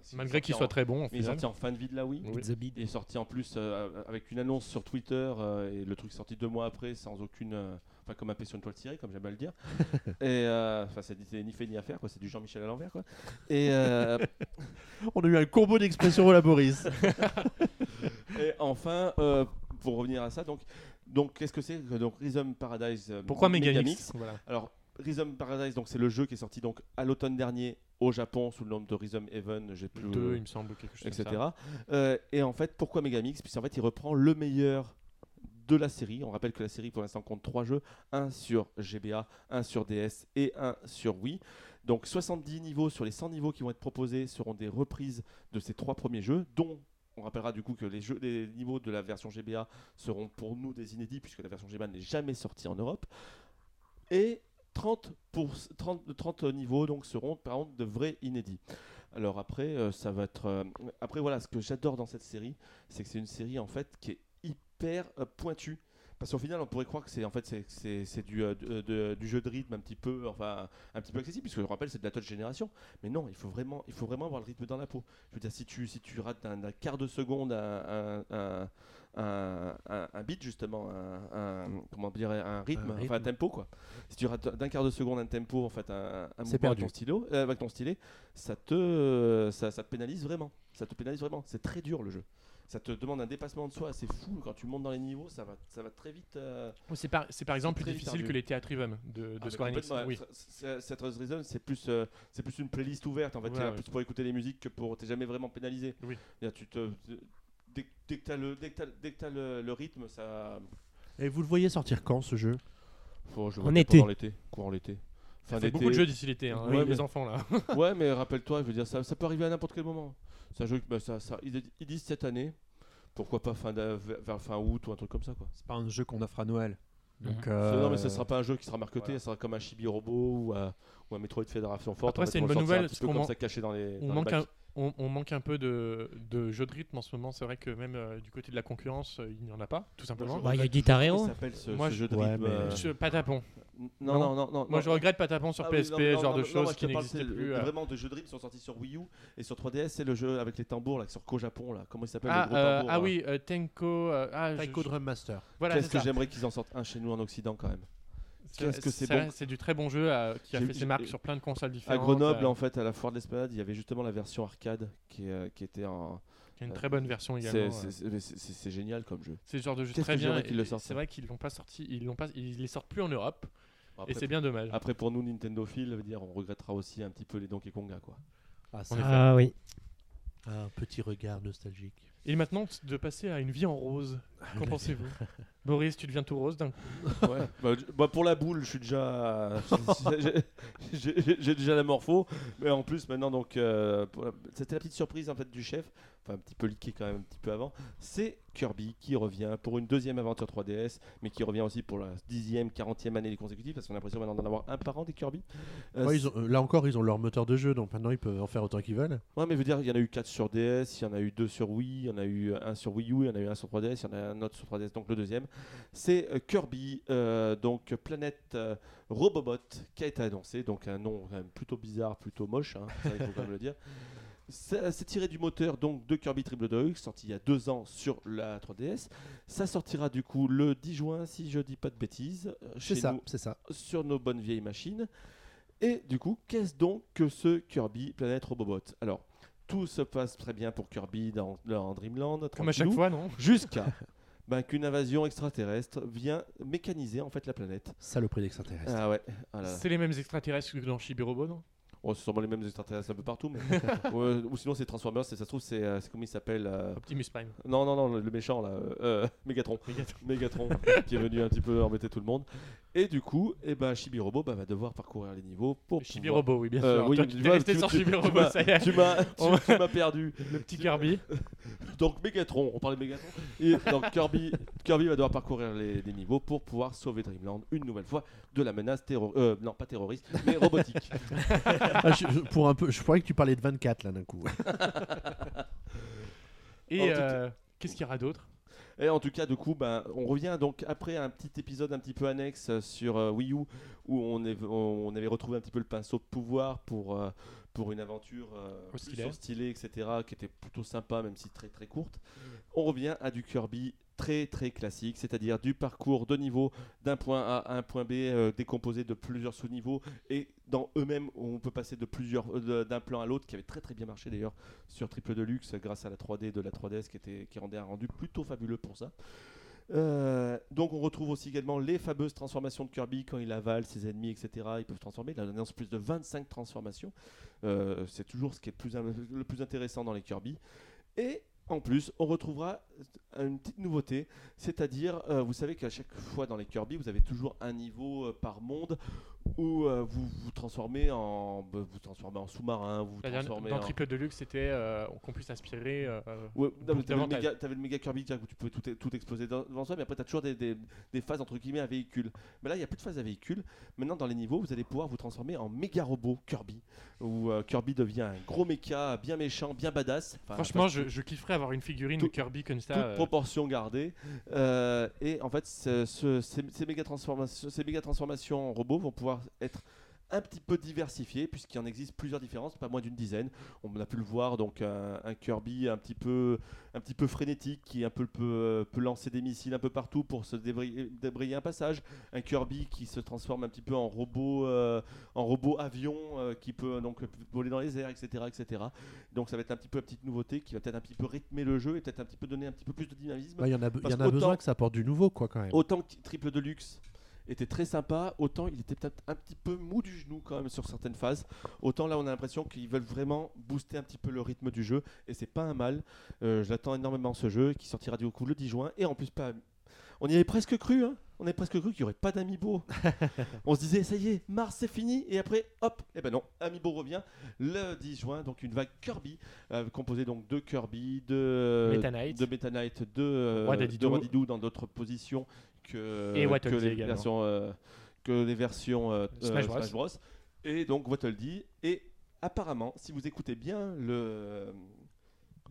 Est Malgré qu'il soit en- très bon, en Il est sorti en fin de vie de la Wii. Oui. Il est sorti en plus euh, avec une annonce sur Twitter euh, et le truc est sorti deux mois après sans aucune. euh, Enfin, comme un sur une toile tirée, comme j'aime à le dire. et enfin, c'est c'est ni fait ni à faire, quoi. C'est du Jean-Michel à l'envers, quoi. Et, euh, On a eu un combo d'expressions au Laboris. et enfin, euh, pour revenir à ça, donc, donc qu'est-ce que c'est donc Rhythm Paradise Pourquoi Megamix Megamix Voilà. Alors, Rhythm Paradise, donc c'est le jeu qui est sorti donc à l'automne dernier au Japon sous le nom de Rhythm Heaven, j'ai plus Deux, il me semble, quelque chose etc. comme ça. Euh, et en fait, pourquoi Megamix? Puisqu'en fait, il reprend le meilleur de la série. On rappelle que la série, pour l'instant, compte trois jeux un sur GBA, un sur DS et un sur Wii. Donc 70 niveaux sur les 100 niveaux qui vont être proposés seront des reprises de ces trois premiers jeux, dont on rappellera du coup que les, jeux, les niveaux de la version GBA seront pour nous des inédits, puisque la version GBA n'est jamais sortie en Europe. Et 30, pour, 30, 30 niveaux donc seront par contre de vrais inédits. Alors après, euh, ça va être. euh, après voilà, ce que j'adore dans cette série, c'est que c'est une série en fait qui est hyper euh, pointue. Parce qu'au final, on pourrait croire que c'est en fait c'est- du, euh, de- de- du jeu de rythme un petit peu enfin un petit peu accessible puisque je rappelle c'est de la touch génération. Mais non, il faut vraiment il faut vraiment avoir le rythme dans la peau. Je veux dire si tu si tu rates d'un quart de seconde un, un, un, un- un- un beat justement un, comment dire un rythme, Un enfin un rythme. tempo quoi. Si tu rates d'un quart de seconde un tempo en fait un, mouvement avec ton stylo euh, avec ton stylet, ça te ça, ça te pénalise vraiment. Ça te pénalise vraiment. C'est très dur le jeu. Ça te demande un dépassement de soi assez fou. Quand tu montes dans les niveaux, ça va, ça va très vite. euh, C'est par, c'est par exemple plus difficile que les Theatrium de, de ah, Square Enix. Oui. Cette Reason, c'est plus, euh, c'est plus une playlist ouverte. En fait, Ouais, plus pour écouter les musiques que pour. T'es jamais vraiment pénalisé. Oui. Tu te, dès, dès que t'as le, dès que t'as- dès que t'as le, le rythme, ça. Et vous le voyez sortir quand ce jeu? Faut, je En été. l'été, courant l'été. Ça Fin fait d'été. beaucoup de jeux d'ici l'été, hein, Oui, mais- les enfants là. Ouais, mais rappelle-toi, je veux dire, ça, ça peut arriver à n'importe quel moment. C'est un jeu que bah, ça, ça, ils, ils disent cette année. Pourquoi pas fin vers fin août ou un truc comme ça quoi. C'est pas un jeu qu'on offre à Noël. Donc, Mhm. euh, Non mais ce sera pas un jeu qui sera marketé, voilà. ça sera comme un Chibi Robot ou, un- ou un Metroid Fédération Forte. Après, c'est une bonne nouvelle, parce qu'on man- caché dans les. On dans les manque, un, on, on manque un peu de, de jeux de rythme en ce moment. C'est vrai que même euh, du côté de la concurrence, euh, il n'y en a pas, tout simplement. Bah, il y a Guitar Hero. il s'appelle ce, Moi, ce je- jeu de ouais, rythme euh, Je- Patapon. Non, non, non, non. Moi, je regrette Patapon sur Ah oui, PSP, non, genre non, de choses qui n'existaient plus. euh. Vraiment de jeux de rythme qui sont sortis sur Wii U et sur 3DS, c'est le jeu avec les tambours là, sur Ko Japon là. Comment il s'appelle Ah, le gros euh, tambour, ah oui, euh, Tenko. euh, ah, je- Taiko je- Drum Master. Voilà, Qu'est-ce que j'aimerais qu'ils en sortent un chez nous en Occident quand même. C'est- qu'est-ce que c'est ça, bon. C'est du très bon jeu euh, qui a fait ses marques sur plein de consoles À différentes. Grenoble, euh, en fait, à la foire de l'Esplanade, il y avait justement la version arcade qui, euh, qui était en. qui a une très bonne version C'est également. c'est- euh. génial comme jeu. C'est le genre de jeu très bien. j'aimerais qu'ils le et sortent, C'est vrai qu'ils l'ont pas sorti, ils l'ont pas, ils les sortent plus en Europe. Après, et c'est bien dommage. après, pour nous, Nintendo Phil, veut dire, on regrettera aussi un petit peu les Donkey Konga quoi. Ah, ça. Ah oui. un petit regard nostalgique. Et maintenant, de passer à une vie en rose. Qu'en pensez-vous? Boris, tu deviens tout rose d'un coup. Ouais. Bah, bah, pour la boule, je suis déjà. j'ai- déjà la morpho. Mais en plus, maintenant, donc. euh, C'était la petite surprise en fait du chef. Enfin, un petit peu leaké quand même, un petit peu avant. C'est Kirby qui revient pour une deuxième aventure 3DS. Mais qui revient aussi pour la dixième, quarantième année consécutive. Parce qu'on a l'impression maintenant d'en avoir un par an des Kirby. Euh, Ouais, ils ont- euh, là encore, ils ont leur moteur de jeu, donc maintenant ils peuvent en faire autant qu'ils veulent. Ouais, mais je veux dire, il y en a eu 4 sur DS, il y en a eu 2 sur Wii, il y en a eu un sur Wii U, il y en a eu un sur 3DS, il y en a un autre sur 3DS, donc le deuxième. C'est euh, Kirby, euh, donc Planète Robobot, qui a été annoncé, donc un nom plutôt bizarre, plutôt moche, hein, ça, il faut quand même le dire. C'est c'est tiré du moteur donc de Kirby Triple Deluxe, sorti il y a deux ans sur la 3DS. Ça sortira du coup le 10 juin, si je dis pas de bêtises, euh, chez C'est ça, nous c'est ça. sur nos bonnes vieilles machines. Et du coup, qu'est-ce donc que ce Kirby Planet Robobot? Alors, tout se passe très bien pour Kirby dans, dans Dreamland, Comme à chaque fois, non? jusqu'à ben, qu'une invasion extraterrestre vient mécaniser en fait la planète. Saloperie d'extraterrestre. Ah ouais, voilà. C'est les mêmes extraterrestres que dans Chibi-Robo, non? Oh, c'est sûrement les mêmes extraterrestres un peu partout, mais ou sinon c'est Transformers, et ça se trouve c'est euh, comment il s'appelle euh, Optimus Prime. Non, non, non, le, le méchant là, euh, euh, Megatron. Megatron. Megatron qui est venu un petit peu embêter tout le monde. Et du coup, eh ben, Chibi-Robo bah, va devoir parcourir les niveaux pour pouvoir- Chibi-Robo, oui, bien Euh, sûr. oui, Toi, tu tu vois, es resté sur Chibi-Robo, m'as- ça y est. Tu m'as perdu. Le petit Kirby. Donc Megatron, on parlait de Megatron. Et donc Kirby, Kirby va devoir parcourir les, les niveaux pour pouvoir sauver Dreamland une nouvelle fois de la menace terroriste. Euh, non, pas terroriste, mais robotique. Ah, je, je- pour un peu, je croyais que tu parlais de 24 là d'un coup. Et euh, qu'est-ce qu'il y aura d'autre? Et en tout cas, du coup, ben, on revient donc après un petit épisode un petit peu annexe euh, sur euh, Wii U où on, est- on avait retrouvé un petit peu le pinceau de pouvoir pour, euh, pour une aventure euh, Au plus stylet. stylée, etc., qui était plutôt sympa, même si très très courte. On revient à du Kirby très très classique, c'est-à-dire du parcours de niveau d'un point A à un point B décomposé de plusieurs sous-niveaux et dans eux-mêmes on peut passer euh, d'un plan à l'autre qui avait très très bien marché d'ailleurs sur Triple Deluxe grâce à la 3D de la 3DS qui était qui rendait un rendu plutôt fabuleux pour ça. Euh, donc on retrouve aussi également les fameuses transformations de Kirby quand il avale ses ennemis, etc. Ils peuvent transformer. Il annonce plus de 25 transformations. Euh, c'est toujours ce qui est le plus intéressant dans les Kirby. Et en plus, on retrouvera une petite nouveauté, c'est-à-dire, vous savez qu'à chaque fois dans les Kirby, vous avez toujours un niveau par monde où euh, vous vous transformez en, bah, vous transformez en sous-marin, vous transformez Dans en... Triple Deluxe, c'était euh, qu'on puisse inspirer. euh, Ouais, t'avais, le méga, t'avais le méga Kirby où tu pouvais tout, tout exploser devant soi, mais après t'as toujours des, des- des phases entre guillemets à véhicule. Mais là, il n'y a plus de phase à véhicule. Maintenant, dans les niveaux, vous allez pouvoir vous transformer en méga robot Kirby, où euh, Kirby devient un gros méca bien méchant, bien badass. Enfin, Franchement, je, je kifferais avoir une figurine Tout- de Kirby comme ça. toute euh, proportion gardée. Et en fait, ce- ce- ces, ces méga transformations, ces méga transformations en robots vont pouvoir être un petit peu diversifiées puisqu'il en existe plusieurs différences, pas moins d'une dizaine. On a pu le voir donc un, un Kirby un petit peu un petit peu frénétique qui un peu peut, peut lancer des missiles un peu partout pour se débrayer, débrayer un passage. Un Kirby qui se transforme un petit peu en robot euh, en robot avion euh, qui peut donc voler dans les airs, etc., etc. Donc ça va être un petit peu la petite nouveauté qui va peut-être un petit peu rythmer le jeu et peut-être un petit peu donner un petit peu plus de dynamisme. Bah, Il y en a, y en a besoin que ça apporte du nouveau, quoi, quand même. Autant que Triple Deluxe était très sympa, autant il était peut-être un petit peu mou du genou quand même sur certaines phases. Autant là on a l'impression qu'ils veulent vraiment booster un petit peu le rythme du jeu et c'est pas un mal. Euh, J'attends énormément ce jeu qui sortira du coup le 10 juin et en plus pas. On y avait presque cru, hein on avait presque cru qu'il n'y aurait pas d'Amiibo. on se disait, ça y est, Mars c'est fini, et après, hop, et ben non, Amiibo revient le 10 juin, donc une vague Kirby, euh, composée donc de Kirby, de Meta Knight. de Meta Knight, de, euh, Roi de Dadidou. Roi Didou dans d'autres positions que, Et que les également. versions, euh, que les versions euh, Smash euh, Bros. Et donc Waddle Dee. Et apparemment, si vous écoutez bien le,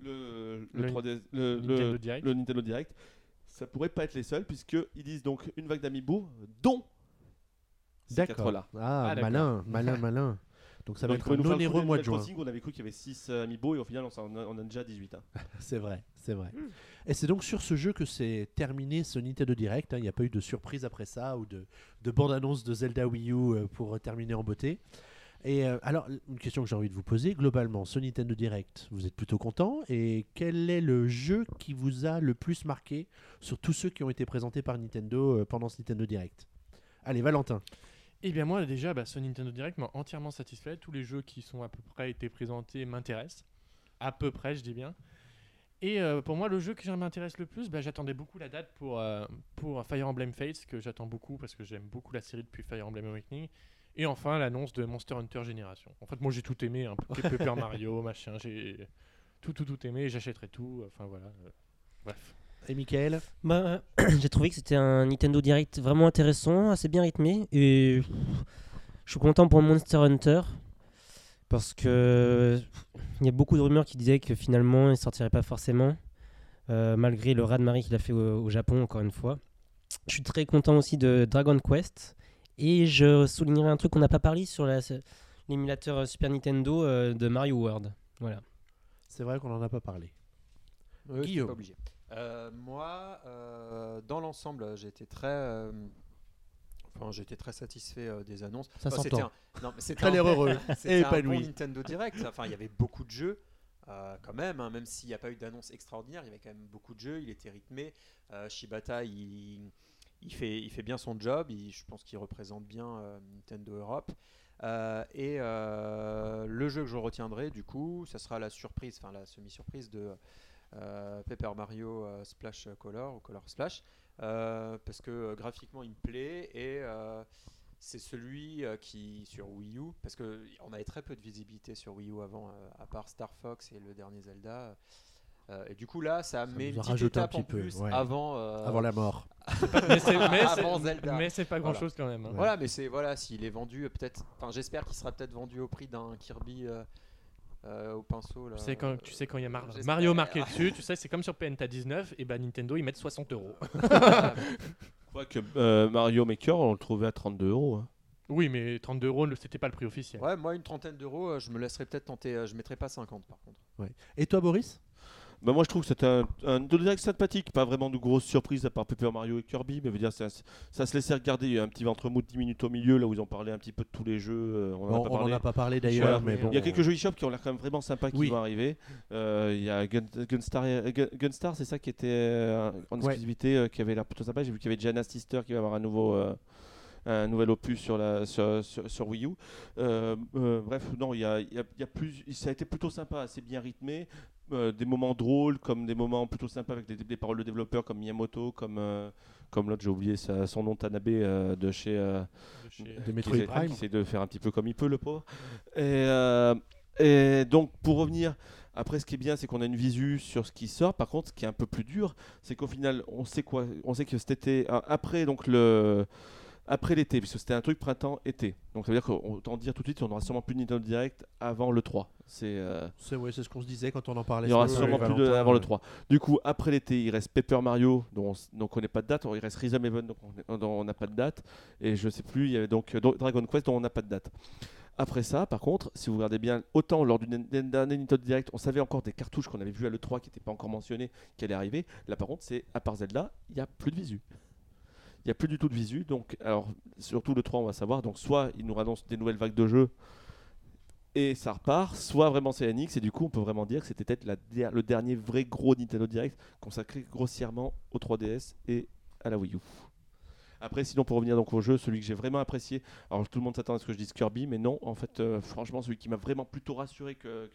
le, le, Le 3D, le, le- Nintendo Direct. le Nintendo Direct, ça pourrait pas être les seuls, puisqu'ils disent donc une vague d'amiibo, dont ces D'accord. quatre-là. Ah, Ah, malin, malin, malin. Donc ça va Donc, être un onéreux mois de juin. Crossing, On avait cru qu'il y avait 6 amiibo et au final on, s'en- on en a déjà 18. hein. C'est vrai, c'est vrai. Et c'est donc sur ce jeu que c'est terminé ce Nintendo Direct. hein. Il n'y a pas eu de surprise après ça ou de, de bande-annonce de Zelda Wii U euh, pour terminer en beauté. Et euh, alors, une question que j'ai envie de vous poser, globalement, ce Nintendo Direct, vous êtes plutôt content Et quel est le jeu qui vous a le plus marqué sur tous ceux qui ont été présentés par Nintendo euh, pendant ce Nintendo Direct? Allez, Valentin. Eh bien moi déjà, bah, ce Nintendo Direct m'a entièrement satisfait. Tous les jeux qui sont à peu près été présentés m'intéressent. À peu près, je dis bien. Et euh, pour moi, le jeu qui m'intéresse le plus, bah, j'attendais beaucoup la date pour, euh, pour Fire Emblem Fates, que j'attends beaucoup parce que j'aime beaucoup la série depuis Fire Emblem Awakening. Et enfin, l'annonce de Monster Hunter Génération. En fait, moi, j'ai tout aimé, un peu Paper Mario, machin, j'ai tout, tout, tout aimé, j'achèterai tout. Enfin, voilà. euh, bref. Et Michael Bah, j'ai trouvé que c'était un Nintendo Direct vraiment intéressant, assez bien rythmé. Et je suis content pour Monster Hunter. Parce que il y a beaucoup de rumeurs qui disaient que finalement il sortirait pas forcément. euh, malgré le raz-de-marée qu'il a fait au, au Japon, encore une fois. Je suis très content aussi de Dragon Quest. Et je soulignerai un truc qu'on n'a pas parlé sur la- l'émulateur Super Nintendo euh, de Mario World. Voilà. C'est vrai qu'on n'en a pas parlé. T'es Guillaume. pas obligé. Euh, moi, euh, dans l'ensemble, été très, euh, enfin, été très satisfait des annonces. Ça Enfin, c'était un- Non, mais c'était un- heureux. C'était un bon épanoui. Nintendo Direct. Enfin, il y avait beaucoup de jeux. euh, quand même, hein, même s'il n'y a pas eu d'annonce extraordinaire, il y avait quand même beaucoup de jeux. Il était rythmé. Euh, Shibata, il, il fait, il fait bien son job. Il- je pense qu'il représente bien euh, Nintendo Europe. Et le jeu que je retiendrai, du coup, ça sera la surprise, enfin la semi-surprise de Paper Mario euh, Splash Color ou Color Splash, euh, parce que euh, graphiquement il me plaît et euh, c'est celui euh, qui sur Wii U, parce que on avait très peu de visibilité sur Wii U avant, euh, à part Star Fox et le dernier Zelda. Euh, et du coup là, ça, met nous une a petite rajouté un étape en petit peu, plus ouais. avant, euh, Avant la mort. Mais c'est pas grand chose quand même. hein. Voilà, mais c'est voilà, s'il est vendu euh, peut-être, enfin j'espère qu'il sera peut-être vendu au prix d'un Kirby euh, euh, au pinceau là. Tu sais quand tu sais quand il y a Mar-. Mario marqué dessus, tu sais c'est comme sur PNTA 19 et bah Nintendo ils mettent 60 euros. Je crois que euh, Mario Maker, on le trouvait à 32 euros. hein. Oui mais 32 euros c'était pas le prix officiel. Ouais, moi une trentaine d'euros, euh, je me laisserai peut-être tenter, euh, je mettrai pas 50 par contre. Et toi, Boris? Bah, moi, je trouve que c'était un, un Direct sympathique. Pas vraiment de grosses surprises à part Paper Mario et Kirby, mais veut dire, ça, ça se laissait regarder. Il y a un petit ventre mou de 10 minutes au milieu, là où ils ont parlé un petit peu de tous les jeux. euh, on a n'en a pas parlé d'ailleurs, mais bon. Il y a quelques jeux eShop qui ont l'air quand même vraiment sympas qui Oui. vont arriver. Euh, Il y a Gun- Gunstar, Gun- Gunstar, c'est ça qui était euh, en exclusivité, qui avait l'air plutôt sympa. J'ai vu qu'il y avait Jana Sister qui va avoir un nouveau, euh, un nouvel opus sur, la, sur, sur- sur Wii U. Euh, euh, bref, non, il y a, y a- y a plus, ça a été plutôt sympa, assez bien rythmé. Euh, des moments drôles, comme des moments plutôt sympas avec des, des paroles de développeurs comme Miyamoto, comme, euh, comme l'autre, j'ai oublié sa- son nom, Tanabe euh, de chez. euh, De chez- De qui Metroid essaie- Prime. qui essaie de faire un petit peu comme il peut, le pauvre. Et, euh, et donc, pour revenir, après, ce qui est bien, c'est qu'on a une visu sur ce qui sort. Par contre, ce qui est un peu plus dur, c'est qu'au final, on sait quoi On sait que cet été, après donc le. Après l'été, puisque c'était un truc printemps-été. Donc ça veut dire qu'autant dire tout de suite, on n'aura sûrement plus de Nintendo Direct avant le 3. C'est. euh, ouais, ce qu'on se disait quand on en parlait. il y aura sûrement plus de, avant le ouais. 3. Du coup, après l'été, il reste Paper Mario, dont on connaît pas de date. Il reste Rhythm Heaven, dont on- n'a pas de date. Et je sais plus, il y avait donc euh, Dragon Quest, dont on n'a pas de date. Après ça, par contre, si vous regardez bien, autant lors du dernier Nintendo Direct, on savait encore des cartouches qu'on avait vues à l'E3 qui n'étaient pas encore mentionnées, qui allaient arriver. Là, par contre, c'est à part Zelda, il n'y a plus de visu. Il n'y a plus du tout de visu. Donc, alors, surtout le 3, on va savoir. Donc, soit il nous annonce des nouvelles vagues de jeux et ça repart, soit vraiment c'est NX, et du coup, on peut vraiment dire que c'était peut-être le dernier vrai gros Nintendo Direct consacré grossièrement au 3DS et à la Wii U. Après, sinon, pour revenir donc au jeu, celui que j'ai vraiment apprécié, alors tout le monde s'attend à ce que je dise Kirby, mais non, en fait, euh, franchement, celui qui m'a vraiment plutôt rassuré que,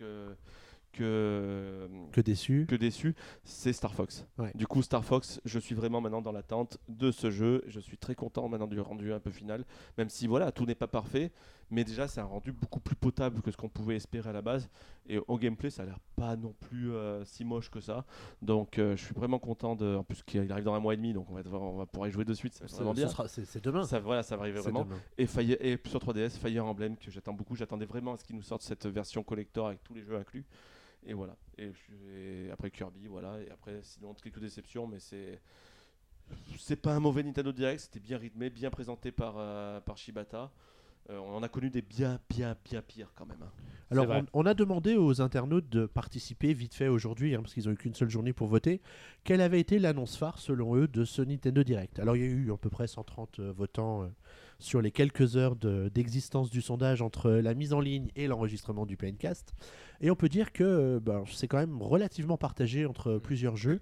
que, Que déçu. que déçu, c'est Star Fox. Ouais. Du coup, Star Fox, je suis vraiment maintenant dans l'attente de ce jeu. Je suis très content maintenant du rendu un peu final, même si voilà, tout n'est pas parfait, mais déjà c'est un rendu beaucoup plus potable que ce qu'on pouvait espérer à la base. Et au gameplay, ça a l'air pas non plus euh, si moche que ça. Donc, euh, je suis vraiment content de. En plus, qu'il arrive dans un mois et demi, donc on va, devoir- on va pouvoir y jouer de suite. C'est vraiment bien. sera- C'est demain. Ça, voilà, ça va arriver vraiment. demain. Et, Fire- et sur 3DS, Fire Emblem, que j'attends beaucoup. J'attendais vraiment à ce qu'ils nous sortent cette version collector avec tous les jeux inclus. Et voilà. Et, après Kirby, voilà. Et après, sinon, quelques déceptions, mais c'est. C'est pas un mauvais Nintendo Direct, c'était bien rythmé, bien présenté par, euh, par Shibata. Euh, on en a connu des bien, bien, bien pires quand même. hein. Alors, on, on a demandé aux internautes de participer vite fait aujourd'hui, hein, parce qu'ils ont eu qu'une seule journée pour voter, quelle avait été l'annonce phare, selon eux, de ce Nintendo Direct? Alors, il y a eu à peu près 130 euh, votants euh, sur les quelques heures de- d'existence du sondage entre la mise en ligne et l'enregistrement du PNcast. Et on peut dire que euh, ben, c'est quand même relativement partagé entre plusieurs jeux,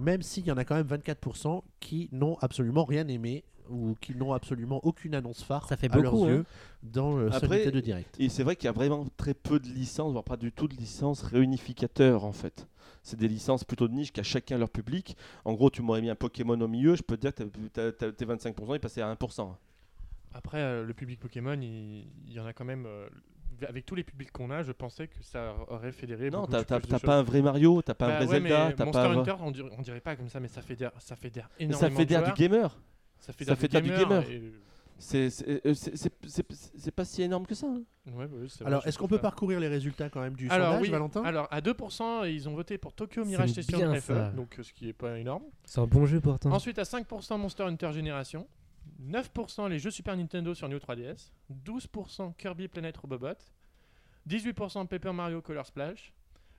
même s'il y en a quand même 24% qui n'ont absolument rien aimé ou qui n'ont absolument aucune annonce phare Ça fait à leurs beaucoup, hein. yeux dans le Après, Après, de Direct. Et c'est vrai qu'il y a vraiment très peu de licences, voire pas du tout de licences réunificateurs en fait. C'est des licences plutôt de niche qui a chacun leur public. En gros, tu m'aurais mis un Pokémon au milieu, je peux te dire que tes 25%, ils passaient à 1%. Après, euh, le public Pokémon, il, il y en a quand même. euh, avec tous les publics qu'on a, je pensais que ça aurait fédéré. Non, t'as pas un vrai Mario, t'as pas Bah un vrai ouais, Zelda, mais t'as Monster pas un... Hunter, on dirait, on dirait pas comme ça, mais ça fédère, ça fédère Mais énormément. ça de fédère du gamer. Ça fait ça fédère du gamer. et- C'est c'est- euh, c'est- pas si énorme que ça. hein. Ouais, ouais, c'est vrai, Alors, est-ce qu'on peut ça. parcourir les résultats quand même du alors, sondage, oui, Valentin? alors à 2%, ils ont voté pour Tokyo Mirage Session FE, ça. donc ce qui est pas énorme. C'est un bon jeu pourtant. Ensuite, à 5% Monster Hunter Génération, 9% les jeux Super Nintendo sur Neo 3DS, 12% Kirby Planet Robobot, 18% Paper Mario Color Splash,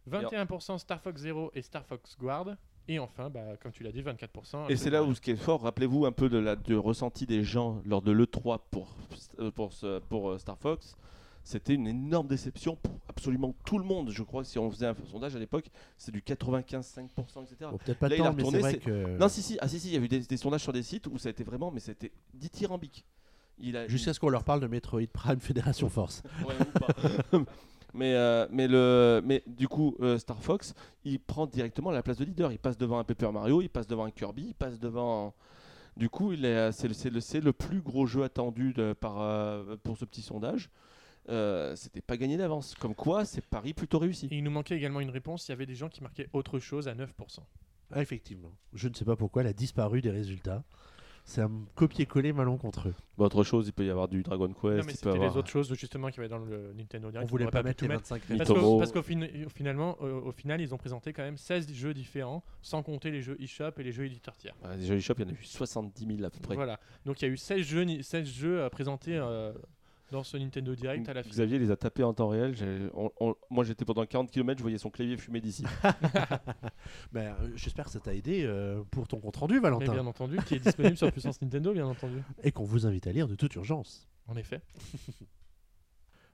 21% Star Fox Zero et Star Fox Guard, et enfin, bah, comme tu l'as dit, 24%. Et c'est là où ce qui est fort, rappelez-vous un peu de la, du ressenti des gens lors de l'E3 pour, euh, euh, Star Fox. C'était une énorme déception pour absolument tout le monde. Je crois que si on faisait un sondage à l'époque, c'est du 95-5%, etc. Bon, Peut-être pas Là, il a tant, mais c'est retourné, que Non, si, si, ah, si, si, il y a eu des, des sondages sur des sites où ça a été vraiment, mais c'était dithyrambique. A, jusqu'à ce qu'on leur parle de Metroid Prime Fédération Force. Ouais, ou pas. mais, euh, mais, le, mais du coup, euh, Star Fox, il prend directement la place de leader. Il passe devant un Paper Mario, il passe devant un Kirby, il passe devant. Du coup, est, c'est, le, c'est, le, c'est le plus gros jeu attendu de- par, euh, pour ce petit sondage. Euh, c'était pas gagné d'avance. Comme quoi, c'est Paris plutôt réussi. Et il nous manquait également une réponse. Il y avait des gens qui marquaient autre chose à 9%. Ah, effectivement. Je ne sais pas pourquoi elle a disparu des résultats. C'est un copier-coller malencontreux. Bon, autre chose, il peut y avoir du Dragon Quest. non, mais il peut c'était avoir... les autres choses justement qu'il y avait dans le Nintendo Direct. On voulait pas pu mettre tout les mettre. 25 Parce résultats. Mitomo. qu'au parce qu'au fin- finalement, euh, au final, ils ont présenté quand même 16 jeux différents, sans compter les jeux eShop et les jeux éditeurs tiers. Ouais, les shops, il y en a eu 70 000 à peu près. Voilà. Donc il y a eu 16 jeux, ni- 16 jeux à présenter euh, dans ce Nintendo Direct à la fin. Xavier les a tapés en temps réel. J'ai- on- on- moi, j'étais pendant 40 km, je voyais son clavier fumer d'ici. Ben, euh, J'espère que ça t'a aidé euh, pour ton compte-rendu, Mais Valentin. bien entendu, qui est disponible sur Puissance Nintendo, bien entendu. Et qu'on vous invite à lire de toute urgence. En effet.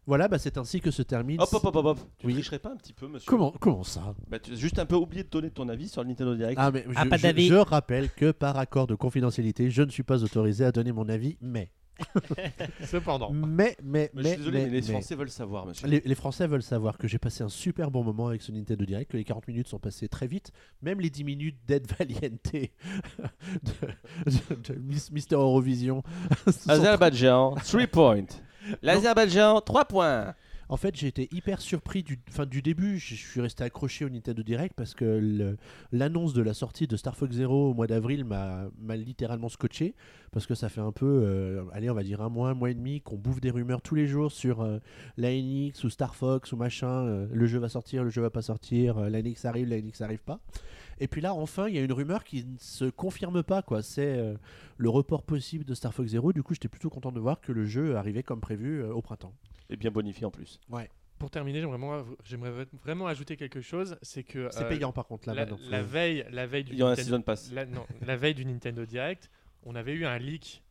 Voilà, bah, c'est ainsi que se termine. Hop, hop, hop, hop, hop. Tu Oui. tricherais pas un petit peu, monsieur Comment, comment ça? Bah, Tu as juste un peu oublié de donner ton avis sur le Nintendo Direct. Ah, mais Ah, je, pas je- d'avis. je rappelle que par accord de confidentialité, je ne suis pas autorisé à donner mon avis, mais. Cependant. Mais, mais, Mais je suis désolé, mais, mais- les mais- Français veulent savoir, monsieur. Les, les Français veulent savoir que j'ai passé un super bon moment avec ce Nintendo Direct, que les 40 minutes sont passées très vite, même les 10 minutes d'aide valiente de, de- de Miss- Mister Eurovision. Azerbaïdjan, 3 points. L'Azerbaïdjan, 3 points. En fait, j'ai été hyper surpris du, fin, du début. Je suis resté accroché au Nintendo Direct parce que l'annonce de la sortie de Star Fox Zero au mois d'avril m'a littéralement scotché. Parce que ça fait un peu, euh, allez, on va dire un mois, un mois et demi qu'on bouffe des rumeurs tous les jours sur euh, la NX ou Star Fox ou machin. euh, le jeu va sortir, le jeu va pas sortir, euh, la NX arrive, la NX arrive pas. Et puis là, enfin, il y a une rumeur qui ne se confirme pas. quoi. C'est le report possible de Star Fox Zero. Du coup, j'étais plutôt content de voir que le jeu arrivait comme prévu au printemps. Et bien bonifié en plus. Pour terminer, j'aimerais vraiment, ajouter quelque chose. C'est que C'est euh, payant par contre là la, maintenant. la veille, la veille du Il y a un Nintendo- season pass. la, non, la veille du Nintendo Direct, on avait eu un leak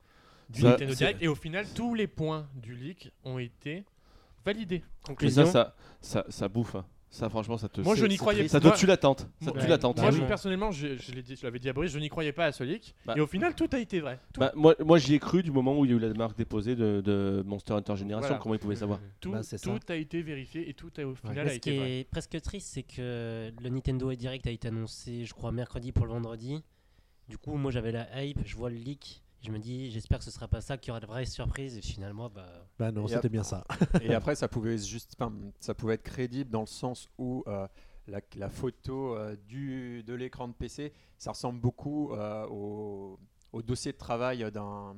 du Ça, Nintendo Direct et au final, tous les points du leak ont été validés. Et Conclusion. ça, ça, ça, ça bouffe. hein. Ça, franchement, ça te. Moi, je n'y croyais. Ça pas. te tue l'attente. Ça Moi- te Ouais. tue l'attente. Moi, personnellement, je, je l'ai dit- je l'avais dit à Brice, je n'y croyais pas à ce leak. Bah. Et au final, tout a été vrai. Bah, moi, moi j'y ai cru du moment où il y a eu la marque déposée de, de Monster Hunter Génération. Voilà. Comment ils pouvaient savoir tout, Bah, tout a été vérifié et tout a, au final Mais a ce qui été vrai. est presque triste, c'est que le Nintendo Direct a été annoncé, je crois, mercredi pour le vendredi. Du coup, moi j'avais la hype, je vois le leak, je me dis, j'espère que ce sera pas ça, qu'il y aura de vraies surprises. Et finalement, bah, Bah non, Et c'était ap- bien ça. Et après, ça pouvait juste, ça pouvait être crédible dans le sens où euh, la, la photo euh, du, de l'écran de PC, ça ressemble beaucoup euh, au, au dossier de travail d'un euh,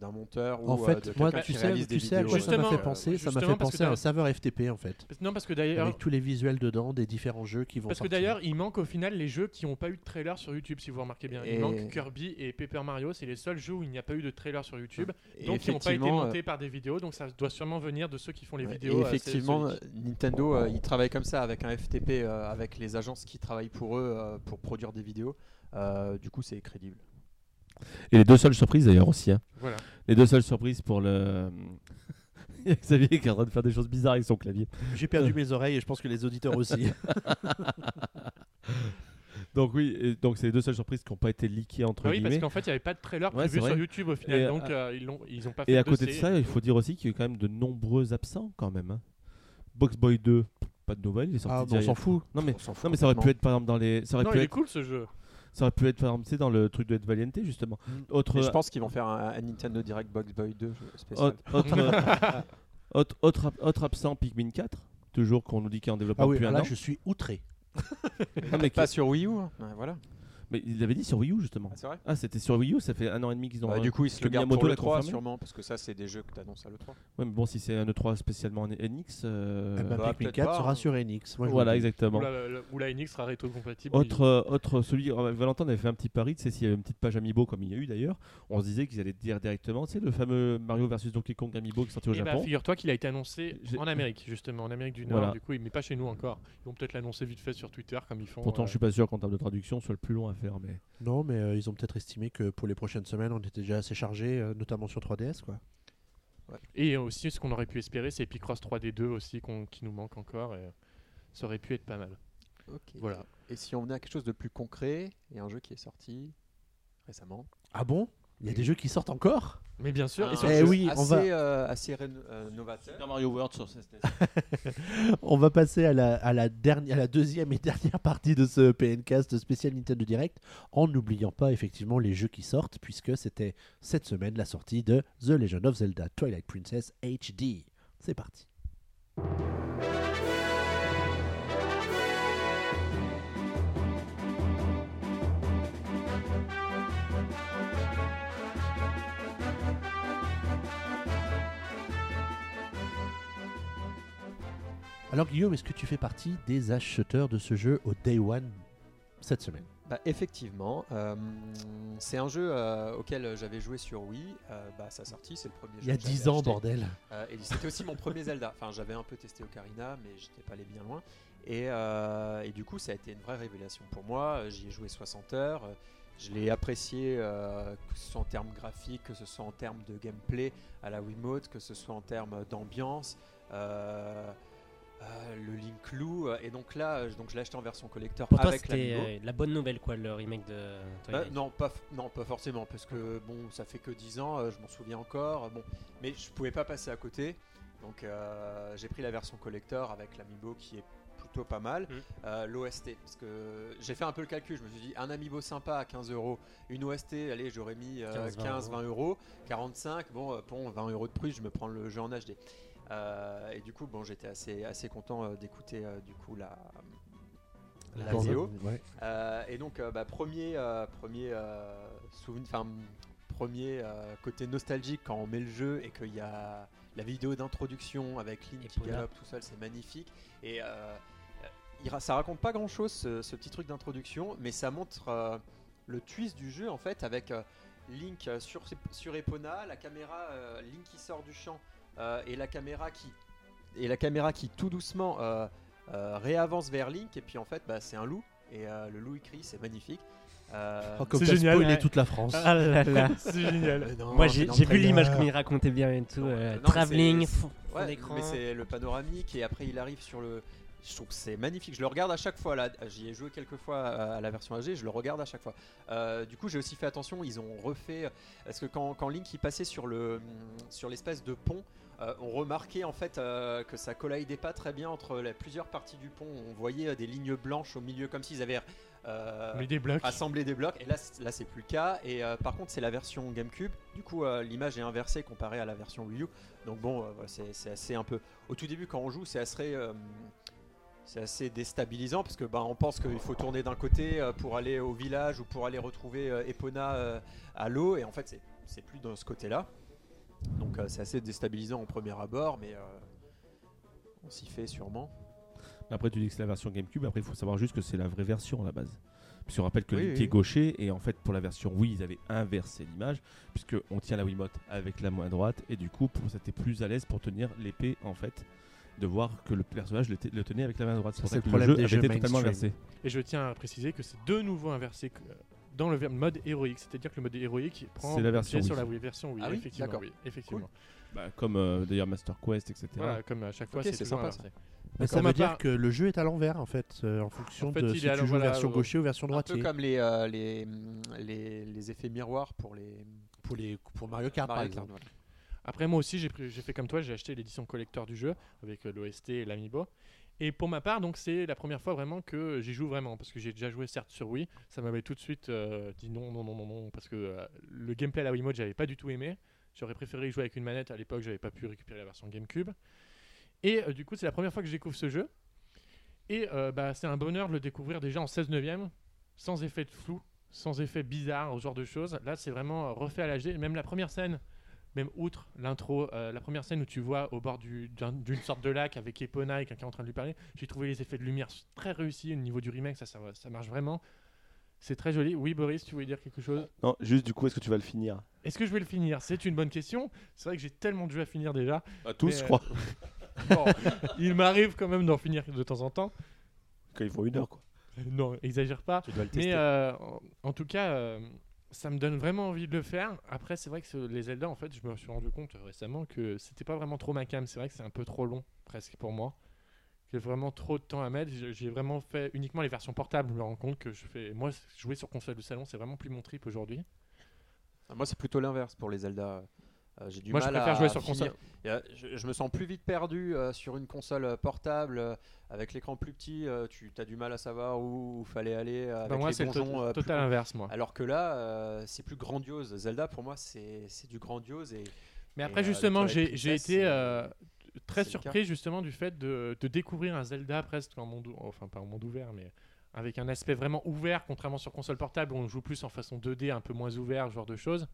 d'un monteur ou En euh, fait, de moi, tu qui sais, réalise des tu sais à vidéos. quoi ça m'a fait penser Ça m'a fait penser à un serveur FTP en fait. Parce- Non, parce que d'ailleurs, Avec tous les visuels dedans des différents jeux qui vont Parce que d'ailleurs, il manque au final les jeux qui n'ont pas eu de trailer sur YouTube, si vous remarquez bien. Il manque Kirby et Paper Mario, c'est les seuls jeux où il n'y a pas eu de trailer sur YouTube, Et donc qui n'ont pas été montés par des vidéos, donc ça doit sûrement venir de ceux qui font les Ouais, vidéos. Et euh, effectivement, euh, Nintendo, euh, ils travaillent comme ça avec un FTP, euh, avec les agences qui travaillent pour eux euh, pour produire des vidéos. Euh, du coup, c'est crédible. Et les deux seules surprises d'ailleurs aussi. hein. Voilà. Les deux seules surprises pour le. Il y a Xavier qui est en train de faire des choses bizarres avec son clavier. J'ai perdu mes oreilles et je pense que les auditeurs aussi. Donc oui, et donc c'est les deux seules surprises qui n'ont pas été leakées entre Ah oui, parce guillemets. qu'en fait, il n'y avait pas de trailer Ouais, prévu sur YouTube au final, Et, donc euh, euh, ils l'ont, ils ont pas fait Et à côté de ça, il faut dire aussi qu'il y a eu quand même de nombreux absents quand même. hein. Box Boy 2, pas de nouvelles, il est sorti. Ah, on s'en fout. Non mais, On s'en fout non mais ça aurait pu être par exemple dans les, ça aurait non, pu il est cool ce jeu. Ça aurait pu être par exemple, tu sais, dans le truc de Ed Valiente justement. Mm. Autre, Et je pense qu'ils vont faire un, un Nintendo Direct Box Boy 2 spécial. autre, autre, euh, autre, autre ab- autre absent Pikmin 4, toujours qu'on nous dit qu'il est en développement Ah oui, depuis un là an. je suis outré. Non, mais, Pas sur Wii U. hein. Ouais, voilà. Mais il l'avait dit sur Wii U justement. Ah, c'est vrai Ah, c'était sur Wii U, ça fait un an et demi qu'ils ont. Bah, Du coup, ils se le gardent pour le l'a 3 confirmé. sûrement, parce que ça, c'est des jeux que tu annonces à l'E3. Ouais, mais bon, si c'est un E3 spécialement en NX. euh, Eh ben, bah, Pikmin peut-être 4 pas, sera hein. sur. Moi, je voilà, le exactement. Où la, la- NX sera rétro-compatible. Autre, euh, autre celui, euh, Valentin avait fait un petit pari, tu sais, s'il y avait une petite page Amiibo comme il y a eu d'ailleurs, on se disait qu'ils allaient dire directement, tu sais, le fameux Mario versus Donkey Kong Amiibo qui est sorti au Et bah, Japon. figure-toi qu'il a été annoncé en Amérique, justement, en Amérique du Nord. Voilà. Du coup, n'est pas chez nous encore. Ils vont peut-être l'annoncer vite fait sur Twitter, comme ils font. Pourtant, euh, je suis pas sûr qu'en termes de traduction, soit le plus long à faire, mais Non, mais euh, ils ont peut-être estimé que pour les prochaines semaines, on était déjà assez chargé, euh, notamment sur 3DS. Quoi. Et aussi, ce qu'on aurait pu espérer, c'est Epicross 3D2 aussi, qu'on- qui nous manque encore. Et ça aurait pu être pas mal. Voilà. Et si on venait à quelque chose de plus concret, il y a un jeu qui est sorti récemment. Ah bon? Il y a des jeux qui sortent encore? Mais bien sûr. Et sur- Eh jeu oui, on assez, va- euh, assez euh, novateur. Super Mario World sur SNES. On va passer à la, à, la dernière, à la deuxième et dernière partie de ce PNcast spécial Nintendo Direct, en n'oubliant pas effectivement les jeux qui sortent, puisque c'était cette semaine la sortie de The Legend of Zelda Twilight Princess HD. C'est parti. Alors Guillaume, est-ce que tu fais partie des acheteurs de ce jeu au Day One cette semaine? Bah, effectivement, euh, c'est un jeu euh, auquel j'avais joué sur Wii. euh, bah, sa sortie, c'est le premier Il jeu. y a que j'avais 10 ans, acheté. bordel. Euh, et c'était aussi mon premier Zelda. Enfin, j'avais un peu testé Ocarina, mais j'étais pas allé bien loin. Et, et du coup, ça a été une vraie révélation pour moi. J'y ai joué 60 heures. Je l'ai apprécié, euh, que ce soit en termes graphiques, que ce soit en termes de gameplay à la Wiimote, que ce soit en termes d'ambiance. euh, euh, le Link Lou et donc là euh, donc je l'ai acheté en version collector Pour toi, avec la euh, la bonne nouvelle, quoi, le remake de euh, non, pas, non, pas forcément, parce que bon, ça fait que 10 ans, euh, je m'en souviens encore. euh, Bon, mais je pouvais pas passer à côté, donc euh, j'ai pris la version collector avec l'amiibo qui est plutôt pas mal. Euh, L'OST, parce que j'ai fait un peu le calcul, je me suis dit un amiibo sympa à 15 euros, une OST, allez, j'aurais mis euh, 15, 20 15-20 euros, 45, bon, euh, bon, 20 euros de plus, je me prends le jeu en HD. Euh, et du coup, bon, j'étais assez, assez content euh, d'écouter euh, du coup la, la Bon, VO. ouais. Euh, et donc, euh, bah, premier, euh, premier euh, souvenir, enfin, premier euh, côté nostalgique quand on met le jeu et qu'il y a la vidéo d'introduction avec Link qui Epona. galope tout seul, c'est magnifique. Et ça raconte pas grand chose ce, ce petit truc d'introduction, mais ça montre euh, le twist du jeu en fait avec euh, Link sur, sur Epona, la caméra, euh, Link qui sort du champ euh, et la caméra qui et la caméra qui tout doucement euh, euh, réavance vers Link et puis en fait bah, c'est un loup et euh, le loup il crie, c'est magnifique. Euh, Oh, comme C'est génial, spoilé ouais. toute la France. Ah là là. c'est génial. non, Moi, j'ai vu l'image comme il racontait bien et tout. Non, euh, non, mais travelling, Ouais, d'écran. mais c'est le panoramique et après il arrive sur le. Je trouve que c'est magnifique. Je le regarde à chaque fois. Là, j'y ai joué quelques fois à, à la version AG. Je le regarde à chaque fois. Euh, du coup, j'ai aussi fait attention. Ils ont refait parce que quand, quand Link il passait sur le sur l'espèce de pont, euh, on remarquait en fait euh, que ça collidait pas très bien entre les plusieurs parties du pont. On voyait euh, des lignes blanches au milieu comme s'ils avaient euh, des blocs. assembler des blocs. Et là là c'est plus le cas. Et par contre c'est la version GameCube. Du coup l'image est inversée comparée à la version Wii U. Donc bon c'est assez un peu au tout début quand on joue c'est assez c'est assez déstabilisant parce que bah, on pense qu'il faut tourner d'un côté pour aller au village ou pour aller retrouver Epona à l'eau. Et en fait c'est c'est plus dans ce côté là donc euh, c'est assez déstabilisant au premier abord mais euh, on s'y fait sûrement Après, tu dis que c'est la version GameCube. Après, il faut savoir juste que c'est la vraie version à la base. Puisqu'on rappelle que Oui, Link oui. est gaucher et en fait, pour la version Wii, ils avaient inversé l'image puisque on tient la Wiimote avec la main droite et du coup, pour- c'était plus à l'aise pour tenir l'épée en fait. De voir que le personnage le, te- le tenait avec la main droite. C'est pour C'est ça le que le problème jeu des avait jeux été totalement inversé. Et je tiens à préciser que c'est de nouveau inversé que- dans le mode héroïque. C'est-à-dire que le mode héroïque prend C'est la version pied sur Wii. la Wii, version Wii. Ah oui effectivement, D'accord. oui, effectivement. Bah, comme euh, d'ailleurs Master Quest, etc. Voilà, comme à chaque fois, c'est sympa, ça. Mais ça veut dire part- que le jeu est à l'envers en fait, euh, en fonction En fait, de si tu joues voilà, version euh, gaucher ou version Un peu droitier. comme les, euh, les, les, les effets miroirs pour les Pour, les, pour Mario Kart par exemple. Kart, voilà. Après, moi aussi, j'ai fait comme toi, j'ai acheté l'édition collector du jeu avec l'OST et l'Amiibo. Et pour ma part, donc c'est la première fois vraiment que j'y joue vraiment parce que j'ai déjà joué certes sur Wii, ça m'avait tout de suite euh, dit non, non, non, non, non, parce que euh, le gameplay à la Wiimote, j'avais pas du tout aimé. J'aurais préféré y jouer avec une manette à l'époque, j'avais pas pu récupérer la version GameCube. Et euh, du coup, c'est la première fois que je découvre ce jeu. Et bah, c'est un bonheur de le découvrir déjà en 16 neuvième, sans effet de flou, sans effet bizarre, ce genre de choses. Là, c'est vraiment refait à l'HD. Même la première scène, même outre l'intro, euh, la première scène où tu vois au bord du- d'un- d'une sorte de lac avec Epona et quelqu'un en train de lui parler, j'ai trouvé les effets de lumière très réussis au niveau du remake, ça, ça, ça marche vraiment. C'est très joli. Oui, Boris, tu voulais dire quelque chose? Non, juste du coup, est-ce que tu vas le finir? Est-ce que je vais le finir? C'est une bonne question. C'est vrai que j'ai tellement de jeux à finir déjà. À tous, Mais, je euh, crois. Bon, il m'arrive quand même d'en finir de temps en temps. Quand ils font une heure, quoi. Non, exagère pas. Tu dois le Mais tester. euh, en, en tout cas, euh, ça me donne vraiment envie de le faire. Après, c'est vrai que les Zelda, en fait, je me suis rendu compte récemment que c'était pas vraiment trop ma cam. C'est vrai que c'est un peu trop long, presque pour moi. J'ai vraiment trop de temps à mettre. J'ai vraiment fait uniquement les versions portables. Je me rends compte que je fais. Moi, jouer sur console de salon, c'est vraiment plus mon trip aujourd'hui. Moi, c'est plutôt l'inverse pour les Zelda. Euh, J'ai du Moi, je mal préfère à jouer sur finir. console. Je, je me sens plus vite perdu euh, sur une console euh, portable avec l'écran plus petit. tu as du mal à savoir où, où fallait aller euh, avec Bah, moi, c'est plus total inverse, moi. Alors que là, c'est plus grandiose. Zelda, pour moi, c'est du grandiose. Et Mais après, justement, j'ai été euh, très surpris justement du fait de, de découvrir un Zelda presque en monde, enfin pas en monde ouvert, mais avec un aspect vraiment ouvert, contrairement sur console portable où on joue plus en façon 2D, un peu moins ouvert, ce genre de choses.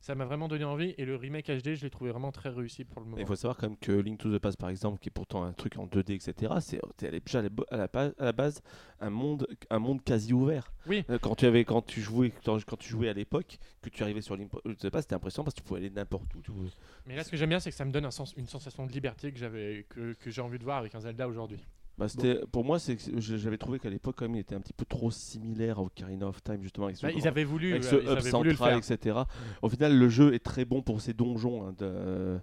Ça m'a vraiment donné envie et le remake HD, je l'ai trouvé vraiment très réussi pour le moment. Il faut savoir quand même que Link to the Past, par exemple, qui est pourtant un truc en 2D, etc., c'est déjà à la, à base un monde, un monde quasi ouvert. Oui. Euh, Quand tu, avais, quand tu, jouais, quand, quand tu jouais à l'époque, que tu arrivais sur Link to the Past, c'était impressionnant parce que tu pouvais aller n'importe où. tu Mais là, ce que j'aime bien, c'est que ça me donne un sens, une sensation de liberté que j'avais, que, que j'ai envie de voir avec un Zelda aujourd'hui. Bah, Pour moi, c'est j'avais trouvé qu'à l'époque, quand même, il était un petit peu trop similaire au Ocarina of Time, justement. Avec ce Bah, grand- ils avaient voulu, avec euh, ce ils hub central, etc. Au final, le jeu est très bon pour ses donjons. hein, de-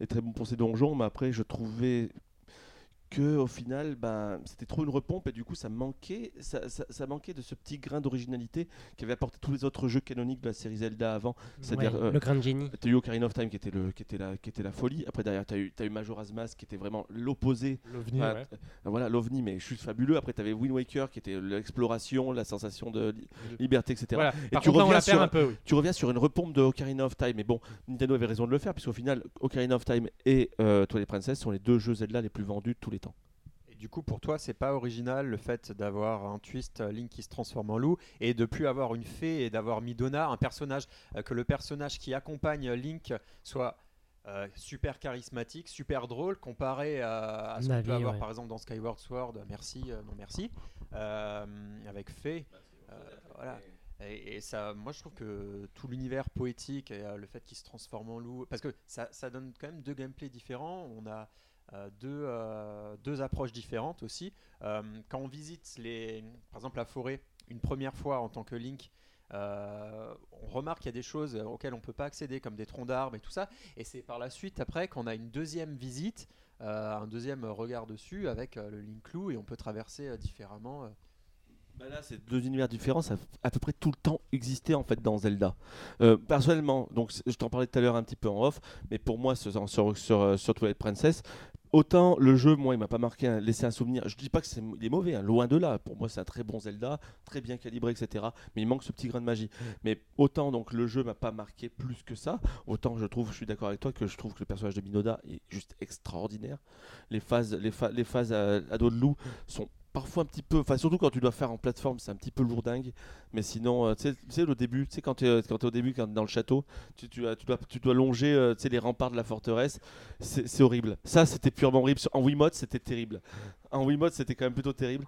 est très bon pour ses donjons, mais après, je trouvais que au final, ben, c'était trop une repompe et du coup, ça manquait, ça, ça- ça manquait de ce petit grain d'originalité qu'avaient apporté tous les autres jeux canoniques de la série Zelda avant. C'est-à-dire, Ouais, euh, le Grand Genie. T'as eu Ocarina of Time qui était, le, qui était, la, qui était la folie. Après, derrière, t'as eu, t'as eu Majora's Mask qui était vraiment l'opposé L'OVNI, ouais. t- voilà, l'OVNI, mais juste fabuleux. Après, tu avais Wind Waker qui était l'exploration, la sensation de li- liberté, etc. Voilà. Par tu contre, là, on reviens sur- un peu, oui. Tu reviens sur une repompe de Ocarina of Time, mais bon, Nintendo avait raison de le faire, puisqu'au final, Ocarina of Time et euh, Twilight Princess sont les deux jeux Zelda les plus vendus de tous les temps. Et du coup, pour toi, c'est pas original le fait d'avoir un twist euh, Link qui se transforme en loup et de plus avoir une fée et d'avoir Midona, un personnage euh, que le personnage qui accompagne Link soit euh, super charismatique, super drôle comparé à, à ce qu'on peut avoir ouais. par exemple dans Skyward Sword. Merci, euh, non merci, euh, avec Fée. euh, voilà. Et, et ça, moi je trouve que tout l'univers poétique et euh, le fait qu'il se transforme en loup, parce que ça, ça donne quand même deux gameplays différents. On a euh, deux, euh, deux approches différentes aussi. Euh, quand on visite les, par exemple la forêt une première fois en tant que Link, euh, on remarque qu'il y a des choses auxquelles on ne peut pas accéder, comme des troncs d'arbres et tout ça. Et c'est par la suite, après, qu'on a une deuxième visite, un deuxième regard dessus avec le Link Loup et on peut traverser différemment. Bah là, c'est deux univers différents, ça a à peu près tout le temps existé en fait dans Zelda. Euh, personnellement, donc je t'en parlais tout à l'heure un petit peu en off, mais pour moi sur, sur, sur, sur Twilight Princess, autant le jeu, moi, il m'a pas marqué, un- laissé un souvenir. Je dis pas que c'est mauvais, hein, loin de là. Pour moi, c'est un très bon Zelda, très bien calibré, etc. Mais il manque ce petit grain de magie. Mais autant donc le jeu m'a pas marqué plus que ça, autant je trouve, je suis d'accord avec toi que je trouve que le personnage de Binoda est juste extraordinaire. Les phases, les, pha- les phases à, à dos de loup sont parfois un petit peu, enfin surtout quand tu dois faire en plateforme, c'est un petit peu lourdingue. Mais sinon, euh, tu sais- le début, tu sais, quand tu es, quand t'es au début, quand t'es dans le château, tu, tu, dois, tu dois longer euh, les remparts de la forteresse, c'est horrible. Ça, c'était purement horrible. En Wiimote, c'était terrible. En Wiimote, c'était quand même plutôt terrible.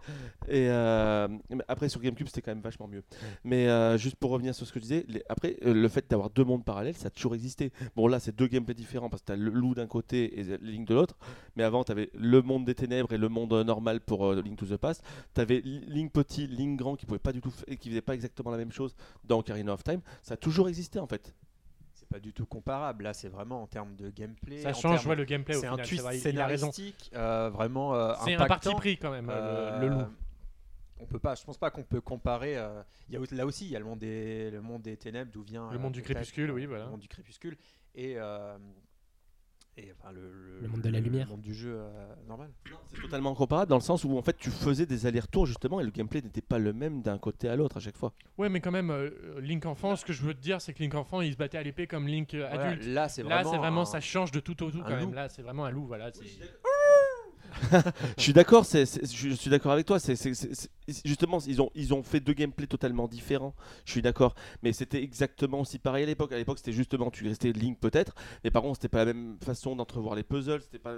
Et euh, après, sur GameCube, c'était quand même vachement mieux. Mais euh, juste pour revenir sur ce que je disais, après, euh, le fait d'avoir deux mondes parallèles, ça a toujours existé. Bon, là, c'est deux gameplays différents parce que tu as le loup d'un côté et Link de l'autre. Mais avant, tu avais le monde des ténèbres et le monde normal pour Link to the Past. Tu avais Link petit, Link grand qui pouvait pas du tout, qui faisait pas exactement la même chose dans Ocarina of Time. Ça a toujours existé en fait. C'est pas du tout comparable. Là, c'est vraiment en termes de gameplay. Ça change termes- ouais, le gameplay C'est un twist vrai, scénaristique euh, vraiment euh, C'est un parti pris quand même, euh, le, le loup. On peut pas, je pense pas qu'on peut comparer. il y a, là aussi, il y a le monde des, le monde des ténèbres d'où vient. Le monde du crépuscule, oui, voilà. Le monde du crépuscule et et enfin le, Le monde de la lumière. Le monde du jeu euh, normal. C'est totalement comparable dans le sens où en fait tu faisais des allers-retours justement et le gameplay n'était pas le même d'un côté à l'autre à chaque fois. Ouais, mais quand même, euh, Link enfant, ce que je veux te dire, c'est que Link enfant, il se battait à l'épée comme Link euh, Voilà, adulte. là, c'est Là, vraiment. c'est vraiment, un- ça change de tout au tout un quand même. loup. Là, c'est vraiment un loup, voilà. Je suis d'accord, je, suis d'accord avec toi. Justement, ils ont, fait deux gameplays totalement différents. Je suis d'accord, mais c'était exactement aussi pareil à l'époque. À l'époque, c'était justement, tu restais Link peut-être, mais par contre, c'était pas la même façon d'entrevoir les puzzles. C'était pas,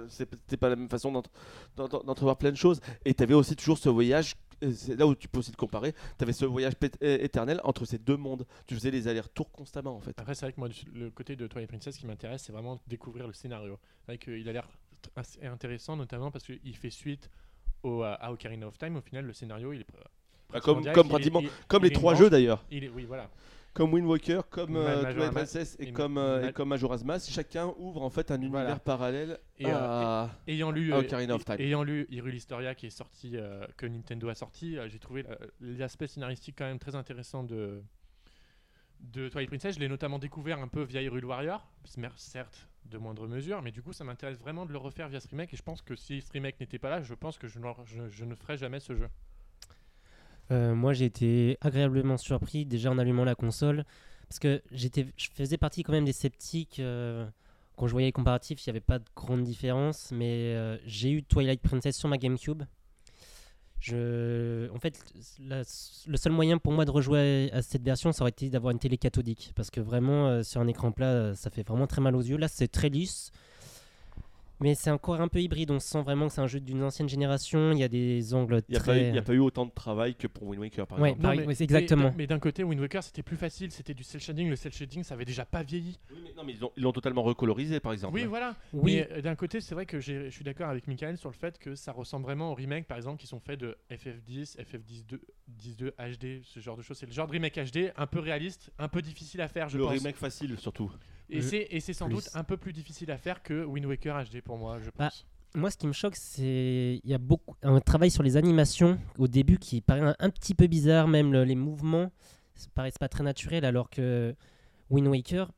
pas la même façon d'entre- d'entre- d'entrevoir plein de choses. Et tu avais aussi toujours ce voyage. euh, C'est là où tu peux aussi te comparer. Tu avais ce voyage éternel entre ces deux mondes. Tu faisais les allers-retours constamment en fait. Après, c'est vrai que moi, le côté de Twilight Princess qui m'intéresse, c'est vraiment découvrir le scénario. C'est vrai qu'il a l'air assez intéressant, notamment parce qu'il fait suite au, à Ocarina of Time. Au final, le scénario, il est. pratiquement comme, direct. comme Il est- pratiquement, il- comme il les trois jeux d'ailleurs. Oui, voilà. Comme Wind Waker, comme euh, Twilight Princess et, et comme, euh, et comme Majora's Mask, chacun ouvre en fait un univers Voilà. parallèle Et, euh, à... Ayant lu, à Ocarina of Time. ayant lu Hyrule Historia qui est sorti, que Nintendo a sorti, j'ai trouvé l'aspect scénaristique quand même très intéressant de, de Twilight Princess. Je l'ai notamment découvert un peu via Hyrule Warrior, certes de moindre mesure, mais du coup ça m'intéresse vraiment de le refaire via ce. Et je pense que si ce n'était pas là, je pense que je ne ferais jamais ce jeu. Euh, moi, j'ai été agréablement surpris déjà en allumant la console parce que j'étais, je faisais partie quand même des sceptiques euh, quand je voyais les comparatifs. Il n'y avait pas de grande différence, mais euh, j'ai eu Twilight Princess sur ma GameCube. Je, en fait, le seul moyen pour moi de rejouer à cette version, ça aurait été d'avoir une télé cathodique parce que vraiment euh, sur un écran plat, euh, ça fait vraiment très mal aux yeux. Là, c'est très lisse. Mais c'est encore un peu hybride, on sent vraiment que c'est un jeu d'une ancienne génération, il y a des angles Il n'y a, très... pas eu- il y a pas eu autant de travail que pour Wind Waker par Ouais. exemple. Mais, mais- exactement. Mais, d'un côté, Wind Waker c'était plus facile, c'était du cel shading. Le cel shading ça avait déjà pas vieilli. Oui, mais, non, mais ils ont- ils l'ont totalement recolorisé par exemple. Oui, voilà. Oui, Mais euh, d'un côté, c'est vrai que j'ai- je suis d'accord avec Michael sur le fait que ça ressemble vraiment aux remakes, par exemple, qui sont faits de FF10, FF10 10.2 HD, ce genre de choses. C'est le genre de remake HD un peu réaliste, un peu difficile à faire, je le pense. remake facile surtout. Et c'est et c'est sans plus. doute un peu plus difficile à faire que Wind Waker HD pour moi, je Bah, pense. moi, ce qui me choque, c'est il y a beaucoup un travail sur les animations au début qui paraît un, un petit peu bizarre, même le- les mouvements ça paraissent pas très naturels, alors que Wind Waker,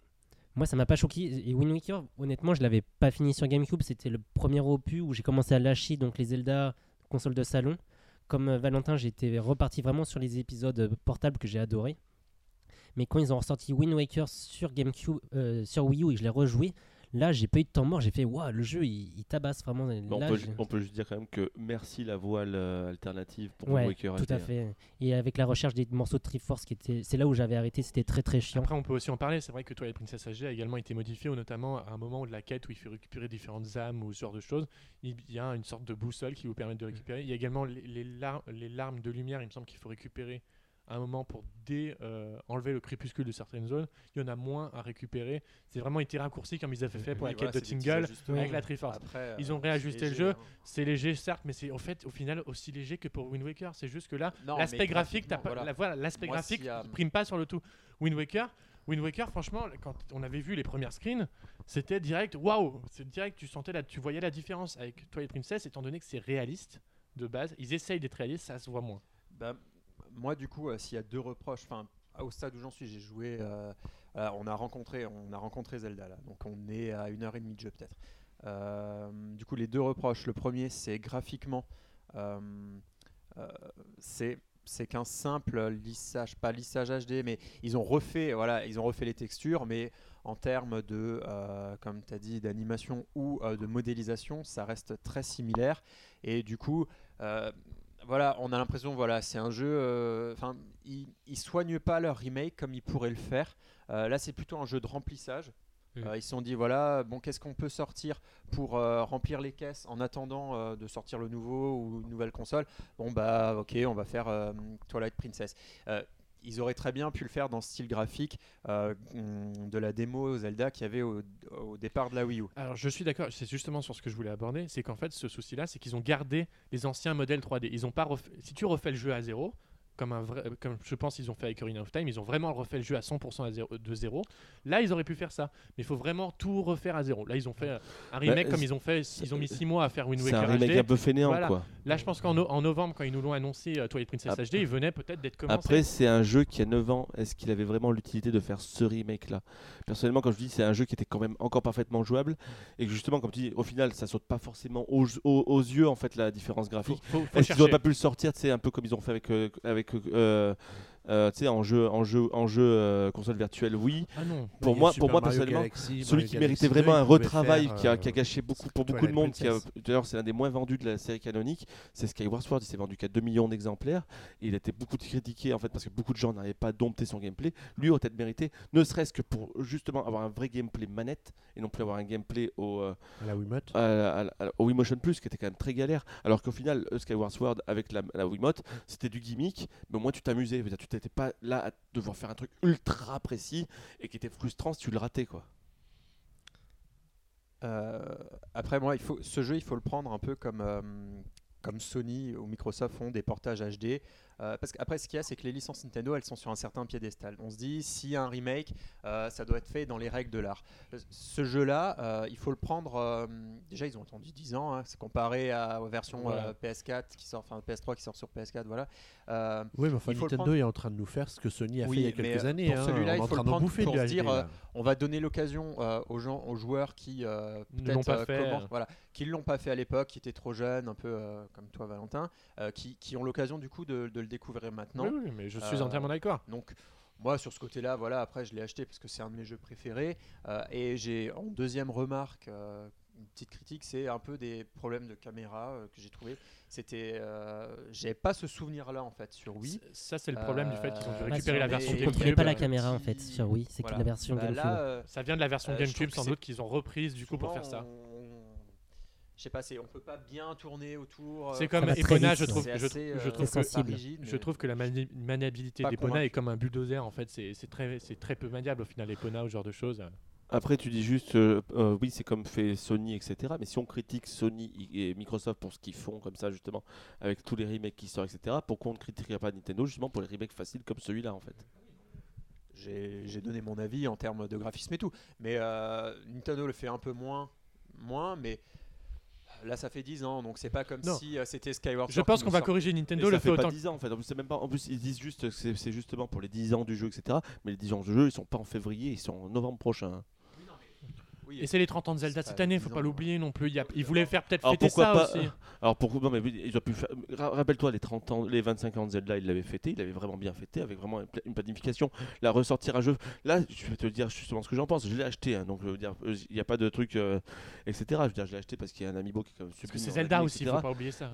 moi, ça m'a pas choqué. Et Wind Waker, honnêtement, je l'avais pas fini sur GameCube. C'était le premier opus où j'ai commencé à lâcher donc les Zelda console de salon. Comme euh, Valentin, j'étais reparti vraiment sur les épisodes euh, portables que j'ai adoré. Mais quand ils ont ressorti Wind Waker sur GameCube, euh, sur Wii U et que je l'ai rejoué, là j'ai pas eu de temps mort. J'ai fait waouh, le jeu il, il tabasse vraiment. Bon, Là, on, peut, on peut juste dire quand même que merci la voile euh, alternative pour Ouais, Wind Waker tout à hein. fait. Et avec la recherche des morceaux de Triforce, qui était, c'est là où j'avais arrêté. C'était très très chiant. Après, on peut aussi en parler. C'est vrai que Twilight Princess HD a également été modifié, ou notamment à un moment de la quête où il fait récupérer différentes âmes ou ce genre de choses. Il y a une sorte de boussole qui vous permet de récupérer. Il y a également les, les lar- les larmes de lumière, il me semble qu'il faut récupérer à un moment pour dé, euh, enlever le crépuscule de certaines zones. Il y en a moins à récupérer. C'est vraiment été raccourci comme ils avaient fait pour Oui, la voilà, quête de Tingle avec la Triforce. Après, Ils euh, ont réajusté le jeu. hein. C'est léger, certes, mais c'est en fait au final aussi léger que pour Wind Waker. C'est juste que là, l'aspect graphique, t'as pas, voilà. la- voilà, l'aspect Moi, graphique y a- prime pas sur le tout. Wind Waker, Wind Waker, franchement, quand on avait vu les premières screens, c'était direct, waouh, c'est direct, tu sentais la, tu voyais la différence avec Twilight Princess, étant donné que c'est réaliste de base. Ils essayent d'être réalistes, ça se voit moins. Bah, moi, du coup, euh, s'il y a deux reproches, enfin, au stade où j'en suis, j'ai joué. euh, voilà, on a rencontré, on a rencontré Zelda là, donc on est à une heure et demie de jeu peut-être. Euh, du coup, les deux reproches. Le premier, c'est graphiquement, euh, euh, c'est qu'un simple lissage, pas lissage HD, mais ils ont refait, voilà, ils ont refait les textures, mais en termes de, euh, comme tu as dit, d'animation ou euh, de modélisation, ça reste très similaire. Et du coup, euh, voilà, on a l'impression, voilà, c'est un jeu. euh, Enfin, ils, ils soignent pas leur remake comme ils pourraient le faire. Euh, là, c'est plutôt un jeu de remplissage. Mm. Euh, ils se sont dit voilà, bon, qu'est-ce qu'on peut sortir pour euh, remplir les caisses en attendant euh, de sortir le nouveau ou une nouvelle console? Bon, bah, ok, on va faire Twilight Princess. Ils auraient très bien pu le faire dans ce style graphique euh, de la démo Zelda qu'il y avait au, départ de la Wii U. Alors je suis d'accord, c'est justement sur ce que je voulais aborder, c'est qu'en fait ce souci-là, c'est qu'ils ont gardé les anciens modèles 3D. Ils pas Si tu refais le jeu à zéro, comme, un vrai, comme je pense qu'ils ont fait avec Ocarina of Time, ils ont vraiment refait le jeu à 100% à zéro, de zéro. Là, ils auraient pu faire ça, mais il faut vraiment tout refaire à zéro. Là, ils ont fait euh, un remake Bah, comme ils ont fait, ils ont mis 6 mois à faire Wind C'est un Waker remake HD. un peu fainéant, Voilà. quoi. Là, je pense qu'en no- en novembre, quand ils nous l'ont annoncé, euh, Twilight Princess HD, il venait peut-être d'être commencé. Après, c'est un jeu qui a 9 ans. Est-ce qu'il avait vraiment l'utilité de faire ce remake-là? Personnellement, quand je dis c'est un jeu qui était quand même encore parfaitement jouable et que justement, comme tu dis, au final, ça saute pas forcément aux, aux- aux yeux en fait la différence graphique. Est-ce qu'ils chercher. auraient pas pu le sortir, sais, un peu comme ils ont fait avec, euh, avec euh, euh, tu sais, en jeu, en jeu, en jeu euh, console virtuelle, oui. Ah non. Pour moi, Super pour moi Mario personnellement, Galaxy, celui Mario qui méritait Galaxy vraiment 2, un retravail faire, qui, a, euh, qui a gâché beaucoup pour beaucoup de monde. Qui. D'ailleurs, c'est l'un des moins vendus de la série canonique. C'est Skyward Sword. Il s'est vendu qu'à 2 millions d'exemplaires. Il a été beaucoup critiqué en fait parce que beaucoup de gens n'arrivaient pas à dompter son gameplay. Lui aurait peut-être mérité, ne serait-ce que pour justement avoir un vrai gameplay manette et non plus avoir un gameplay au, euh, à la Wiimote. à- à- à- au Wiimotion Plus qui était quand même très galère. Alors qu'au final, euh, Skyward Sword avec la, la Wiimote, c'était du gimmick, mais au moins tu t'amusais. Tu n'étais pas là à devoir faire un truc ultra précis et qui était frustrant si tu le ratais quoi. Euh, après, moi, il faut, ce jeu, il faut le prendre un peu comme, euh, comme Sony ou Microsoft font des portages HD. Euh, parce qu'après, ce qu'il y a, c'est que les licences Nintendo, elles sont sur un certain piédestal. On se dit, a un remake, euh, ça doit être fait dans les règles de l'art. Euh, Ce jeu-là, il faut le prendre. déjà, ils ont attendu 10 ans. Hein, c'est comparé à, aux versions Voilà. euh, PS4 qui sort, enfin PS3 qui sort sur PS4. Voilà. Oui, mais enfin, Nintendo prendre. est en train de nous faire ce que Sony a Oui, fait il y a quelques années. pour hein. celui-là, il faut le prendre pour se dire, on va donner l'occasion aux gens, aux joueurs qui Ne peut-être l'ont pas fait, voilà, qui l'ont pas fait à l'époque, qui étaient trop jeunes, un peu comme toi Valentin, qui, qui ont l'occasion du coup de, de le découvrir maintenant. Oui, oui, mais je suis Euh, entièrement d'accord. Donc moi sur ce côté-là, voilà, après je l'ai acheté parce que c'est un de mes jeux préférés Euh, et j'ai en deuxième remarque. euh, une petite critique, c'est un peu des problèmes de caméra euh, que j'ai trouvé. C'était, euh, j'avais pas ce souvenir-là en fait sur Wii. Ça, c'est le problème du fait qu'ils ont dû Euh, Bah, récupérer la version mais- On contrôlait GameCube. pas la euh, caméra en fait sur Wii, c'est Voilà. que la version Bah, GameCube. là, euh, Ça vient de la version Euh, GameCube, sans doute, qu'ils ont reprise du coup pour faire ça. Je sais pas, c'est- on peut pas bien tourner autour. C'est euh, comme va très Epona, je trouve, c'est je, assez, je euh, trouve Très que, rigide, je trouve que la mani- maniabilité d'Epona est comme un bulldozer. En fait, c'est c'est très, c'est très peu maniable au final, Epona, ou ce genre de choses. Après, tu dis juste, euh, euh, oui, c'est comme fait Sony, etc. Mais si on critique Sony et Microsoft pour ce qu'ils font, comme ça, justement, avec tous les remakes qui sortent, etc., pourquoi on ne critiquerait pas Nintendo, justement, pour les remakes faciles comme celui-là, en fait? J'ai j'ai donné mon avis en termes de graphisme et tout. Mais euh, Nintendo le fait un peu moins, moins mais là ça fait 10 ans, donc c'est pas comme Non. si euh, c'était Skyward Je pense qu'on va corriger Nintendo ça le fait fait pas autant. 10 ans, en fait. En plus, c'est même pas, en plus, ils disent juste que c'est c'est justement pour les 10 ans du jeu, etc. Mais les 10 ans du jeu, ils sont pas en février, ils sont en novembre prochain. Oui, Et c'est les 30 ans de Zelda cette année, 10 faut pas l'oublier non plus. Il a- Ils voulaient faire peut-être fêter pourquoi ça pas aussi. Alors pourquoi non mais ils ont pu faire- Rappelle-toi les 30 ans, les 25 ans de Zelda, il l'avait fêté, il avait vraiment bien fêté avec vraiment une pla- une planification. La ressortir un jeu, là, je vais te dire justement ce que j'en pense. Je l'ai acheté, hein, donc je veux dire, euh, il n'y a pas de truc, euh, etc. Je veux dire, je l'ai acheté parce qu'il y a un amiibo qui est même Parce que c'est Zelda aussi, etc. faut pas oublier ça.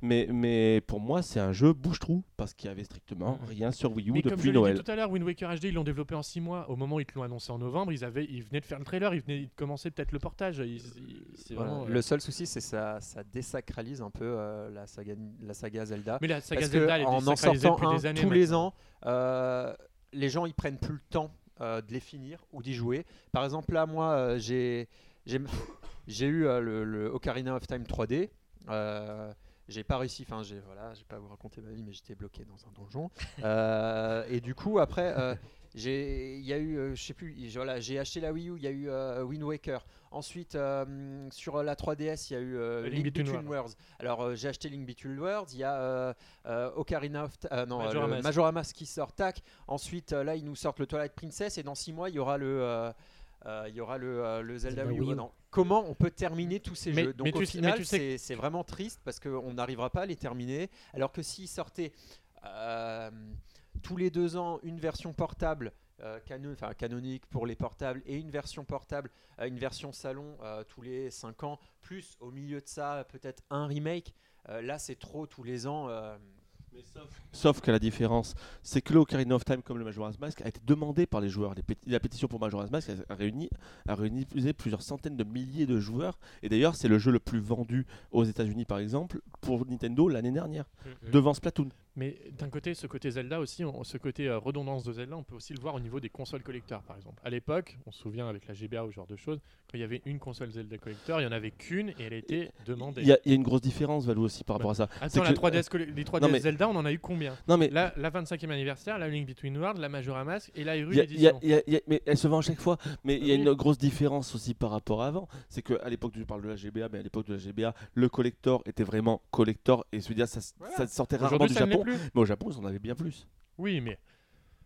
Mais, mais pour moi, c'est un jeu bouche-trou parce qu'il y avait strictement rien sur Wii U Mais comme je depuis l'ai dit Noël. tout à l'heure, Wind Waker HD, ils l'ont développé en 6 mois. Au moment où ils te l'ont annoncé en novembre, ils, avaient, ils venaient de faire le trailer, ils venaient commencer peut-être le portage. Voilà. vraiment, euh, Le seul souci, c'est ça, ça désacralise un peu euh, la, saga, la saga Zelda. Mais la saga Parce Zelda, elle que est en sortant un des années. tous les ans, euh, les gens ils prennent plus le temps euh, de les finir ou d'y jouer. Par exemple, là, moi, euh, j'ai eu euh, le, le Ocarina of Time 3D. Euh, j'ai pas réussi, enfin j'ai voilà, j'ai pas à vous raconter ma vie, mais j'étais bloqué dans un donjon. Euh, et du coup après, euh, j'ai, il y a eu, euh, je sais plus, voilà, j'ai acheté la Wii U, il y a eu euh, Wind Waker. Ensuite euh, sur la 3DS, il y a eu euh, Link Link, Between Between Worlds. Alors euh, j'ai acheté Link Between Worlds, il y a euh, euh, Ocarina of, euh, non, Majora's euh, le Mask. Majora's Mask qui sort, tac. Ensuite euh, là ils nous sortent le Twilight Princess et dans 6 mois il y aura le euh, euh, il y aura le, euh, le Zelda Wii U. Wii U. Non. Comment on peut terminer tous ces Mais- jeux? Donc mais au tu final, tu sais c'est c'est vraiment triste parce qu'on n'arrivera pas à les terminer. Alors que s'ils sortaient euh, tous les deux ans une version portable, euh, canonique pour les portables, et une version portable, euh, une version salon euh, tous les 5 ans, plus au milieu de ça peut-être un remake, euh, là c'est trop tous les ans. euh, Sauf que la différence, c'est que le Ocarina of Time, comme le Majora's Mask, a été demandé par les joueurs. Les péti- la pétition pour Majora's Mask a réuni, a réuni plusieurs centaines de milliers de joueurs. Et d'ailleurs, c'est le jeu le plus vendu aux États-Unis, par exemple, pour Nintendo l'année dernière, devant Splatoon. Mais d'un côté, ce côté Zelda aussi, on- ce côté euh, redondance de Zelda, on peut aussi le voir au niveau des consoles collector, par exemple. À l'époque, on se souvient avec la GBA ou ce genre de choses, quand il y avait une console Zelda collector, il y en avait qu'une et elle était demandée. Il y, a- il y a une grosse différence, Valou, aussi par rapport à ça. Attends, la que- 3DS, colle- les 3DS Non, mais- Zelda, on en a eu combien? Non, mais Là, la 25e anniversaire, la Link Between Worlds, la Majora Mask et la Hyrule Edition. y a- y a- mais elle se vend à chaque fois. Mais il y a Oui. une grosse différence aussi par rapport à avant. C'est qu'à l'époque, tu parles de la GBA, mais à l'époque de la GBA, le collector était vraiment collector. Et dire, ça, s- ça sortait rarement du Japon. Plus. Mais au Japon, ils en avaient bien plus. Oui, mais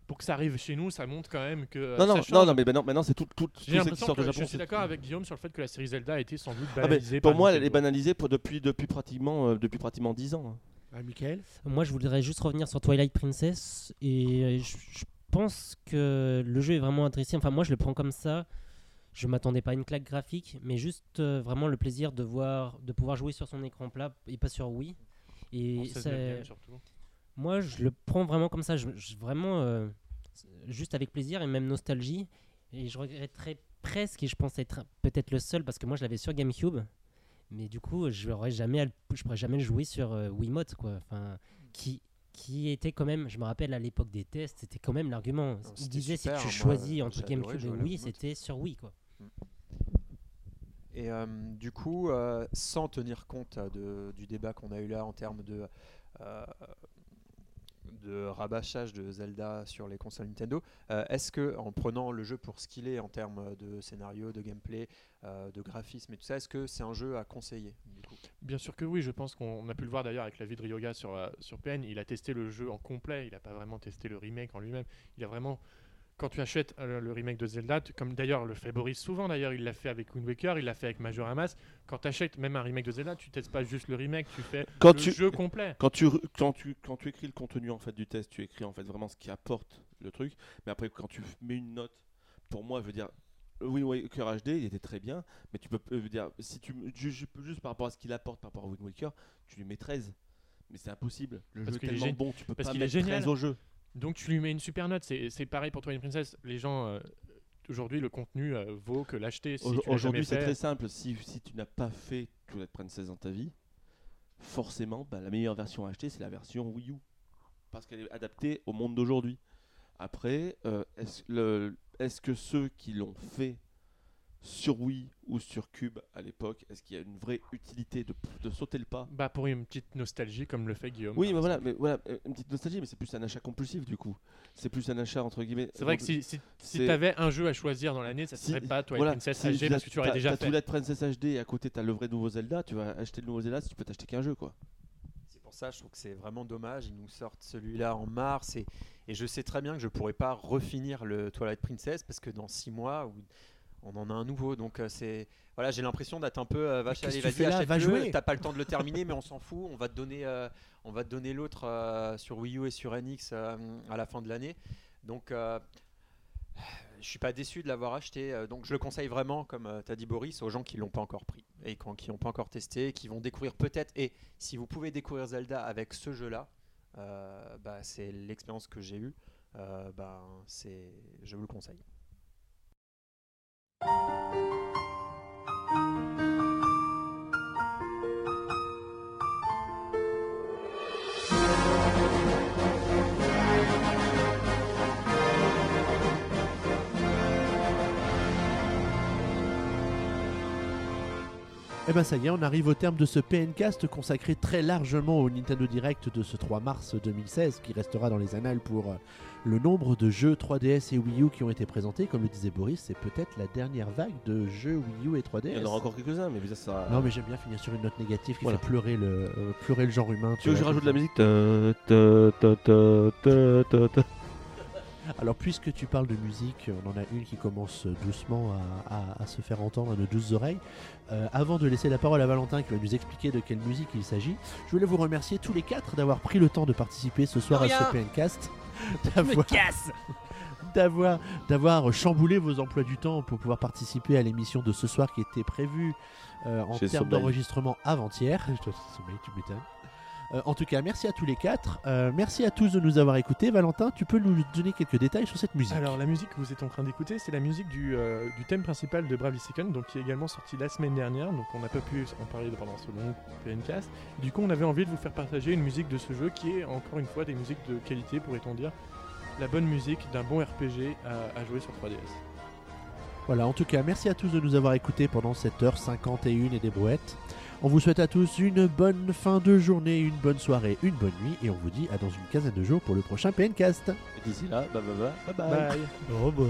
pour que ça arrive chez nous, ça montre quand même que. euh, non, non, ça non, non, mais maintenant, maintenant c'est tout, tout, tout J'ai l'impression que du je Japon. suis d'accord avec Guillaume sur le fait que la série Zelda a été sans doute Ah, banalisée. pour moi, elle est banalisée pour- depuis, depuis pratiquement, euh, depuis pratiquement 10 ans. hein. Ah, Michael? Moi, je voudrais juste revenir sur Twilight Princess et euh, je, je pense que le jeu est vraiment adressé. Enfin, moi, je le prends comme ça. Je m'attendais pas à une claque graphique, mais juste euh, vraiment le plaisir de voir, de pouvoir jouer sur son écran plat et pas sur Wii. Et 16 c'est- neuvième, surtout. Moi, je le prends vraiment comme ça. Je, je- vraiment, euh, juste avec plaisir et même nostalgie. Et je regretterais presque, et je pense être peut-être le seul, parce que moi, je l'avais sur GameCube. Mais du coup, je n'aurais jamais, à le- je pourrais jamais le jouer sur euh, Wiimote, quoi. Enfin, qui, qui était quand même, je me rappelle à l'époque des tests, c'était quand même l'argument. Il disait si tu choisis entre GameCube et Wii, c'était sur Wii, quoi. Et euh, du coup, euh, sans tenir compte de- du débat qu'on a eu là en termes de, euh, de rabâchage de Zelda sur les consoles Nintendo, euh, est-ce que en prenant le jeu pour ce qu'il est en termes de scénario, de gameplay, euh, de graphisme et tout ça, est-ce que c'est un jeu à conseiller Bien sûr que oui, je pense qu'on a pu le voir d'ailleurs avec la vie de Ryoga sur, euh, sur PN. Il a testé le jeu en complet, il n'a pas vraiment testé le remake en lui-même. Il a vraiment. Quand tu achètes euh, le remake de Zelda, tu- comme d'ailleurs le fait Boris souvent, d'ailleurs il l'a fait avec Wind Waker, il l'a fait avec Majora Mask. Quand tu achètes même un remake de Zelda, tu testes pas juste le remake, tu fais Quand le tu- jeu complet. Quand tu, quand, tu, quand tu écris le contenu en fait, du test, tu écris en fait vraiment ce qui apporte le truc. Mais après, quand tu mets une note, pour moi, je veux dire, oui, Waker HD, il était très bien. Mais tu peux euh, dire, si tu juges juste par rapport à ce qu'il apporte par rapport à Wind Waker, tu lui mets 13. Mais c'est impossible. Le Parce jeu est est tellement bon, tu peux parce pas est mettre génial. 13 au jeu. Donc tu lui mets une super note. C'est pareil pour Twilight Princess. Les gens, euh, aujourd'hui, le contenu euh, vaut que l'acheter. Si Aujourd'hui, c'est très simple. Si, si tu n'as pas fait Twilight Princess dans ta vie, forcément, bah, la meilleure version à acheter, c'est la version Wii U. Parce qu'elle est adaptée au monde d'aujourd'hui. Après, euh, est-ce est-ce que ceux qui l'ont fait sur Wii ou sur Cube à l'époque, est-ce qu'il y a une vraie utilité de, de sauter le pas? Bah pour une petite nostalgie comme le fait Guillaume. Oui, mais voilà, mais voilà, euh, une petite nostalgie, mais c'est plus un achat compulsif du coup. C'est plus un achat entre guillemets. C'est vrai que si, si, si t'avais un jeu à choisir dans l'année, ça Si- serait pas Twilight voilà, Princess si HD t'as- parce que tu aurais t'as- déjà t'as fait. Twilight Princess HD et à côté t'as le vrai nouveau Zelda, tu vas acheter le nouveau Zelda si tu peux t'acheter qu'un jeu quoi. C'est pour ça, je trouve que c'est vraiment dommage. Ils nous sortent celui-là en mars et, et je sais très bien que je pourrais pas refinir le Twilight Princess parce que dans six mois, ou- on en a un nouveau. Donc euh, c'est voilà, j'ai l'impression d'être un peu euh, vache, allez, vas-y, là Va achète-le. jouer. T'as pas le temps de le terminer, mais on s'en fout. On va te donner, euh, on va te donner l'autre euh, sur Wii U et sur NX à la fin de l'année. Donc je suis pas déçu de l'avoir acheté. donc je le conseille vraiment, comme tu as dit Boris, aux gens qui l'ont pas encore pris et qui n'ont pas encore testé, qui vont découvrir peut-être. Et si vous pouvez découvrir Zelda avec ce jeu-là, bah, c'est l'expérience que j'ai eue. Bah, c'est, je vous le conseille. Et ben ça y est, on arrive au terme de ce PNcast consacré très largement au Nintendo Direct de ce 3 mars 2016 qui restera dans les annales pour euh, le nombre de jeux 3DS et Wii U qui ont été présentés. Comme le disait Boris, c'est peut-être la dernière vague de jeux Wii U et 3DS. Il y en aura encore quelques-uns, mais ça sera. Non mais j'aime bien finir sur une note négative qui Voilà. fait pleurer le, euh, pleurer le genre humain. Tu veux que je rajoute de la musique Ta, ta, ta, ta, ta, ta, ta. Alors puisque tu parles de musique, on en a une qui commence doucement à, à- à se faire entendre à nos douces oreilles. Euh, avant de laisser la parole à Valentin qui va nous expliquer de quelle musique il s'agit, je voulais vous remercier tous les quatre d'avoir pris le temps de participer ce soir à ce PNcast. D'avoir- d'avoir d'avoir chamboulé vos emplois du temps pour pouvoir participer à l'émission de ce soir qui était prévue euh, en termes d'enregistrement avant-hier. Tu m'étonnes. Euh, en tout cas, merci à tous les quatre. Euh, merci à tous de nous avoir écoutés. Valentin, tu peux nous donner quelques détails sur cette musique Alors la musique que vous êtes en train d'écouter, c'est la musique du, euh, du thème principal de Bravely Second, donc qui est également sorti la semaine dernière, donc on n'a pas pu en parler pendant ce long PNcast. Du coup, on avait envie de vous faire partager une musique de ce jeu qui est encore une fois des musiques de qualité, pourrait-on dire, la bonne musique d'un bon RPG à, à jouer sur 3DS. Voilà, en tout cas, merci à tous de nous avoir écoutés pendant cette heure 51 et des brouettes. On vous souhaite à tous une bonne fin de journée, une bonne soirée, une bonne nuit, et on vous dit à dans une quinzaine de jours pour le prochain PNcast. Et d'ici là, bah, bah, bah, bye bye. Bye Au revoir.